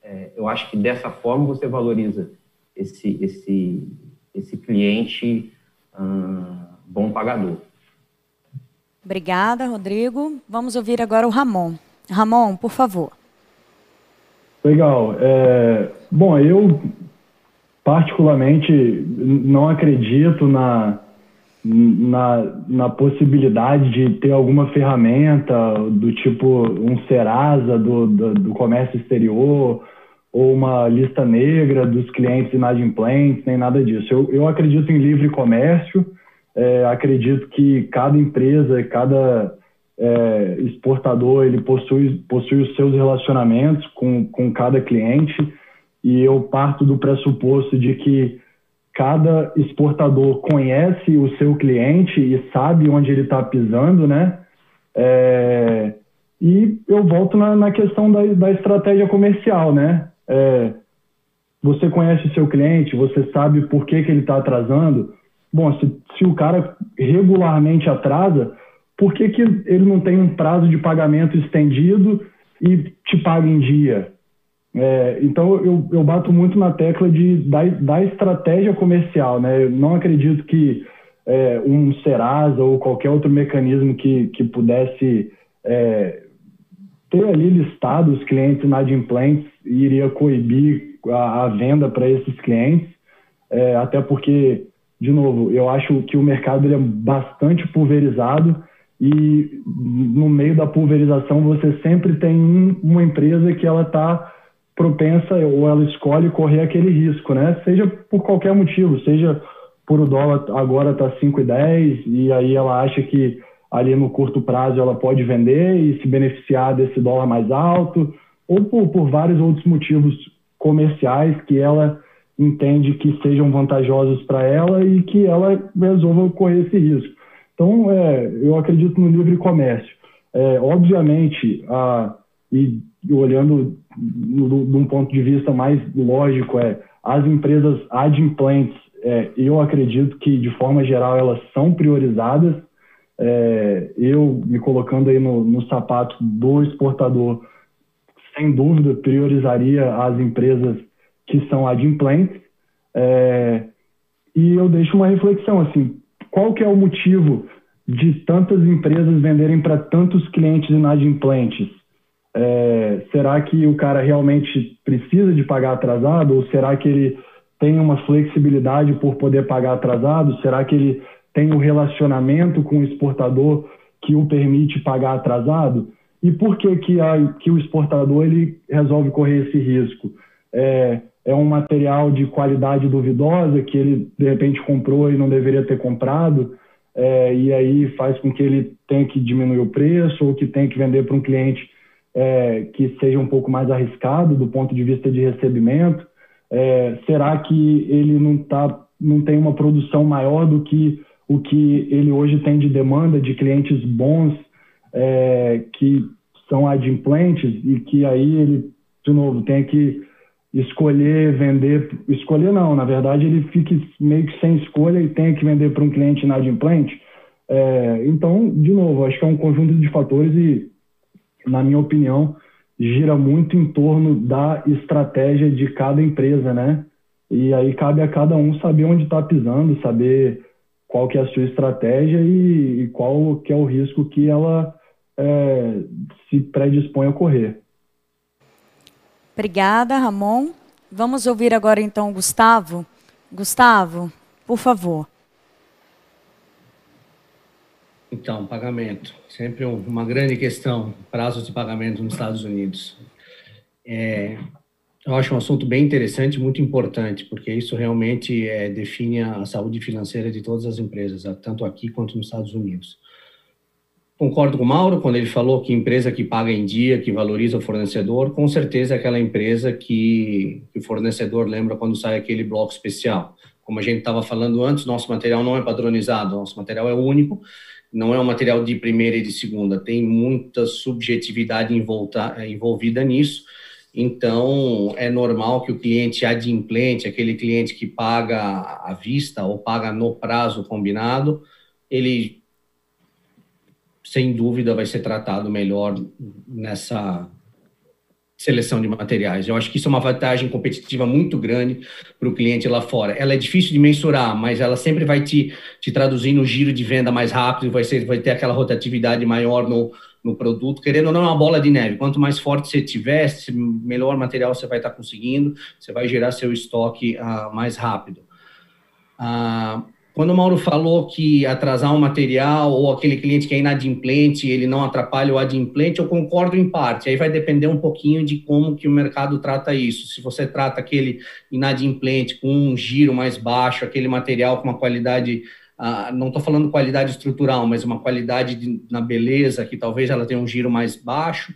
É, eu acho que dessa forma você valoriza esse, esse, esse cliente hum, bom pagador. Obrigada, Rodrigo. Vamos ouvir agora o Ramon. Ramon, por favor. Legal. É, bom, eu particularmente não acredito na na, na possibilidade de ter alguma ferramenta do tipo um Serasa do, do, do, comércio exterior ou uma lista negra dos clientes inadimplentes, nem nada disso. Eu, eu acredito em livre comércio, é, acredito que cada empresa, cada é, exportador, ele possui, possui os seus relacionamentos com, com cada cliente e eu parto do pressuposto de que cada exportador conhece o seu cliente e sabe onde ele está pisando, né? É, e eu volto na, na questão da, da, estratégia comercial, né? É, você conhece o seu cliente, você sabe por que, que ele está atrasando. Bom, se, se o cara regularmente atrasa, por que, que ele não tem um prazo de pagamento estendido e te paga em dia? É, então eu, eu bato muito na tecla de, da, da estratégia comercial, né? Eu não acredito que é, um Serasa ou qualquer outro mecanismo que, que pudesse é, ter ali listado os clientes inadimplentes iria coibir a, a venda para esses clientes, é, até porque, de novo, eu acho que o mercado é bastante pulverizado e no meio da pulverização você sempre tem uma empresa que ela está propensa ou ela escolhe correr aquele risco, né? Seja por qualquer motivo, seja por o dólar agora está 5,10 e aí ela acha que ali no curto prazo ela pode vender e se beneficiar desse dólar mais alto, ou por, por vários outros motivos comerciais que ela entende que sejam vantajosos para ela e que ela resolva correr esse risco. Então, é, eu acredito no livre comércio. É, obviamente, a, e olhando de um ponto de vista mais lógico, é as empresas adimplentes, é, eu acredito que, de forma geral, elas são priorizadas. É, eu, me colocando aí no, no sapato do exportador, sem dúvida, priorizaria as empresas que são adimplentes. É, e eu deixo uma reflexão, assim, qual que é o motivo de tantas empresas venderem para tantos clientes inadimplentes? É, será que o cara realmente precisa de pagar atrasado ou será que ele tem uma flexibilidade por poder pagar atrasado? Será que ele tem um relacionamento com o exportador que o permite pagar atrasado? E por que que, a, que o exportador ele resolve correr esse risco? É, é um material de qualidade duvidosa que ele de repente comprou e não deveria ter comprado? É, e aí faz com que ele tenha que diminuir o preço ou que tenha que vender para um cliente é, que seja um pouco mais arriscado do ponto de vista de recebimento? É, será que ele não, tá, não tem uma produção maior do que o que ele hoje tem de demanda de clientes bons é, que são adimplentes e que aí ele, de novo, tem que escolher vender, escolher não, na verdade ele fica meio que sem escolha e tem que vender para um cliente inadimplente. É, então, de novo, acho que é um conjunto de fatores e, na minha opinião, gira muito em torno da estratégia de cada empresa, né? E aí cabe a cada um saber onde está pisando, saber qual que é a sua estratégia e, e qual que é o risco que ela é, se predispõe a correr. Obrigada, Ramon. Vamos ouvir agora então o Gustavo. Gustavo, por favor. Então, pagamento. Sempre uma grande questão, prazos de pagamento nos Estados Unidos. É, eu acho um assunto bem interessante, muito importante, porque isso realmente é, define a saúde financeira de todas as empresas, tanto aqui quanto nos Estados Unidos. Concordo com o Mauro quando ele falou que empresa que paga em dia, que valoriza o fornecedor, com certeza é aquela empresa que, que o fornecedor lembra quando sai aquele bloco especial. Como a gente estava falando antes, nosso material não é padronizado, nosso material é único, não é um material de primeira e de segunda, tem muita subjetividade envolvida nisso então, é normal que o cliente adimplente, aquele cliente que paga à vista ou paga no prazo combinado, ele, sem dúvida, vai ser tratado melhor nessa seleção de materiais. Eu acho que isso é uma vantagem competitiva muito grande para o cliente lá fora. Ela é difícil de mensurar, mas ela sempre vai te, te traduzir no giro de venda mais rápido, vai, ser, vai ter aquela rotatividade maior no, no produto, querendo ou não, é uma bola de neve. Quanto mais forte você tiver, melhor material você vai estar conseguindo, você vai gerar seu estoque uh, mais rápido. Uh, quando o Mauro falou que atrasar um material ou aquele cliente que é inadimplente, ele não atrapalha o adimplente, eu concordo em parte. Aí vai depender um pouquinho de como que o mercado trata isso. Se você trata aquele inadimplente com um giro mais baixo, aquele material com uma qualidade ah, não estou falando qualidade estrutural, mas uma qualidade de, na beleza, que talvez ela tenha um giro mais baixo,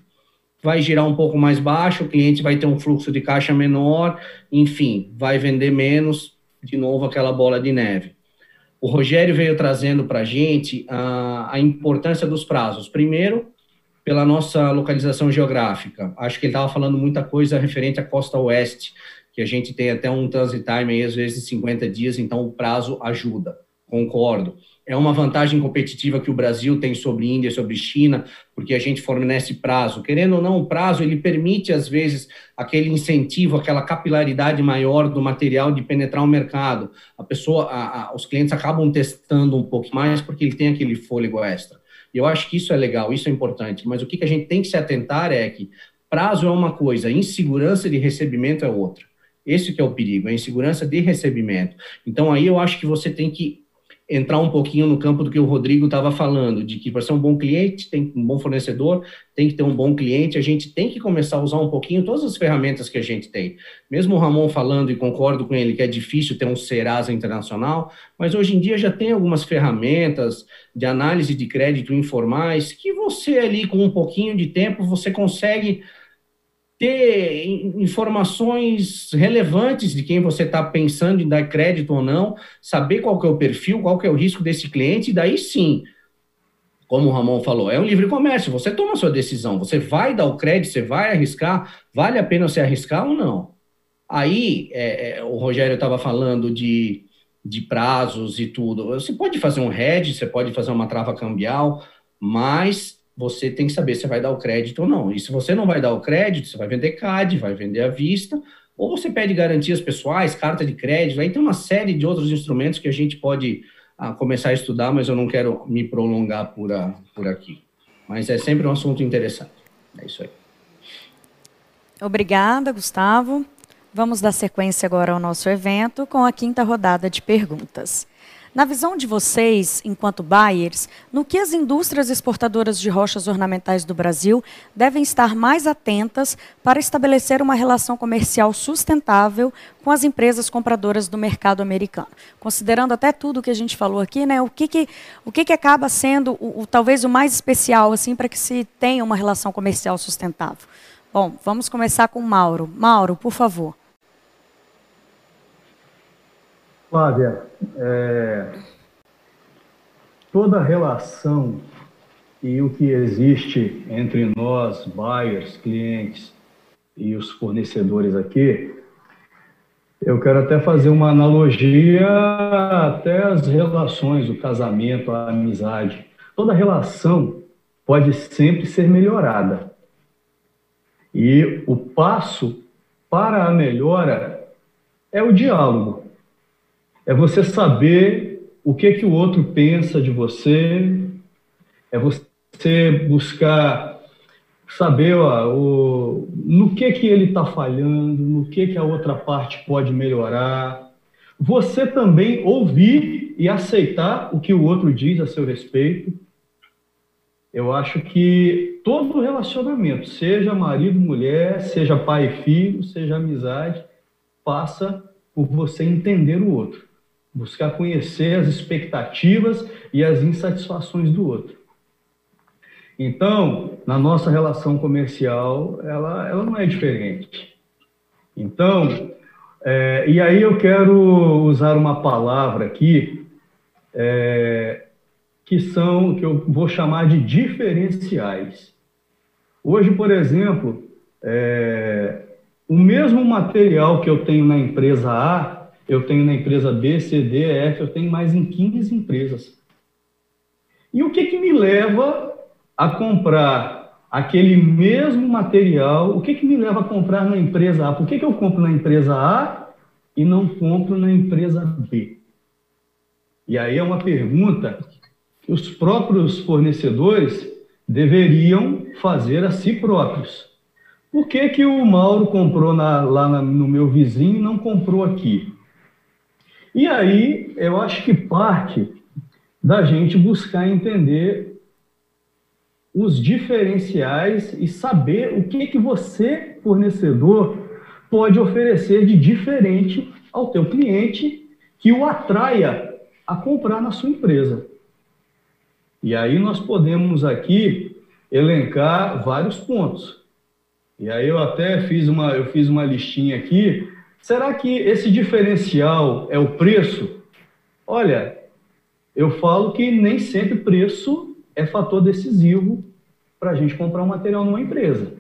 vai girar um pouco mais baixo, o cliente vai ter um fluxo de caixa menor, enfim, vai vender menos, de novo aquela bola de neve. O Rogério veio trazendo para a gente a importância dos prazos. Primeiro, pela nossa localização geográfica. Acho que ele estava falando muita coisa referente à costa oeste, que a gente tem até um transit time aí, às vezes, de 50 dias, então o prazo ajuda concordo. É uma vantagem competitiva que o Brasil tem sobre Índia, sobre China, porque a gente fornece prazo. Querendo ou não, o prazo ele permite às vezes aquele incentivo, aquela capilaridade maior do material de penetrar o mercado. A pessoa, a, a, os clientes acabam testando um pouco mais porque ele tem aquele fôlego extra. E eu acho que isso é legal, isso é importante. Mas o que, que a gente tem que se atentar é que prazo é uma coisa, insegurança de recebimento é outra. Esse que é o perigo, a insegurança de recebimento. Então aí eu acho que você tem que entrar um pouquinho no campo do que o Rodrigo estava falando, de que para ser um bom cliente, tem um bom fornecedor, tem que ter um bom cliente, a gente tem que começar a usar um pouquinho todas as ferramentas que a gente tem. Mesmo o Ramon falando, e concordo com ele, que é difícil ter um Serasa internacional, mas hoje em dia já tem algumas ferramentas de análise de crédito informais que você ali, com um pouquinho de tempo, você consegue ter informações relevantes de quem você está pensando em dar crédito ou não, saber qual que é o perfil, qual que é o risco desse cliente, e daí sim, como o Ramon falou, é um livre comércio, você toma a sua decisão, você vai dar o crédito, você vai arriscar, vale a pena você arriscar ou não? Aí, é, é, o Rogério estava falando de, de prazos e tudo, você pode fazer um hedge, você pode fazer uma trava cambial, mas você tem que saber se vai dar o crédito ou não. E se você não vai dar o crédito, você vai vender CAD, vai vender à vista, ou você pede garantias pessoais, carta de crédito, aí tem uma série de outros instrumentos que a gente pode ah, começar a estudar, mas eu não quero me prolongar por, a, por aqui. Mas é sempre um assunto interessante. É isso aí. Obrigada, Gustavo. Vamos dar sequência agora ao nosso evento com a quinta rodada de perguntas. Na visão de vocês, enquanto buyers, no que as indústrias exportadoras de rochas ornamentais do Brasil devem estar mais atentas para estabelecer uma relação comercial sustentável com as empresas compradoras do mercado americano? Considerando até tudo que a gente falou aqui, né, o que, que, o que, que acaba sendo o, o talvez o mais especial assim para que se tenha uma relação comercial sustentável? Bom, vamos começar com Mauro. Mauro, por favor. Flávia, é, toda relação e o que existe entre nós, buyers, clientes e os fornecedores aqui, eu quero até fazer uma analogia até as relações, o casamento, a amizade. Toda relação pode sempre ser melhorada. E o passo para a melhora é o diálogo. É você saber o que que o outro pensa de você, é você buscar saber ó, o, no que, que ele está falhando, no que, que a outra parte pode melhorar. Você também ouvir e aceitar o que o outro diz a seu respeito. Eu acho que todo relacionamento, seja marido, mulher, seja pai e filho, seja amizade, passa por você entender o outro, buscar conhecer as expectativas e as insatisfações do outro. Então, na nossa relação comercial, ela, ela não é diferente. Então, é, e aí eu quero usar uma palavra aqui, é, que são, que eu vou chamar de diferenciais. Hoje, por exemplo, é, o mesmo material que eu tenho na empresa A, eu tenho na empresa B, C, D, F, eu tenho mais em 15 empresas. E o que, que me leva a comprar aquele mesmo material, o que, que me leva a comprar na empresa A? Por que, que eu compro na empresa A e não compro na empresa B? E aí é uma pergunta que os próprios fornecedores deveriam fazer a si próprios. Por que, que o Mauro comprou na, lá na, no meu vizinho e não comprou aqui? E aí eu acho que parte da gente buscar entender os diferenciais e saber o que que você, fornecedor, pode oferecer de diferente ao teu cliente que o atraia a comprar na sua empresa. E aí nós podemos aqui elencar vários pontos. E aí eu até fiz uma, eu fiz uma listinha aqui. Será que esse diferencial é o preço? Olha, eu falo que nem sempre preço é fator decisivo para a gente comprar um material numa empresa.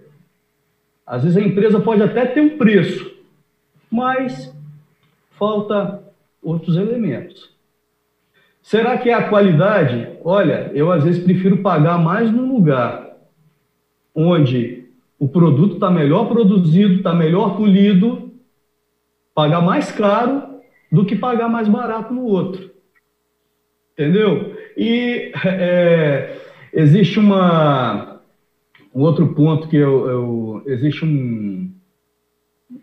Às vezes a empresa pode até ter um preço, mas falta outros elementos. Será que é a qualidade? Olha, eu às vezes prefiro pagar mais num lugar onde o produto está melhor produzido, está melhor polido, pagar mais caro do que pagar mais barato no outro. Entendeu? E é, existe uma, um outro ponto que eu, eu existe um,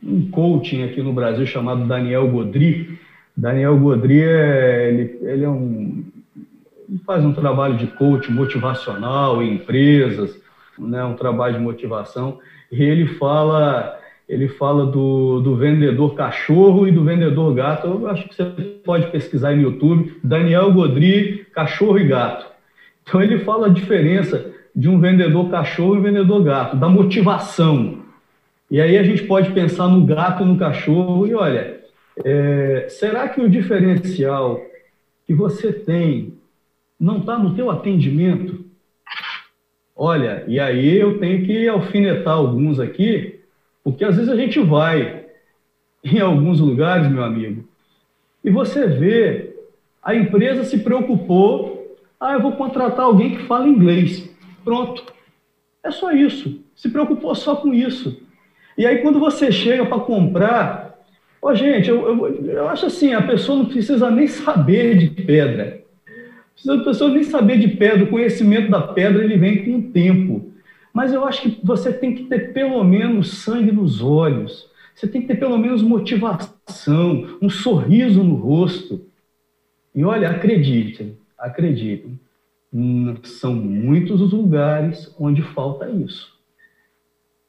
um coaching aqui no Brasil chamado Daniel Godri. Daniel Godri é, ele, ele é um ele faz um trabalho de coaching motivacional em empresas, né, um trabalho de motivação, e ele fala ele fala do, do vendedor cachorro e do vendedor gato. Eu acho que você pode pesquisar no YouTube, Daniel Godri, cachorro e gato. Então ele fala a diferença de um vendedor cachorro e um vendedor gato, da motivação. E aí a gente pode pensar no gato e no cachorro e olha, é, será que o diferencial que você tem não está no teu atendimento? Olha, e aí eu tenho que alfinetar alguns aqui, porque às vezes a gente vai em alguns lugares, meu amigo, e você vê a empresa se preocupou, ah, eu vou contratar alguém que fala inglês. Pronto. É só isso. Se preocupou só com isso. E aí quando você chega para comprar, ó, gente, eu, eu, eu, acho assim, a pessoa não precisa nem saber de pedra. Precisa a pessoa nem saber de pedra, o conhecimento da pedra ele vem com o tempo. Mas eu acho que você tem que ter pelo menos sangue nos olhos. Você tem que ter pelo menos motivação, um sorriso no rosto. E olha, acreditem, acreditem, são muitos os lugares onde falta isso.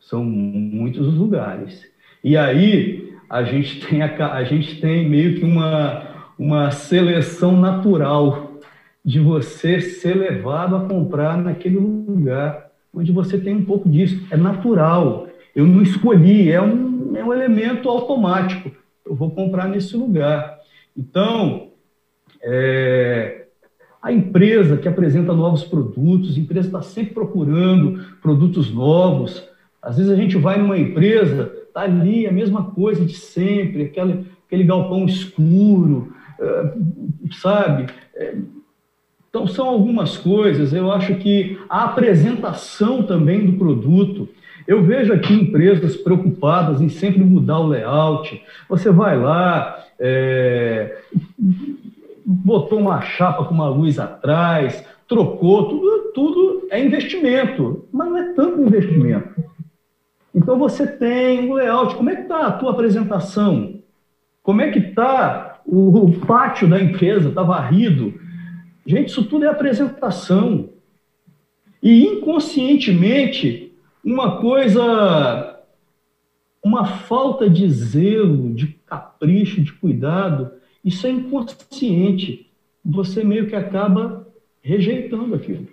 São muitos os lugares. E aí a gente tem, a, a gente tem meio que uma, uma seleção natural de você ser levado a comprar naquele lugar onde você tem um pouco disso. É natural. Eu não escolhi, é um, é um elemento automático. Eu vou comprar nesse lugar. Então, é, a empresa que apresenta novos produtos, a empresa está sempre procurando produtos novos. Às vezes a gente vai numa empresa, está ali a mesma coisa de sempre, aquele, aquele galpão escuro, eh, sabe? Então, são algumas coisas. Eu acho que a apresentação também do produto. Eu vejo aqui empresas preocupadas em sempre mudar o layout. Você vai lá, é, botou uma chapa com uma luz atrás, trocou, tudo, tudo é investimento, mas não é tanto investimento. Então você tem um layout, como é que está a tua apresentação? Como é que está o, o pátio da empresa? Está varrido? Gente, isso tudo é apresentação. E inconscientemente, uma coisa, uma falta de zelo, de capricho, de cuidado, isso é inconsciente. Você meio que acaba rejeitando aquilo.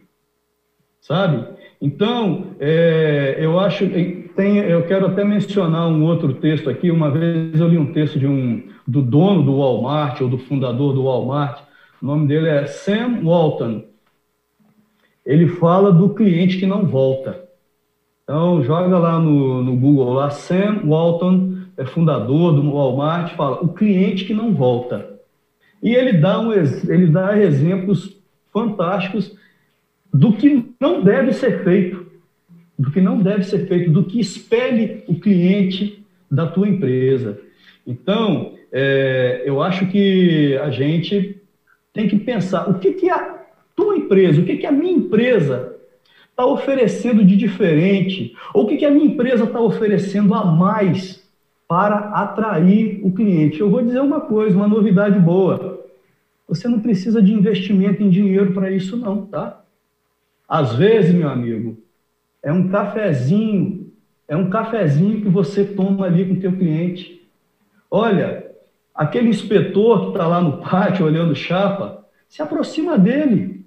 Sabe? Então, é, eu acho. Tem, eu quero até mencionar um outro texto aqui. Uma vez eu li um texto de um, do dono do Walmart, ou do fundador do Walmart. O nome dele é Sam Walton. Ele fala do cliente que não volta. Então, joga lá no, no Google, lá, Sam Walton é fundador do Walmart, fala o cliente que não volta. E ele dá, um, ele dá exemplos fantásticos do que não deve ser feito, do que não deve ser feito, do que espere o cliente da tua empresa. Então, é, eu acho que a gente tem que pensar o que, que a tua empresa, o que, que a minha empresa está oferecendo de diferente, ou o que, que a minha empresa está oferecendo a mais para atrair o cliente. Eu vou dizer uma coisa, uma novidade boa. Você não precisa de investimento em dinheiro para isso, não, tá? Às vezes, meu amigo, é um cafezinho, é um cafezinho que você toma ali com o teu cliente. Olha, aquele inspetor que está lá no pátio olhando chapa, se aproxima dele.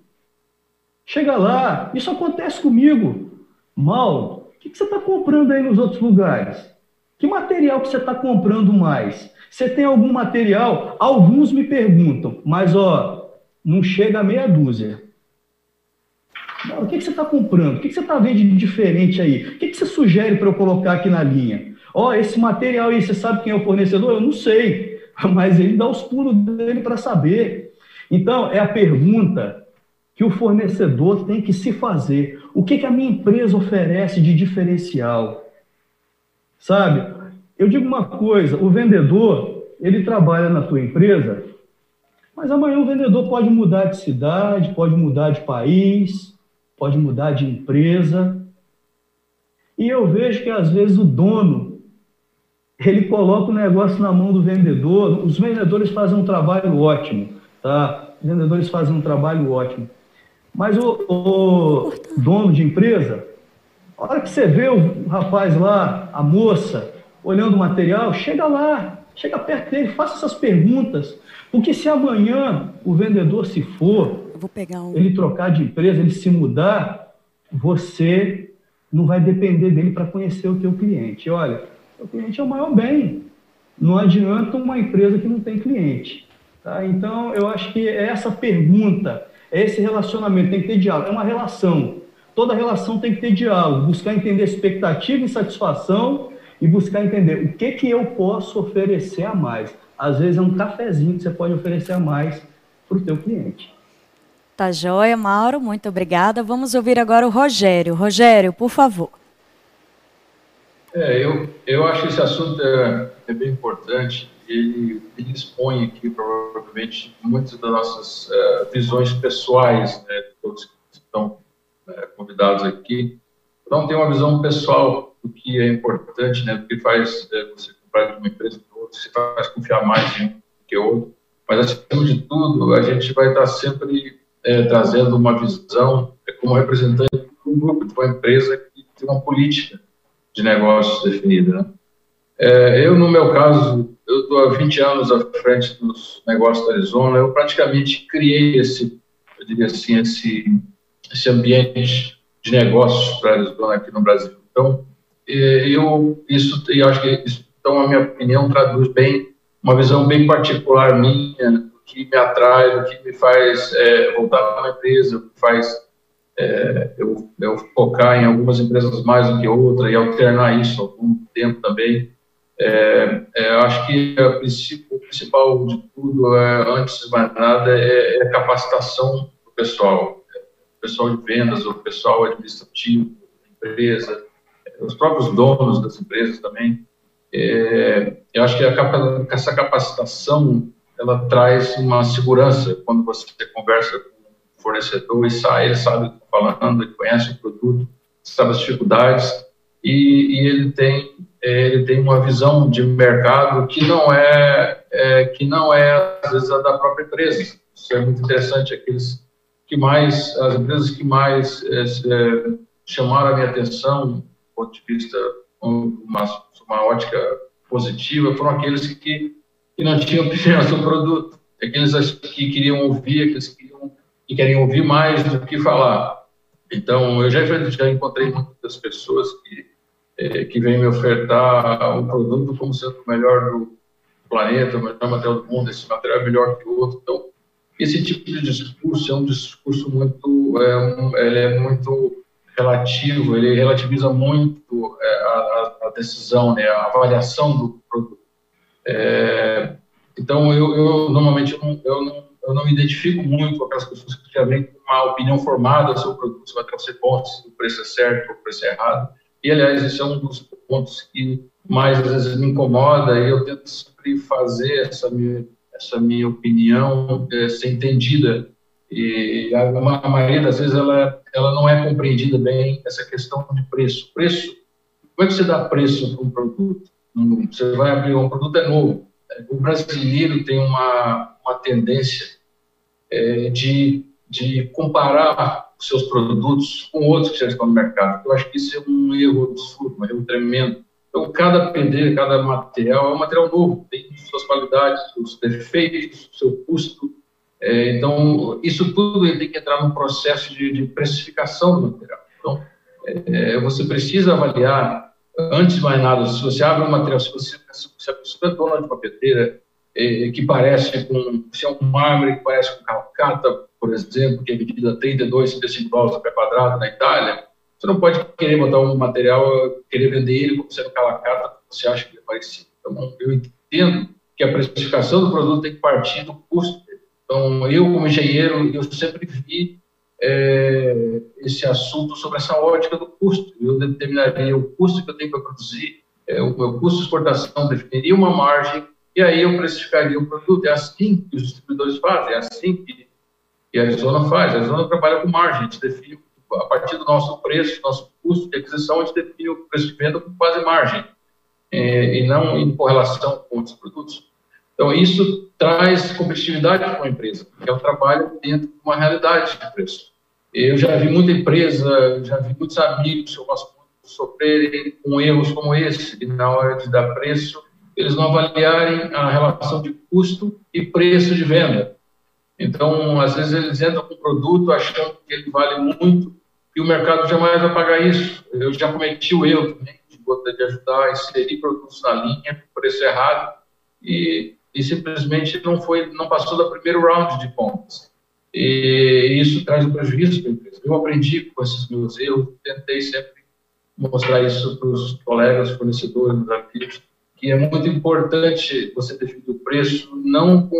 Chega lá, isso acontece comigo. Mal, o que, que você está comprando aí nos outros lugares? Que material que você está comprando mais? Você tem algum material? Alguns me perguntam, mas ó, não chega a meia dúzia. O que, que você está comprando? O que, que você está vendo de diferente aí? O que, que você sugere para eu colocar aqui na linha? Ó, esse material aí, você sabe quem é o fornecedor? Eu não sei, (laughs) mas ele dá os pulos dele para saber. Então, é a pergunta que o fornecedor tem que se fazer. O que, que a minha empresa oferece de diferencial? Sabe? Eu digo uma coisa, o vendedor, ele trabalha na tua empresa, mas amanhã o vendedor pode mudar de cidade, pode mudar de país, pode mudar de empresa. E eu vejo que às vezes o dono, ele coloca o negócio na mão do vendedor. Os vendedores fazem um trabalho ótimo, tá? Os vendedores fazem um trabalho ótimo. Mas o, o dono de empresa, a hora que você vê o rapaz lá, a moça, olhando o material, chega lá, chega perto dele, faça essas perguntas. Porque se amanhã o vendedor se for, um... ele trocar de empresa, ele se mudar, você não vai depender dele para conhecer o teu cliente. Olha, o cliente é o maior bem. Não adianta uma empresa que não tem cliente. Tá? Então, eu acho que é essa pergunta, é esse relacionamento, tem que ter diálogo. É uma relação toda relação tem que ter diálogo, buscar entender expectativa e satisfação e buscar entender o que, que eu posso oferecer a mais. Às vezes é um cafezinho que você pode oferecer a mais para o teu cliente. Tá joia, Mauro, muito obrigada. Vamos ouvir agora o Rogério. Rogério, por favor. É, eu, eu acho que esse assunto é, é bem importante. Ele, ele, expõe aqui, provavelmente, muitas das nossas uh, visões pessoais, né, todos que estão é, convidados aqui, não tem uma visão pessoal do que é importante, né, do que faz é, você comprar de uma empresa para outra, se faz confiar mais em um que outro, mas acima de tudo, a gente vai estar sempre é, trazendo uma visão é, como representante de um grupo, de uma empresa que tem uma política de negócios definida, né? É, eu, no meu caso, eu estou há 20 anos à frente dos negócios da Arizona, eu praticamente criei esse, eu diria assim, esse esse ambiente de negócios para a Arizona aqui no Brasil. Então, eu isso, eu acho que isso, então a minha opinião traduz bem uma visão bem particular minha do que me atrai, do que me faz é, voltar para uma empresa, que faz é, eu, eu, focar em algumas empresas mais do que outra e alternar isso algum tempo também. É, é, acho que o principal de tudo, é, antes de mais nada, é, é, a capacitação do pessoal, o pessoal de vendas, o pessoal administrativo da empresa, os próprios donos das empresas também. É, eu acho que a, essa capacitação ela traz uma segurança quando você conversa fornecedor e sai, ele sabe o que está falando, ele conhece o produto, sabe as dificuldades e, e ele tem ele tem uma visão de mercado que não é, é, que não é às vezes a da própria empresa. Isso é muito interessante. Aqueles que mais as empresas que mais é, é chamaram a minha atenção, do ponto de vista uma, uma ótica positiva, foram aqueles que, que não tinham (laughs) preferência no produto, aqueles que queriam ouvir, aqueles que, que querem ouvir mais do que falar. Então, eu já, já encontrei muitas pessoas que, é, que vêm me ofertar um produto como sendo o melhor do planeta, o melhor material do mundo, esse material é melhor que o outro. Então, esse tipo de discurso é um discurso muito, é, ele é muito relativo, ele relativiza muito é, a, a, decisão, né, a avaliação do produto. É, então, eu, eu normalmente eu não, eu, não, eu não me identifico muito com aquelas pessoas que já vêm com uma opinião formada sobre o produto, se vai ser bom, se o preço é certo ou o preço é errado. E, aliás, esse é um dos pontos que mais, às vezes, me incomoda e eu tento sempre fazer essa minha, essa minha opinião é, ser entendida e a, a, maioria das vezes ela, ela não é compreendida bem essa questão de preço. Preço, como é que você dá preço para um produto? Você vai abrir um produto é novo. O brasileiro tem uma, uma tendência é, de, de comparar seus produtos com outros que já estão no mercado. Eu acho que isso é um erro absurdo, um erro tremendo. Então, cada pedreiro, cada material é um material novo, tem suas qualidades, seus defeitos, seu custo, é, então, isso tudo tem que entrar no processo de, de precificação do material. Então, é, você precisa avaliar, antes de mais nada, se você abre um material, se, você, se a pessoa é dona de uma pedreira é, que parece com, se é um mármore que parece com calcata, por exemplo, que é medida 32, 35 dólares por quadrado na Itália, você não pode querer botar um material, querer vender ele como sendo calcata, você acha que é parecido. Então, eu entendo que a precificação do produto tem que partir do custo então, eu, como engenheiro, eu sempre vi é, esse assunto sobre essa ótica do custo. Eu determinaria o custo que eu tenho para produzir, é, o meu custo de exportação, definiria uma margem, e aí eu precificaria o produto. É assim que os distribuidores fazem, é assim que, que a Arizona faz. A Arizona trabalha com margem, a gente define, a partir do nosso preço, nosso custo de aquisição, a gente define o preço de venda com quase margem, é, e não em correlação com outros produtos. Então, isso traz competitividade para uma empresa, porque é um trabalho dentro de uma realidade de preço. Eu já vi muita empresa, já vi muitos amigos muito sofrerem com erros como esse, que na hora de dar preço, eles não avaliarem a relação de custo e preço de venda. Então, às vezes, eles entram com um produto achando que ele vale muito e o mercado jamais vai pagar isso. Eu já cometi o erro também de, de ajudar a inserir produtos na linha, preço errado, e e simplesmente não foi, não passou da primeiro round de compras. E isso traz um prejuízo para a empresa. Eu aprendi com esses meus erros, tentei sempre mostrar isso para os colegas, fornecedores, meus amigos, que é muito importante você definir o preço não com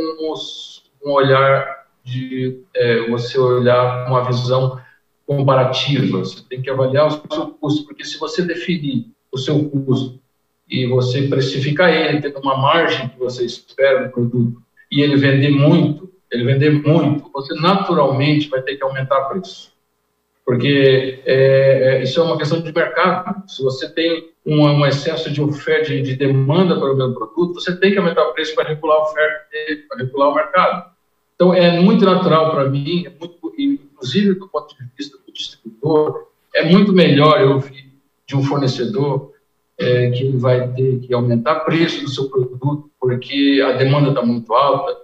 um olhar de é, você olhar uma visão comparativa. Você tem que avaliar o seu custo, porque se você definir o seu custo e você precificar ele, tendo uma margem que você espera do produto, e ele vender muito, ele vender muito, você naturalmente vai ter que aumentar o preço. Porque é, é, isso é uma questão de mercado. Se você tem um, um excesso de oferta, de, de, demanda para o mesmo produto, você tem que aumentar o preço para regular a oferta para regular o mercado. Então, é muito natural para mim, é muito, inclusive do ponto de vista do distribuidor, é muito melhor eu ouvir de um fornecedor é, que ele vai ter que aumentar o preço do seu produto porque a demanda está muito alta,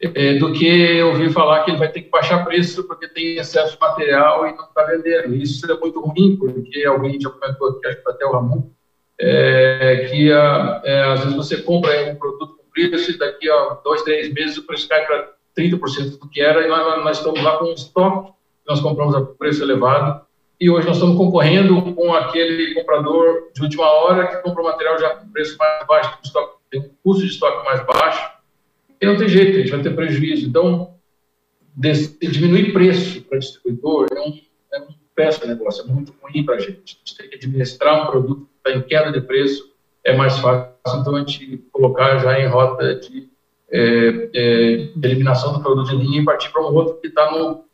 é, do que ouvir falar que ele vai ter que baixar preço porque tem excesso de material e não está vendendo. Isso é muito ruim, porque alguém já comentou aqui, acho que até o Ramon, é, que a, é, às vezes você compra um produto com preço e daqui a dois, três meses o preço cai para 30% do que era, e nós, nós estamos lá com um estoque, nós compramos a preço elevado, e hoje nós estamos concorrendo com aquele comprador de última hora que compra o material já com preço mais baixo, tem um custo de estoque mais baixo, e não tem jeito, a gente vai ter prejuízo. Então, diminuir preço para distribuidor é um, é um péssimo negócio, é muito ruim para a gente. A gente tem que administrar um produto que está em queda de preço, é mais fácil, então, a gente colocar já em rota de, é, é, de eliminação do produto de linha e partir para um outro que está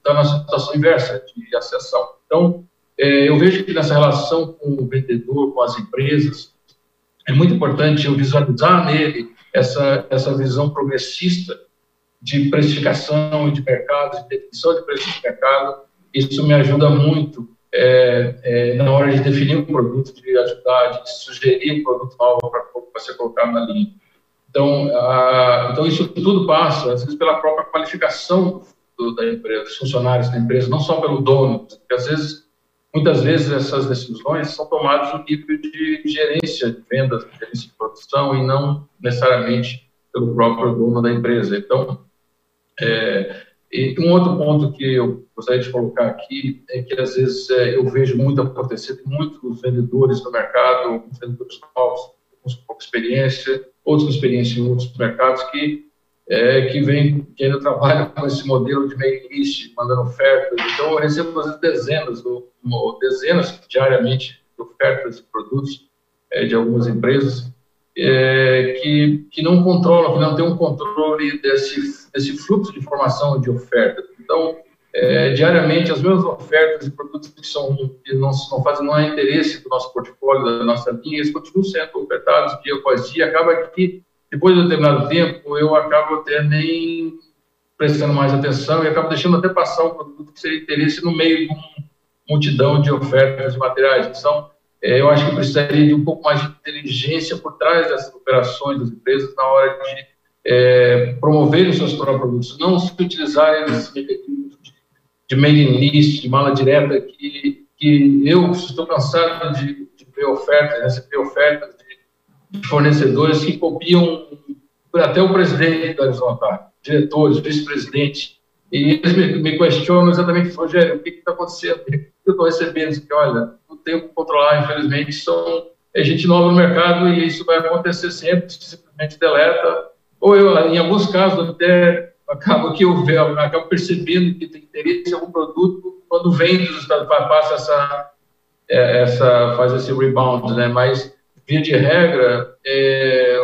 tá na situação inversa, de acessão. Então, é, eu vejo que nessa relação com o vendedor, com as empresas, é muito importante eu visualizar nele essa, essa visão progressista de precificação de mercado, de definição de preço de mercado. Isso me ajuda muito é, é, na hora de definir o produto, de ajudar, de sugerir um produto novo para ser colocado na linha. Então, a, então, isso tudo passa, às vezes, pela própria qualificação do, da empresa, dos funcionários da empresa, não só pelo dono, porque às vezes, muitas vezes essas decisões são tomadas no nível de gerência de vendas, de gerência de produção, e não necessariamente pelo próprio dono da empresa. Então, é, um outro ponto que eu gostaria de colocar aqui é que, às vezes, é, eu vejo muito acontecer, muitos vendedores no mercado, vendedores novos, com pouca experiência, outros com experiência em outros mercados, que, é, que, vem, que ainda trabalham com esse modelo de mailing list, mandando ofertas. Então, eu recebo, às dezenas, dezenas diariamente de ofertas de produtos é, de algumas empresas, é, que, que não controlam, que não tem um controle desse, desse fluxo de informação de oferta. Então, é, diariamente, as mesmas ofertas de produtos que, são, que não, não fazem não é interesse do nosso portfólio, da nossa linha, eles continuam sendo ofertados dia após dia. Acaba que, depois de um determinado tempo, eu acabo até nem prestando mais atenção e acabo deixando até passar um produto que seria interesse no meio de uma multidão de ofertas de materiais. Então, é, eu acho que precisaria de um pouco mais de inteligência por trás dessas operações das empresas na hora de é, promover os seus próprios produtos, não se utilizarem esses mecanismos de, mailing list, de mala direta, que, que eu estou cansado de, de ver ofertas, receber ofertas de, fornecedores que copiam até o presidente da Horizontal, diretores, vice-presidente, e eles me, me, questionam exatamente, Rogério, o que está acontecendo? O que eu estou recebendo? Que, olha, tem como controlar, infelizmente, são é gente nova no mercado e isso vai acontecer sempre, simplesmente deleta. Ou eu, em alguns casos, até acabo que eu, eu acabo percebendo que tem interesse em algum produto quando vem dos Estados passa essa, é, essa, faz esse rebound, né? Mas, via de regra, é,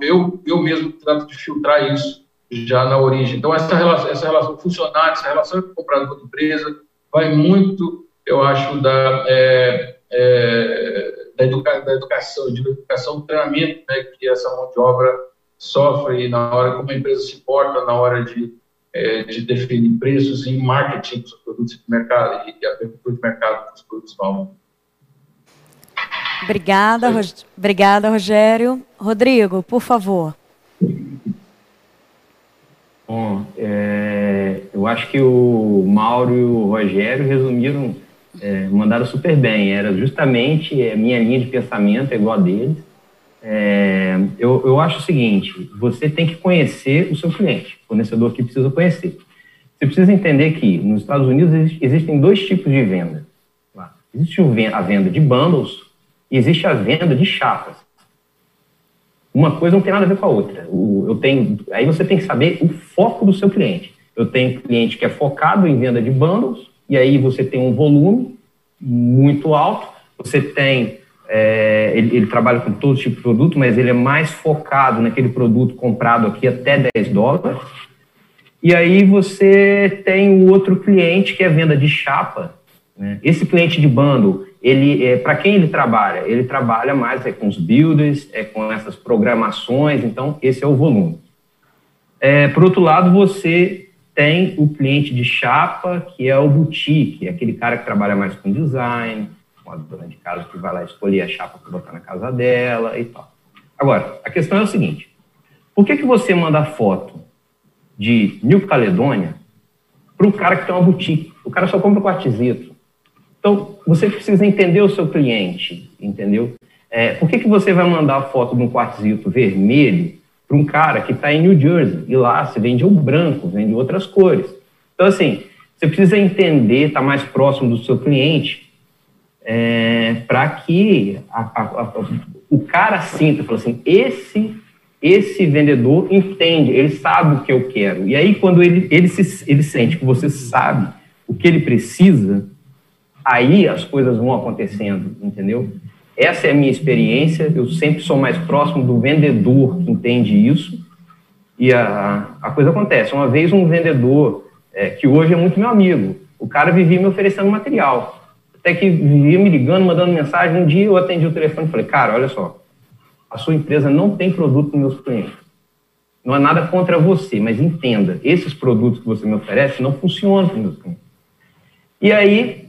eu, eu, mesmo trato de filtrar isso já na origem. Então, essa relação, essa relação funcionário, essa relação com o comprador de empresa, vai muito eu acho, da, é, é, da, educa, da, educação, de educação, do treinamento né, que essa mão de obra sofre na hora como a empresa se porta na hora de, é, de definir preços e marketing dos produtos de mercado e abertura de mercado dos produtos novos. Obrigada, Ro... obrigada, Rogério. Rodrigo, por favor. Bom, é, eu acho que o Mauro e o Rogério resumiram é, mandaram super bem. Era justamente a minha linha de pensamento, é igual a deles. É, eu, eu acho o seguinte: você tem que conhecer o seu cliente. O fornecedor aqui precisa conhecer. Você precisa entender que nos Estados Unidos existem dois tipos de venda. Existe a venda de bundles existe a venda de chapas. Uma coisa não tem nada a ver com a outra. eu tenho, aí você tem que saber o foco do seu cliente. Eu tenho cliente que é focado em venda de bundles e aí você tem um volume muito alto, você tem, é, ele, ele, trabalha com todo tipo de produto, mas ele é mais focado naquele produto comprado aqui até 10 dólares, e aí você tem o outro cliente que é venda de chapa, né? esse cliente de bundle, ele, é, para quem ele trabalha? Ele trabalha mais é com os builders, é com essas programações, então esse é o volume. É, por outro lado, você tem o cliente de chapa, que é o boutique, aquele cara que trabalha mais com design, uma dona de casa que vai lá escolher a chapa para botar na casa dela e tal. Agora, a questão é o seguinte: por que, que você manda foto de New Caledônia para um cara que tem uma boutique? O cara só compra quartzito. Então, você precisa entender o seu cliente, entendeu? É, por que, que você vai mandar foto de um quartzito vermelho para um cara que está em New Jersey, e lá se vende o branco, vende outras cores. Então, assim, você precisa entender, estar tá mais próximo do seu cliente, é, para que a, a, a, o cara sinta, fala assim, esse esse vendedor entende, ele sabe o que eu quero. E aí, quando ele, ele, se, ele sente que você sabe o que ele precisa, aí as coisas vão acontecendo, entendeu? Essa é a minha experiência. Eu sempre sou mais próximo do vendedor que entende isso. E a, a coisa acontece. Uma vez, um vendedor, é, que hoje é muito meu amigo, o cara vivia me oferecendo material. Até que vivia me ligando, mandando mensagem. Um dia eu atendi o telefone e falei: Cara, olha só, a sua empresa não tem produto para meus clientes. Não é nada contra você, mas entenda: esses produtos que você me oferece não funcionam para meus clientes. E aí,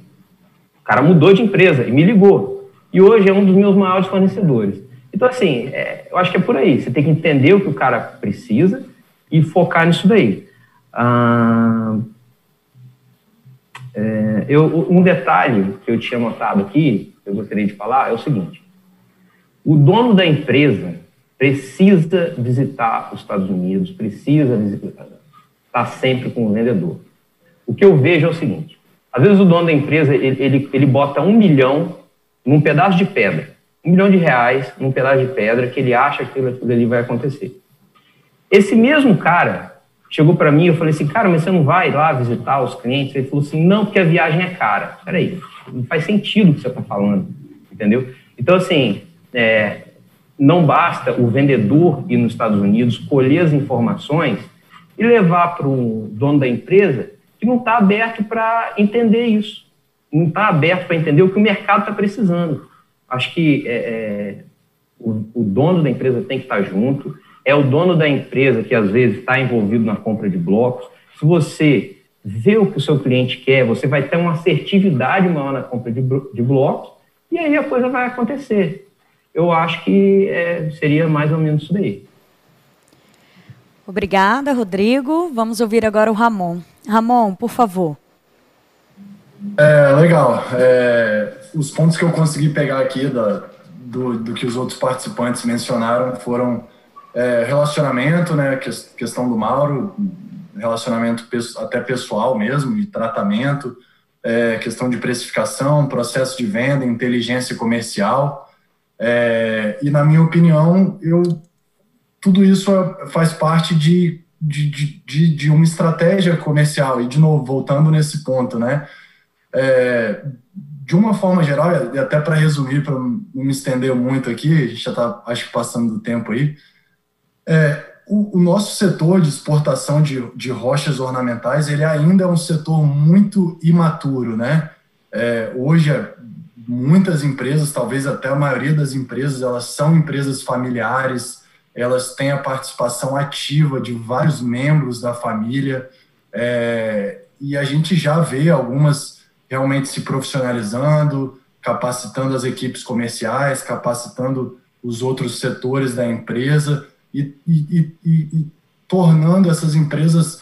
cara mudou de empresa e me ligou e hoje é um dos meus maiores fornecedores. Então, assim, é, eu acho que é por aí. Você tem que entender o que o cara precisa e focar nisso daí. Ah, é, eu, um detalhe que eu tinha notado aqui, que eu gostaria de falar, é o seguinte: o dono da empresa precisa visitar os Estados Unidos, precisa visitar, estar sempre com o vendedor. O que eu vejo é o seguinte: às vezes o dono da empresa ele, ele, ele bota um milhão num pedaço de pedra. Um milhão de reais num pedaço de pedra que ele acha que aquilo ali vai acontecer. Esse mesmo cara chegou para mim, eu falei assim, cara, mas você não vai lá visitar os clientes? Ele falou assim, não, porque a viagem é cara. Peraí, não faz sentido o que você está falando, entendeu? Então, assim, é, não basta o vendedor ir nos Estados Unidos, colher as informações e levar para o dono da empresa que não está aberto para entender isso não está aberto para entender o que o mercado está precisando. Acho que é, é, o, o, dono da empresa tem que estar tá junto, é o dono da empresa que às vezes está envolvido na compra de blocos. Se você vê o que o seu cliente quer, você vai ter uma assertividade maior na compra de, de blocos, e aí a coisa vai acontecer. Eu acho que é, seria mais ou menos isso daí. Obrigada, Rodrigo. Vamos ouvir agora o Ramon. Ramon, por favor. É, legal. É, os pontos que eu consegui pegar aqui da, do, do que os outros participantes mencionaram foram é, relacionamento, né, questão do Mauro, relacionamento até pessoal mesmo, de tratamento, é, questão de precificação, processo de venda, inteligência comercial. É, e, na minha opinião, eu, tudo isso faz parte de, de, de, de uma estratégia comercial. E, de novo, voltando nesse ponto, né? É, de uma forma geral, e até para resumir, para não me estender muito aqui, a gente já está, acho que, passando do tempo aí, é, o, o, nosso setor de exportação de, de rochas ornamentais, ele ainda é um setor muito imaturo, né? É, hoje, muitas empresas, talvez até a maioria das empresas, elas são empresas familiares, elas têm a participação ativa de vários membros da família, é, e a gente já vê algumas realmente se profissionalizando, capacitando as equipes comerciais, capacitando os outros setores da empresa e, e, e, e tornando essas empresas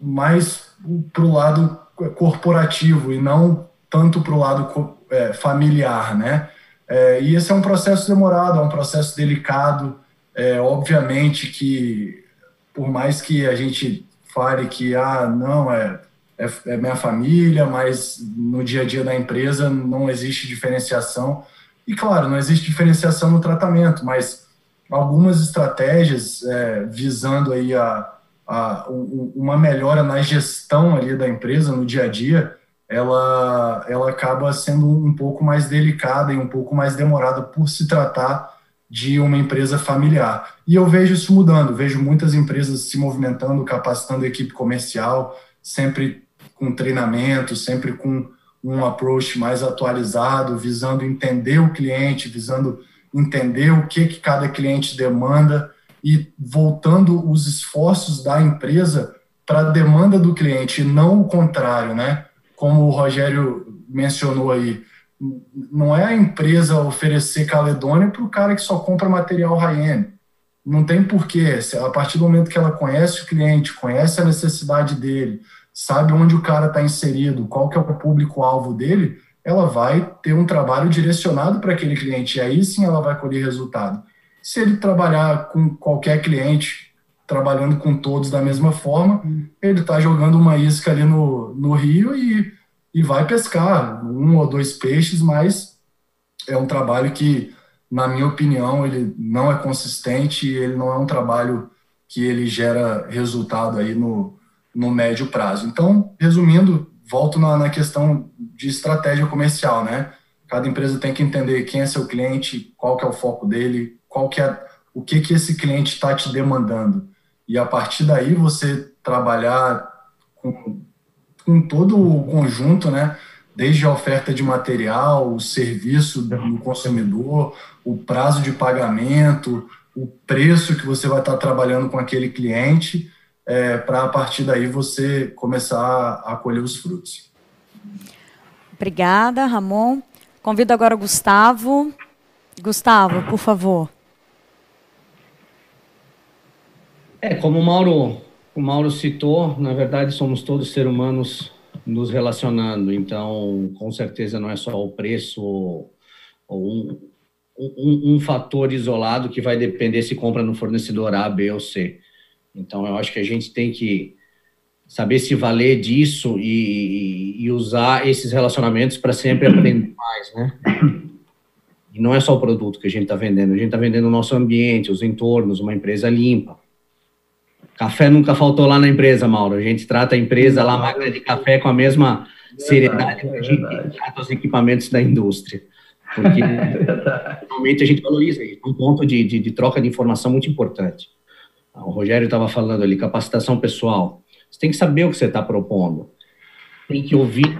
mais para o lado corporativo e não tanto para o lado é, familiar, né? É, e esse é um processo demorado, é um processo delicado. É, obviamente que, por mais que a gente fale que, ah, não, é é, é minha família, mas no dia a dia da empresa não existe diferenciação. E claro, não existe diferenciação no tratamento, mas algumas estratégias é, visando aí a, a, uma melhora na gestão ali da empresa no dia a dia, ela, ela acaba sendo um pouco mais delicada e um pouco mais demorada por se tratar de uma empresa familiar. E eu vejo isso mudando, vejo muitas empresas se movimentando, capacitando a equipe comercial, sempre com treinamento, sempre com um approach mais atualizado, visando entender o cliente, visando entender o que, que cada cliente demanda e voltando os esforços da empresa para a demanda do cliente, e não o contrário, né? Como o Rogério mencionou aí, não é a empresa oferecer Caledônia para o cara que só compra material high-end. Não tem porquê. A partir do momento que ela conhece o cliente, conhece a necessidade dele, sabe onde o cara está inserido, qual que é o público-alvo dele, ela vai ter um trabalho direcionado para aquele cliente, e aí sim ela vai colher resultado. Se ele trabalhar com qualquer cliente, trabalhando com todos da mesma forma, ele está jogando uma isca ali no, no rio e, e vai pescar um ou dois peixes, mas é um trabalho que, na minha opinião, ele não é consistente, ele não é um trabalho que ele gera resultado aí no, no médio prazo. Então, resumindo, volto na, na questão de estratégia comercial, né? Cada empresa tem que entender quem é seu cliente, qual que é o foco dele, qual que é o que que esse cliente está te demandando. E a partir daí você trabalhar com, com todo o conjunto, né? Desde a oferta de material, o serviço do consumidor, o prazo de pagamento, o preço que você vai estar trabalhando com aquele cliente, é, para a partir daí você começar a colher os frutos. Obrigada, Ramon. Convido agora o Gustavo. Gustavo, por favor. É, como o Mauro, o Mauro citou, na verdade somos todos seres humanos nos relacionando, então com certeza não é só o preço ou um, um, um, fator isolado que vai depender se compra no fornecedor A, B ou C. Então eu acho que a gente tem que saber se valer disso e, e usar esses relacionamentos para sempre aprender mais, né? E não é só o produto que a gente está vendendo, a gente está vendendo o nosso ambiente, os entornos, uma empresa limpa Café nunca faltou lá na empresa, Mauro. A gente trata a empresa lá, a máquina de café, com a mesma verdade, seriedade que a gente trata os equipamentos da indústria. Porque (laughs) realmente a gente valoriza isso. Um ponto de, de, de troca de informação muito importante. O Rogério estava falando ali, capacitação pessoal. Você tem que saber o que você está propondo. Tem que ouvir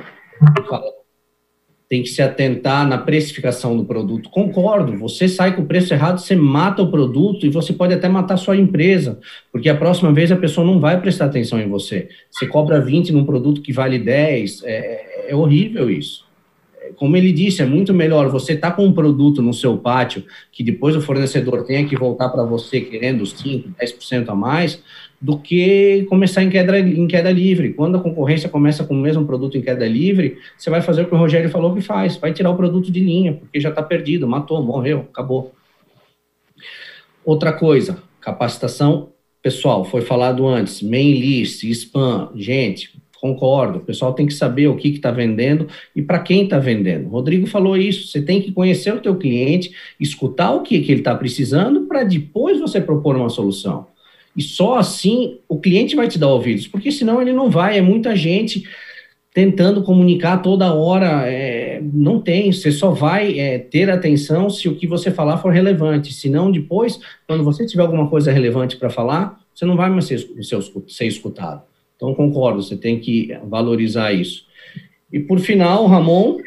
tem que se atentar na precificação do produto. Concordo, você sai com o preço errado, você mata o produto e você pode até matar sua empresa, porque a próxima vez a pessoa não vai prestar atenção em você. Você cobra 20 num produto que vale 10, é, é horrível isso. Como ele disse, é muito melhor você estar tá com um produto no seu pátio que depois o fornecedor tenha que voltar para você querendo 5, 10% a mais, do que começar em queda, em queda livre. Quando a concorrência começa com o mesmo produto em queda livre, você vai fazer o que o Rogério falou que faz, vai tirar o produto de linha, porque já está perdido, matou, morreu, acabou. Outra coisa, capacitação pessoal, foi falado antes, main list, spam, gente, concordo, o pessoal tem que saber o que está vendendo e para quem está vendendo. O Rodrigo falou isso, você tem que conhecer o teu cliente, escutar o que, que ele está precisando para depois você propor uma solução. E só assim o cliente vai te dar ouvidos, porque senão ele não vai. É muita gente tentando comunicar toda hora. É, não tem, você só vai é, ter atenção se o que você falar for relevante. Senão, depois, quando você tiver alguma coisa relevante para falar, você não vai mais ser, ser, ser escutado. Então, concordo, você tem que valorizar isso. E por final, Ramon,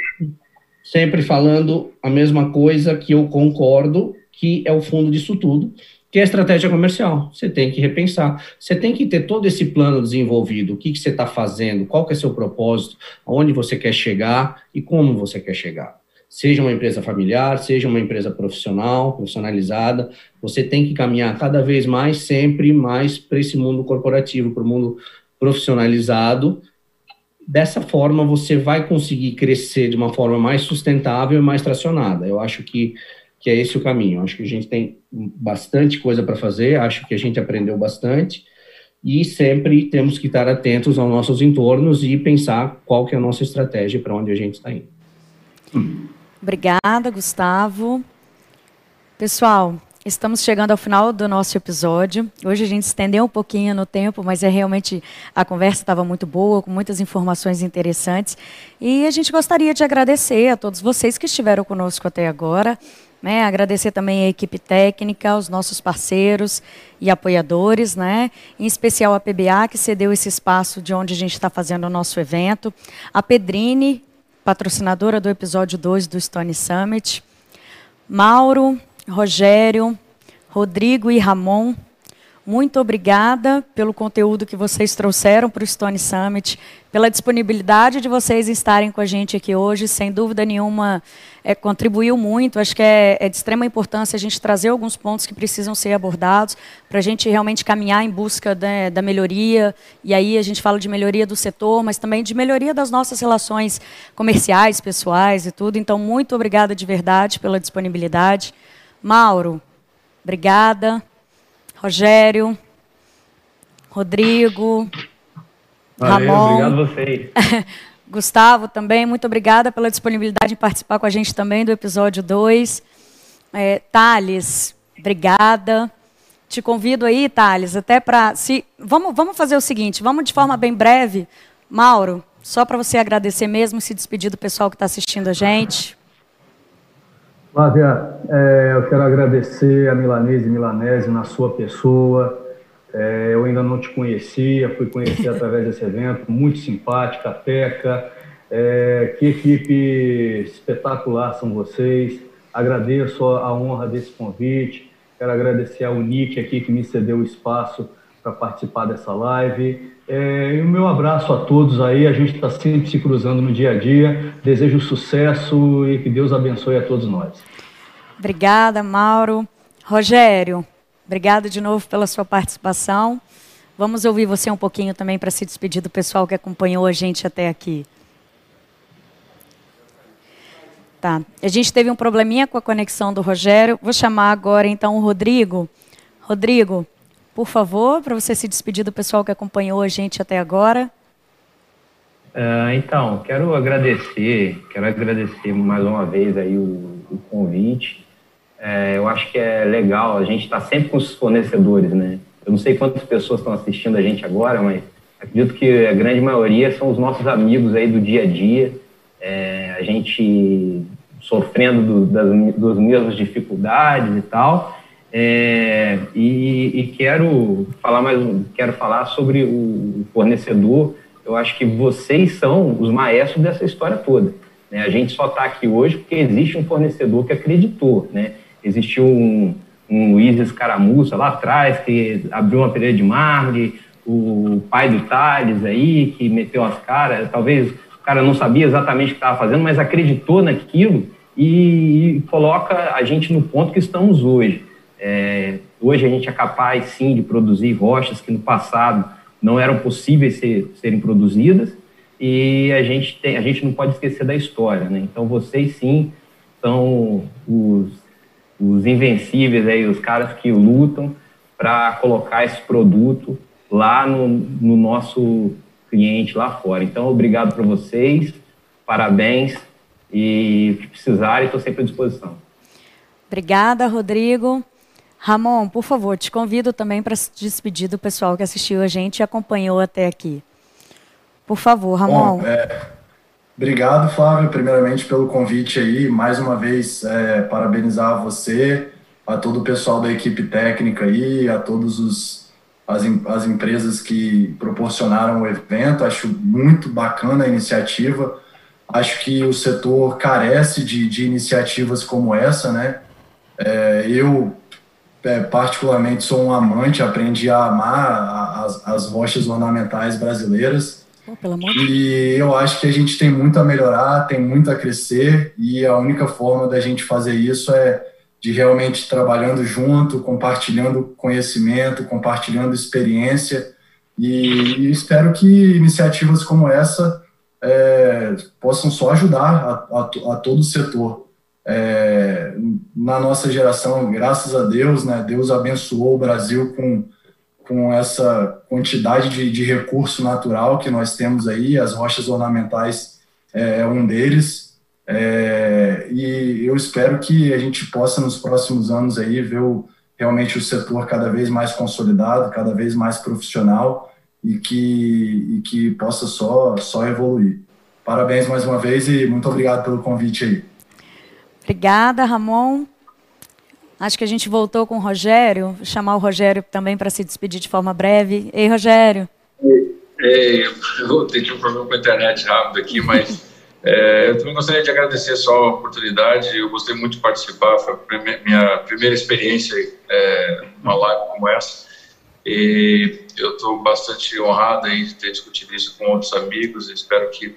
sempre falando a mesma coisa que eu concordo, que é o fundo disso tudo, que é a estratégia comercial. Você tem que repensar. Você tem que ter todo esse plano desenvolvido. O que, que você está fazendo? Qual que é seu propósito? Aonde você quer chegar e como você quer chegar? Seja uma empresa familiar, seja uma empresa profissional, profissionalizada, você tem que caminhar cada vez mais, sempre mais para esse mundo corporativo, para o mundo profissionalizado. Dessa forma, você vai conseguir crescer de uma forma mais sustentável e mais tracionada. Eu acho que que é esse o caminho. Acho que a gente tem bastante coisa para fazer, acho que a gente aprendeu bastante e sempre temos que estar atentos aos nossos entornos e pensar qual que é a nossa estratégia para onde a gente está indo. Obrigada, Gustavo. Pessoal, estamos chegando ao final do nosso episódio. Hoje a gente estendeu um pouquinho no tempo, mas é realmente a conversa estava muito boa, com muitas informações interessantes. E a gente gostaria de agradecer a todos vocês que estiveram conosco até agora. Né? Agradecer também a equipe técnica, os nossos parceiros e apoiadores, né? em especial a PBA, que cedeu esse espaço de onde a gente está fazendo o nosso evento, a Pedrine, patrocinadora do episódio 2 do Stone Summit, Mauro, Rogério, Rodrigo e Ramon, muito obrigada pelo conteúdo que vocês trouxeram para o Stone Summit, pela disponibilidade de vocês estarem com a gente aqui hoje. Sem dúvida nenhuma, é, contribuiu muito. Acho que é, é, de extrema importância a gente trazer alguns pontos que precisam ser abordados para a gente realmente caminhar em busca né, da melhoria. E aí a gente fala de melhoria do setor, mas também de melhoria das nossas relações comerciais, pessoais e tudo. Então, muito obrigada de verdade pela disponibilidade. Mauro, obrigada. Rogério, Rodrigo, Valeu, Ramon. Obrigado a vocês. (laughs) Gustavo também, muito obrigada pela disponibilidade em participar com a gente também do episódio 2. É, Thales, obrigada. Te convido aí, Thales, até para. se Vamos, vamos fazer o seguinte, vamos de forma bem breve. Mauro, só para você agradecer mesmo, se despedir do pessoal que está assistindo a gente. Flávia, é, eu quero agradecer a Milanese Milanese na sua pessoa. É, eu ainda não te conhecia, fui conhecer (laughs) através desse evento, muito simpática, Teca. É, que equipe espetacular são vocês. Agradeço a honra desse convite. Quero agradecer ao Nick aqui que me cedeu o espaço para participar dessa live. É, e o meu abraço a todos aí. A gente está sempre se cruzando no dia a dia. Desejo sucesso e que Deus abençoe a todos nós. Obrigada, Mauro. Rogério, obrigado de novo pela sua participação. Vamos ouvir você um pouquinho também para se despedir do pessoal que acompanhou a gente até aqui. Tá. A gente teve um probleminha com a conexão do Rogério. Vou chamar agora então o Rodrigo. Rodrigo, por favor, para você se despedir do pessoal que acompanhou a gente até agora. Uh, então, quero agradecer, quero agradecer mais uma vez aí o, o convite. É, eu acho que é legal, a gente está sempre com os fornecedores, né? Eu não sei quantas pessoas estão assistindo a gente agora, mas acredito que a grande maioria são os nossos amigos aí do dia a dia. É, a gente sofrendo do, das, das mesmas dificuldades e tal. É, e, e, quero falar mais, quero falar sobre o fornecedor. Eu acho que vocês são os maestros dessa história toda. Né? A gente só está aqui hoje porque existe um fornecedor que acreditou, né? Existiu um, um Luiz Escaramuça lá atrás que abriu uma pereira de mármore, o pai do Thales aí que meteu as caras. Talvez o cara não sabia exatamente o que estava fazendo, mas acreditou naquilo e, e coloca a gente no ponto que estamos hoje. É, hoje a gente é capaz, sim, de produzir rochas que no passado não eram possíveis ser, serem produzidas e a gente, tem, a gente não pode esquecer da história. Né? Então, vocês, sim, são os, os invencíveis, aí, os caras que lutam para colocar esse produto lá no, no nosso cliente lá fora. Então, obrigado para vocês, parabéns e o que precisarem, estou sempre à disposição. Obrigada, Rodrigo. Ramon, por favor, te convido também para se despedir do pessoal que assistiu a gente e acompanhou até aqui. Por favor, Ramon. Bom, é, obrigado, Flávio, primeiramente pelo convite aí. Mais uma vez, é, parabenizar você, a todo o pessoal da equipe técnica aí, a todos os as, as empresas que proporcionaram o evento. Acho muito bacana a iniciativa. Acho que o setor carece de, de iniciativas como essa, né? É, eu é, particularmente sou um amante, aprendi a amar as, as rochas ornamentais brasileiras. Oh, e eu acho que a gente tem muito a melhorar, tem muito a crescer, e a única forma da gente fazer isso é de realmente trabalhando junto, compartilhando conhecimento, compartilhando experiência, e, e espero que iniciativas como essa é, possam só ajudar a, a, a todo o setor é, na nossa geração, graças a Deus, né, Deus abençoou o Brasil com, com essa quantidade de, de recurso natural que nós temos aí, as rochas ornamentais é, é um deles, é, e eu espero que a gente possa nos próximos anos aí ver o, realmente o setor cada vez mais consolidado, cada vez mais profissional e que, e que possa só, só evoluir. Parabéns mais uma vez e muito obrigado pelo convite aí. Obrigada, Ramon. Acho que a gente voltou com o Rogério. Vou chamar o Rogério também para se despedir de forma breve. Ei, Rogério. Ei, eu ter um problema com a internet rápido aqui, mas (laughs) é, eu também gostaria de agradecer só a oportunidade. Eu gostei muito de participar. Foi a minha primeira experiência é, numa live como essa. E eu estou bastante honrado aí de ter discutido isso com outros amigos. Espero que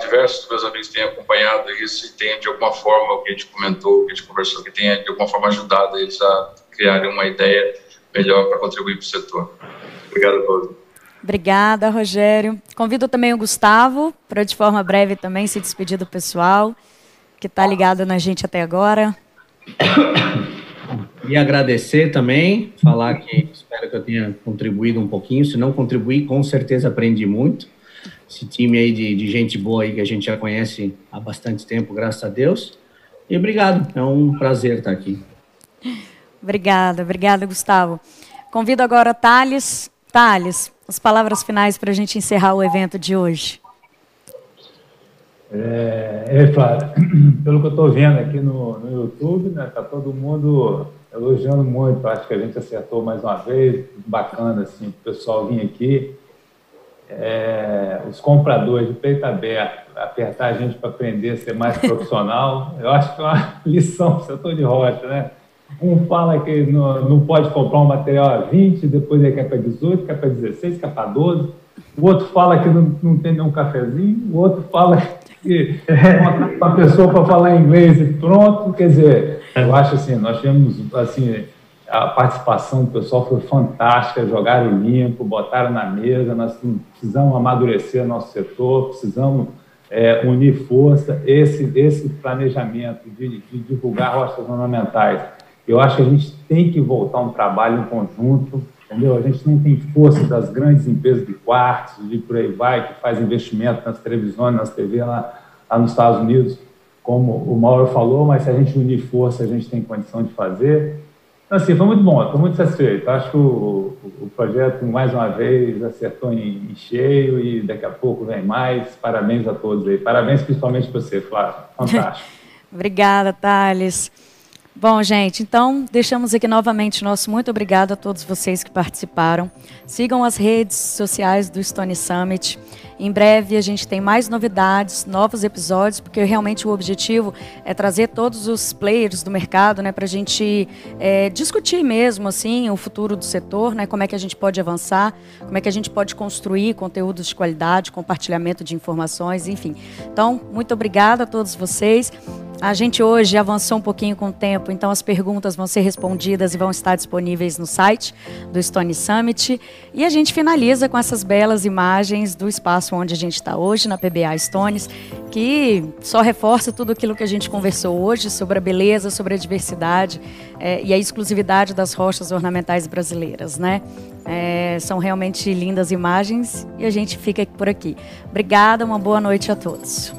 diversos dos meus amigos têm acompanhado isso e tenham, de alguma forma, o que a gente comentou, o que a gente conversou, que tenha, de alguma forma, ajudado eles a criarem uma ideia melhor para contribuir para o setor. Obrigado a todos. Obrigada, Rogério. Convido também o Gustavo para, de forma breve, também se despedir do pessoal que está ligado na gente até agora. E agradecer também, falar que espero que eu tenha contribuído um pouquinho. Se não contribuir, com certeza aprendi muito. Esse time aí de, de gente boa aí que a gente já conhece há bastante tempo, graças a Deus. E obrigado, é um prazer estar aqui. Obrigada, obrigada, Gustavo. Convido agora Thales. Thales, as palavras finais para a gente encerrar o evento de hoje. É, é Flávio, (clears throat) pelo que eu estou vendo aqui no, no YouTube, né, tá todo mundo elogiando muito. Acho que a gente acertou mais uma vez, bacana assim, o pessoal vir aqui. É, os compradores de peito aberto, apertar a gente para aprender a ser mais profissional. (laughs) Eu acho que é uma (laughs) lição para o setor de rocha, né? Um fala que não, não pode comprar um material a 20, depois ele quer para 18, quer para 16, quer para 12. O outro fala que não, não tem nenhum cafezinho, o outro fala que uma, uma pessoa para falar inglês e pronto. Quer dizer, eu acho assim, nós tivemos assim, a participação do pessoal foi fantástica, jogaram limpo, botaram na mesa, nós precisamos amadurecer nosso setor, precisamos é, unir força, esse, esse planejamento de, de divulgar rochas ornamentais eu acho que a gente tem que voltar a um trabalho em conjunto, entendeu? A gente não tem força das grandes empresas de quartos, de por aí vai, que faz investimento nas televisões, nas TV lá, lá nos Estados Unidos, como o Mauro falou, mas se a gente unir força, a gente tem condição de fazer. Então, assim, foi muito bom, estou muito satisfeito. Acho que o, o, projeto, mais uma vez, acertou em, em, cheio e daqui a pouco vem mais. Parabéns a todos aí. Parabéns principalmente para você, Flávio. (laughs) Fantástico. Obrigada, Thales. Bom, gente, então deixamos aqui novamente nosso muito obrigado a todos vocês que participaram. Sigam as redes sociais do Stone Summit. Em breve a gente tem mais novidades, novos episódios, porque realmente o objetivo é trazer todos os players do mercado, né, para a gente é, discutir mesmo assim o futuro do setor, né, como é que a gente pode avançar, como é que a gente pode construir conteúdos de qualidade, compartilhamento de informações, enfim. Então, muito obrigada a todos vocês. A gente hoje avançou um pouquinho com o tempo, então as perguntas vão ser respondidas e vão estar disponíveis no site do Stone Summit. E a gente finaliza com essas belas imagens do espaço onde a gente está hoje, na PBA Stones, que só reforça tudo aquilo que a gente conversou hoje sobre a beleza, sobre a diversidade é, e a exclusividade das rochas ornamentais brasileiras, né? É, são realmente lindas imagens e a gente fica por aqui. Obrigada, uma boa noite a todos.